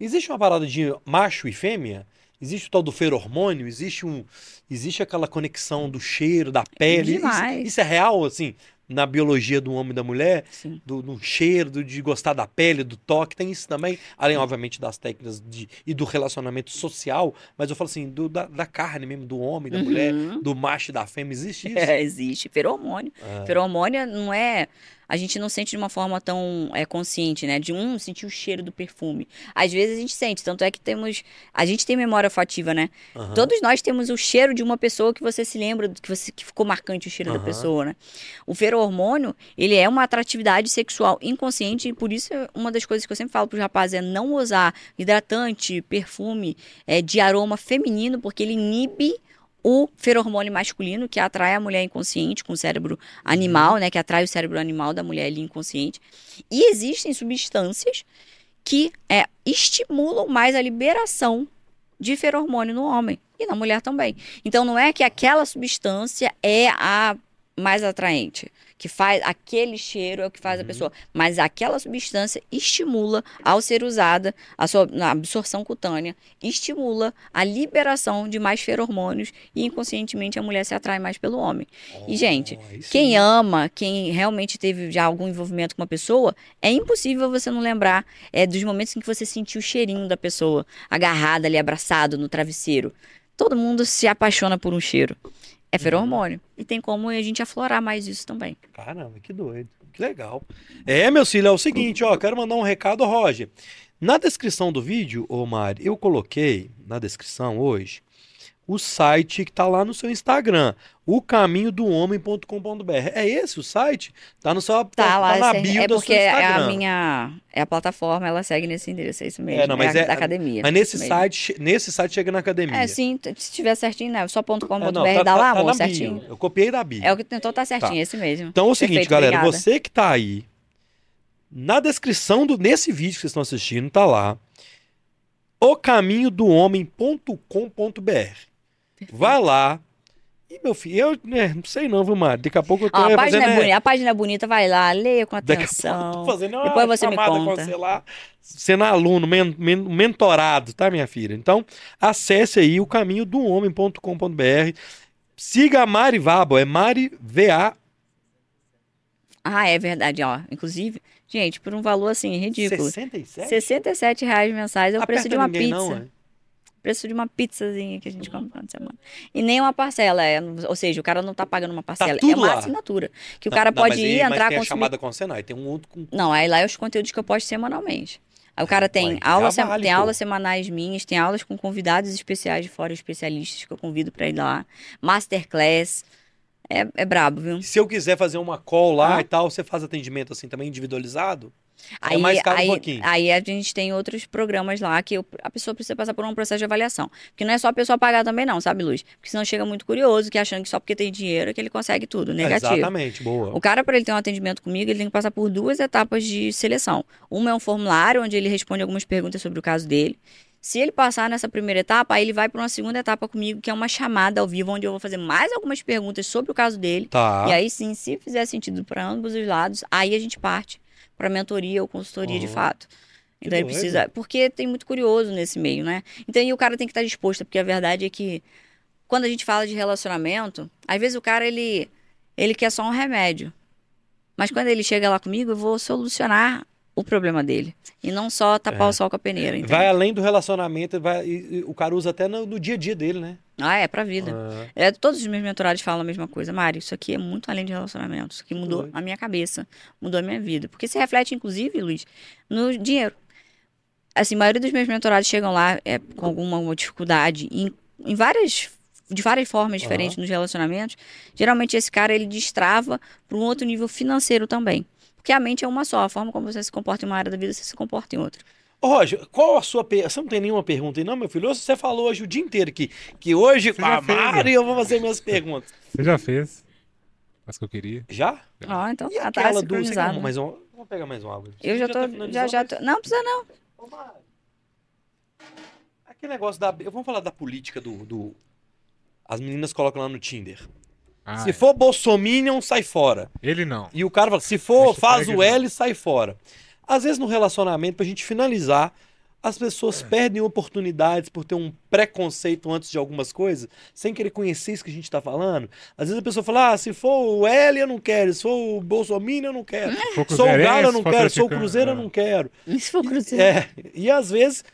Existe uma parada de macho e fêmea? Existe o tal do feromônio? Existe um, existe aquela conexão do cheiro, da pele? Isso, Demais. isso é real, assim, na biologia do homem e da mulher? Sim. Do, do cheiro, do- de gostar da pele, do toque, tem isso também? Além, obviamente, das técnicas de, e do relacionamento social, mas eu falo assim, do, da, da carne mesmo, do homem, da mulher, Uhum. do macho e da fêmea, existe <laughs> isso? É, existe. Feromônio. Ah, Feromônio não é. A gente não sente de uma forma tão é, consciente, né? De um sentir o cheiro do perfume. Às vezes a gente sente, tanto é que temos. A gente tem memória olfativa, né? aham. Todos nós temos o cheiro de uma pessoa que você se lembra, que, você, que ficou marcante o cheiro da Aham. pessoa, né? O feromônio, ele é uma atratividade sexual inconsciente e por isso uma das coisas que eu sempre falo para os rapazes é não usar hidratante, perfume é, de aroma feminino, porque ele inibe o feromônio masculino que atrai a mulher inconsciente com o cérebro animal, né, que atrai o cérebro animal da mulher ali inconsciente. E existem substâncias que é, estimulam mais a liberação de feromônio no homem e na mulher também. Então não é que aquela substância é a mais atraente, que faz aquele cheiro é o que faz a Uhum. pessoa, mas aquela substância estimula ao ser usada a sua na absorção cutânea, estimula a liberação de mais feromônios e inconscientemente a mulher se atrai mais pelo homem. E, gente, Oh, aí sim. Quem ama, quem realmente teve já algum envolvimento com uma pessoa, é impossível você não lembrar é, dos momentos em que você sentiu o cheirinho da pessoa, agarrada ali, abraçado no travesseiro. Todo mundo se apaixona por um cheiro. É feromônio. E tem como a gente aflorar mais isso também. Caramba, que doido. Que legal. É, meu filho, é o seguinte, ó, quero mandar um recado, Roger. Na descrição do vídeo, ô Mari, eu coloquei na descrição hoje o site que tá lá no seu Instagram, o caminho do homem.com.br. É esse o site? Tá no seu Tá, lá, na esse- bio é do porque é a minha é a plataforma, ela segue nesse endereço, é isso mesmo. É, não, mas a- é- da academia. Mas nesse site, nesse site chega na academia. É, sim, se tiver certinho, né? Só.com.br É, não, dá lá, amor, na certinho. bio. Eu copiei da bio. É o que tentou tá certinho, esse mesmo. Então é o seguinte, Perfeito, galera, obrigada. você que tá aí, na descrição do nesse vídeo que vocês estão assistindo, tá lá o caminho do homem.com.br. Vai lá. E meu filho, eu né, não sei não, viu, Mário? Daqui a pouco eu tô Ó, a, é, página fazendo, é é, bonita, a página é bonita, vai lá, leia com a atenção. fazendo Depois você me conta. você lá, sendo aluno, men- men- mentorado, tá, minha filha? Então, acesse aí o caminho do homem.com.br. Siga a Mari Vabo, é Mari VA Ah, é verdade, ó. Inclusive, gente, por um valor assim, ridículo. 67? 67 reais mensais é o preço Aperta de uma pizza. não, é? Preço de uma pizzazinha que a gente compra no final de semana. E nem uma parcela, é, ou seja, o cara não tá pagando uma parcela, é tudo uma lá. assinatura. Que o Não, cara não, pode ir, mas entrar, tem a consumir. chamada com Senai, tem um outro com Não, aí lá é os conteúdos que eu posto semanalmente. Aí o cara tem, já aula, se- vale, tem pô. aulas semanais minhas, tem aulas com convidados especiais de fora, especialistas que eu convido pra ir lá. Masterclass. É, é brabo, viu? Se eu quiser fazer uma call lá Ah. e tal, você faz atendimento assim também individualizado? Aí, é mais caro aí, um pouquinho. aí a gente tem outros programas lá que a pessoa precisa passar por um processo de avaliação. Porque não é só a pessoa pagar também, não, sabe, Luz? Porque senão chega muito curioso, que achando que só porque tem dinheiro é que ele consegue tudo. Negativo. Exatamente, boa. O cara, para ele ter um atendimento comigo, ele tem que passar por duas etapas de seleção. Uma é um formulário onde ele responde algumas perguntas sobre o caso dele. Se ele passar nessa primeira etapa, aí ele vai para uma segunda etapa comigo, que é uma chamada ao vivo, onde eu vou fazer mais algumas perguntas sobre o caso dele. Tá. E aí sim, se fizer sentido para ambos os lados, aí a gente parte para mentoria ou consultoria de Uhum. fato. Que Então ele doido. precisa, porque tem muito curioso nesse meio, né? Então e o cara tem que estar disposto, porque a verdade é que quando a gente fala de relacionamento, às vezes o cara ele ele quer só um remédio. Mas quando ele chega lá comigo, eu vou solucionar o problema dele e não só tapar É. o sol com a peneira, entendeu? Vai além do relacionamento, vai, e- e o cara usa até no, no dia a dia dele, né? Ah, é pra vida. Ah, É, todos os meus mentorados falam a mesma coisa. Mário, isso aqui é muito além de relacionamento. Isso aqui mudou a minha cabeça, mudou a minha vida. Porque se reflete, inclusive, Luiz, no dinheiro. assim, a maioria dos meus mentorados chegam lá é, com alguma uma dificuldade em, em várias de várias formas diferentes nos relacionamentos. Geralmente esse cara ele destrava para um outro nível financeiro também. Porque a mente é uma só, a forma como você se comporta em uma área da vida, você se comporta em outra. Ô, Roger, qual a sua per... Você não tem nenhuma pergunta aí, não, meu filho? Você falou hoje o dia inteiro que, que hoje, Você com já a Mari, né? eu vou fazer minhas perguntas. Você já fez as que eu queria? Já? Ó, então E tá, tá do. Você mais um... Vamos pegar mais um água. Eu já Você tô, tá já, já tô. Não precisa não. Ô, Mari, Aquele negócio da. Vamos falar da política do. do- As meninas colocam lá no Tinder. Ah, se é. for Bolsominion, sai fora. Ele não. E o cara fala: se for, Hashtag faz o não. L, sai fora. Às vezes no relacionamento, pra gente finalizar, as pessoas perdem oportunidades por ter um preconceito antes de algumas coisas, sem querer conhecer isso que a gente tá falando. Às vezes a pessoa fala: ah, se for o L, eu não quero. Se for o Bolsominion, eu não quero. For Sou o Galo, eu não for quero. Sou o Cruzeiro, eu é. não quero. Se for cruzeiro. É, e às vezes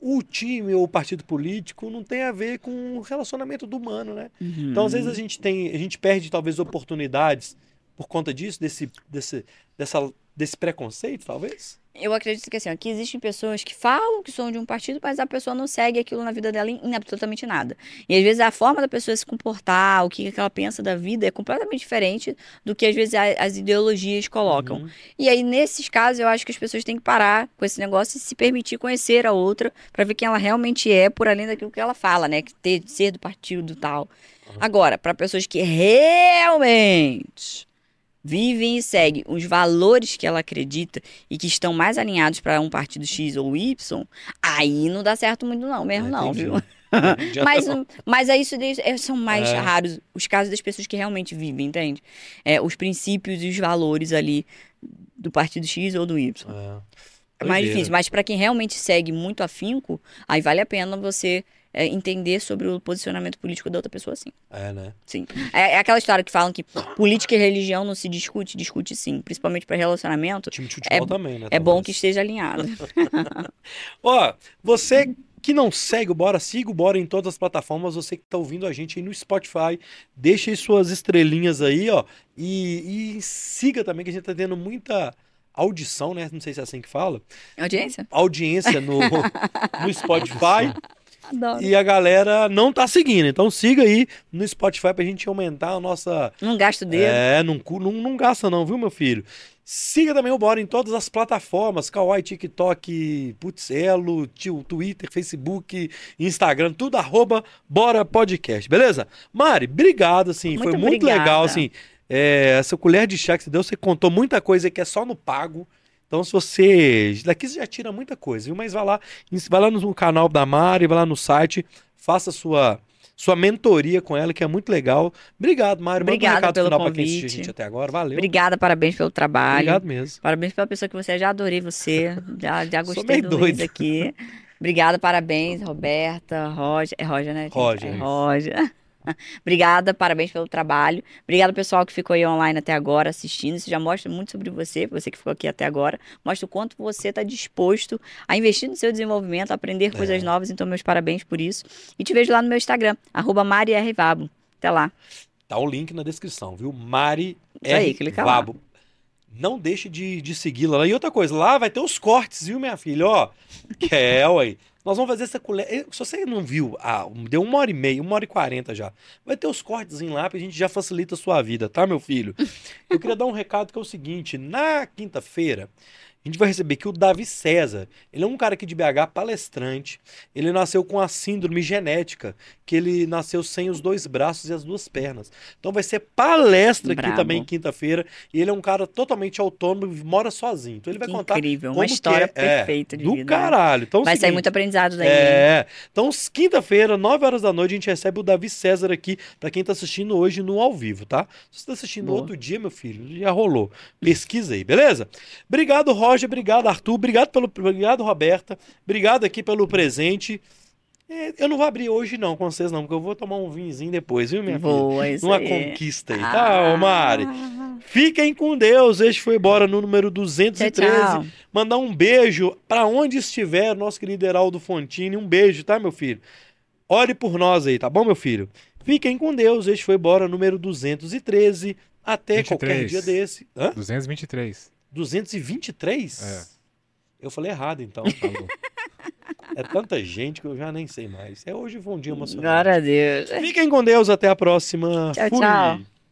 o time ou o partido político não tem a ver com o relacionamento do humano, né? Uhum. Então, às vezes, a gente tem. A gente perde, talvez, oportunidades por conta disso, desse, desse, dessa, desse preconceito, talvez. Eu acredito que assim, ó, que existem pessoas que falam que são de um partido, mas a pessoa não segue aquilo na vida dela em, em absolutamente nada. E às vezes a forma da pessoa se comportar, o que, que ela pensa da vida é completamente diferente do que às vezes a- as ideologias colocam. Uhum. E aí, nesses casos, eu acho que as pessoas têm que parar com esse negócio e se permitir conhecer a outra para ver quem ela realmente é, por além daquilo que ela fala, né? Que ter, ser do partido tal. Agora, para pessoas que realmente vivem e seguem os valores que ela acredita e que estão mais alinhados para um partido X ou Y, aí não dá certo muito não, mesmo não, entendi. viu? <laughs> Mas, mas é isso é, são mais É. raros os casos das pessoas que realmente vivem, entende? É, os princípios e os valores ali do partido X ou do Y. É, É mais difícil, mas para quem realmente segue muito afinco, aí vale a pena você é, entender sobre o posicionamento político da outra pessoa, sim. É, né? Sim. É, é aquela história que falam que política e religião não se discute, discute sim, principalmente para relacionamento. Time de futebol também, né? É bom talvez. que esteja alinhado. <laughs> Ó, você que não segue o Bora, siga o Bora em todas as plataformas. Você que tá ouvindo a gente aí no Spotify, deixe aí suas estrelinhas aí, ó. E, e siga também, que a gente tá tendo muita audição, né? Não sei se é assim que fala. Audiência? Audiência no, <laughs> no Spotify. Adoro. E a galera não tá seguindo. Então siga aí no Spotify pra gente aumentar a nossa. Não gasta dedo. É, não, não, não gasta, não, viu, meu filho? Siga também o Bora em todas as plataformas: Kawaii, TikTok, Putzelo, Twitter, Facebook, Instagram, tudo arroba Bora Podcast, beleza? Mari, obrigado, assim, foi Muito muito obrigada. legal, assim. É, essa colher de chá que você deu, você contou muita coisa que é só no pago. Então, se você. Daqui você já tira muita coisa, viu? Mas vai lá, vai lá no canal da Mari, vai lá no site, faça sua, sua mentoria com ela, que é muito legal. Obrigado, um Obrigada recado pelo final pra quem convite. gente até agora. Valeu. Obrigada, parabéns pelo trabalho. Obrigado mesmo. Parabéns pela pessoa que você é. Já adorei você. Já, já gostei do doido. aqui. Obrigada, parabéns, Roberta, Roger. É Roger, né? Roger, É. Roger. <laughs> Obrigada, parabéns pelo trabalho. Obrigada, pessoal que ficou aí online até agora assistindo. Isso já mostra muito sobre você, você que ficou aqui até agora. Mostra o quanto você está disposto a investir no seu desenvolvimento, a aprender coisas É. novas. Então, meus parabéns por isso. E te vejo lá no meu Instagram, arroba. Até lá. Tá o link na descrição, viu? Mari Isso aí, R. clica lá. Não deixe de, de segui-la lá. E outra coisa, lá vai ter os cortes, viu, minha filha? Ó, que é, ué. Nós vamos fazer essa colher. eh, Se você não viu, ah, deu uma hora e meia, uma hora e quarenta já. Vai ter os cortes lá pra gente já facilita a sua vida, tá, meu filho? Eu queria dar um recado que é o seguinte: na quinta-feira, a gente vai receber aqui o Davi César. Ele é um cara aqui de BH, palestrante. Ele nasceu com a síndrome genética, que ele nasceu sem os dois braços e as duas pernas. Então vai ser palestra aqui Brabo. também quinta-feira. E ele é um cara totalmente autônomo e mora sozinho. Então ele vai Que contar incrível, como uma história é. É, perfeita de do vida. né? caralho. Então, é Vai sair seguinte, muito aprendizado daí. é. Então, quinta-feira, 9 horas da noite, a gente recebe o Davi César aqui, pra quem tá assistindo hoje no ao vivo, tá? Se você tá assistindo Boa. outro dia, meu filho, já rolou. Pesquisa aí, beleza? Obrigado, Roger. Obrigado, Arthur. Obrigado pelo. Obrigado, Roberta. Obrigado aqui pelo presente. É, eu não vou abrir hoje, não, com vocês, não, porque eu vou tomar um vinhozinho depois, viu, minha filha? Boa, isso Uma aí. conquista aí, tá, ô Mari? Ah, Fiquem com Deus. Este foi embora no número Tchau, 213. tchau. Mandar um beijo pra onde estiver o nosso querido Heraldo Fontini. Um beijo, tá, meu filho? Ore por nós aí, tá bom, meu filho? Fiquem com Deus. Este foi embora número 213. Até qualquer 23. dia desse. Hã? 223. 223? É. Eu falei errado, então. Falou. É tanta gente que eu já nem sei mais. É hoje foi um dia emocionante. Glória a Deus. Fiquem com Deus, até a próxima. Tchau, Fui. tchau.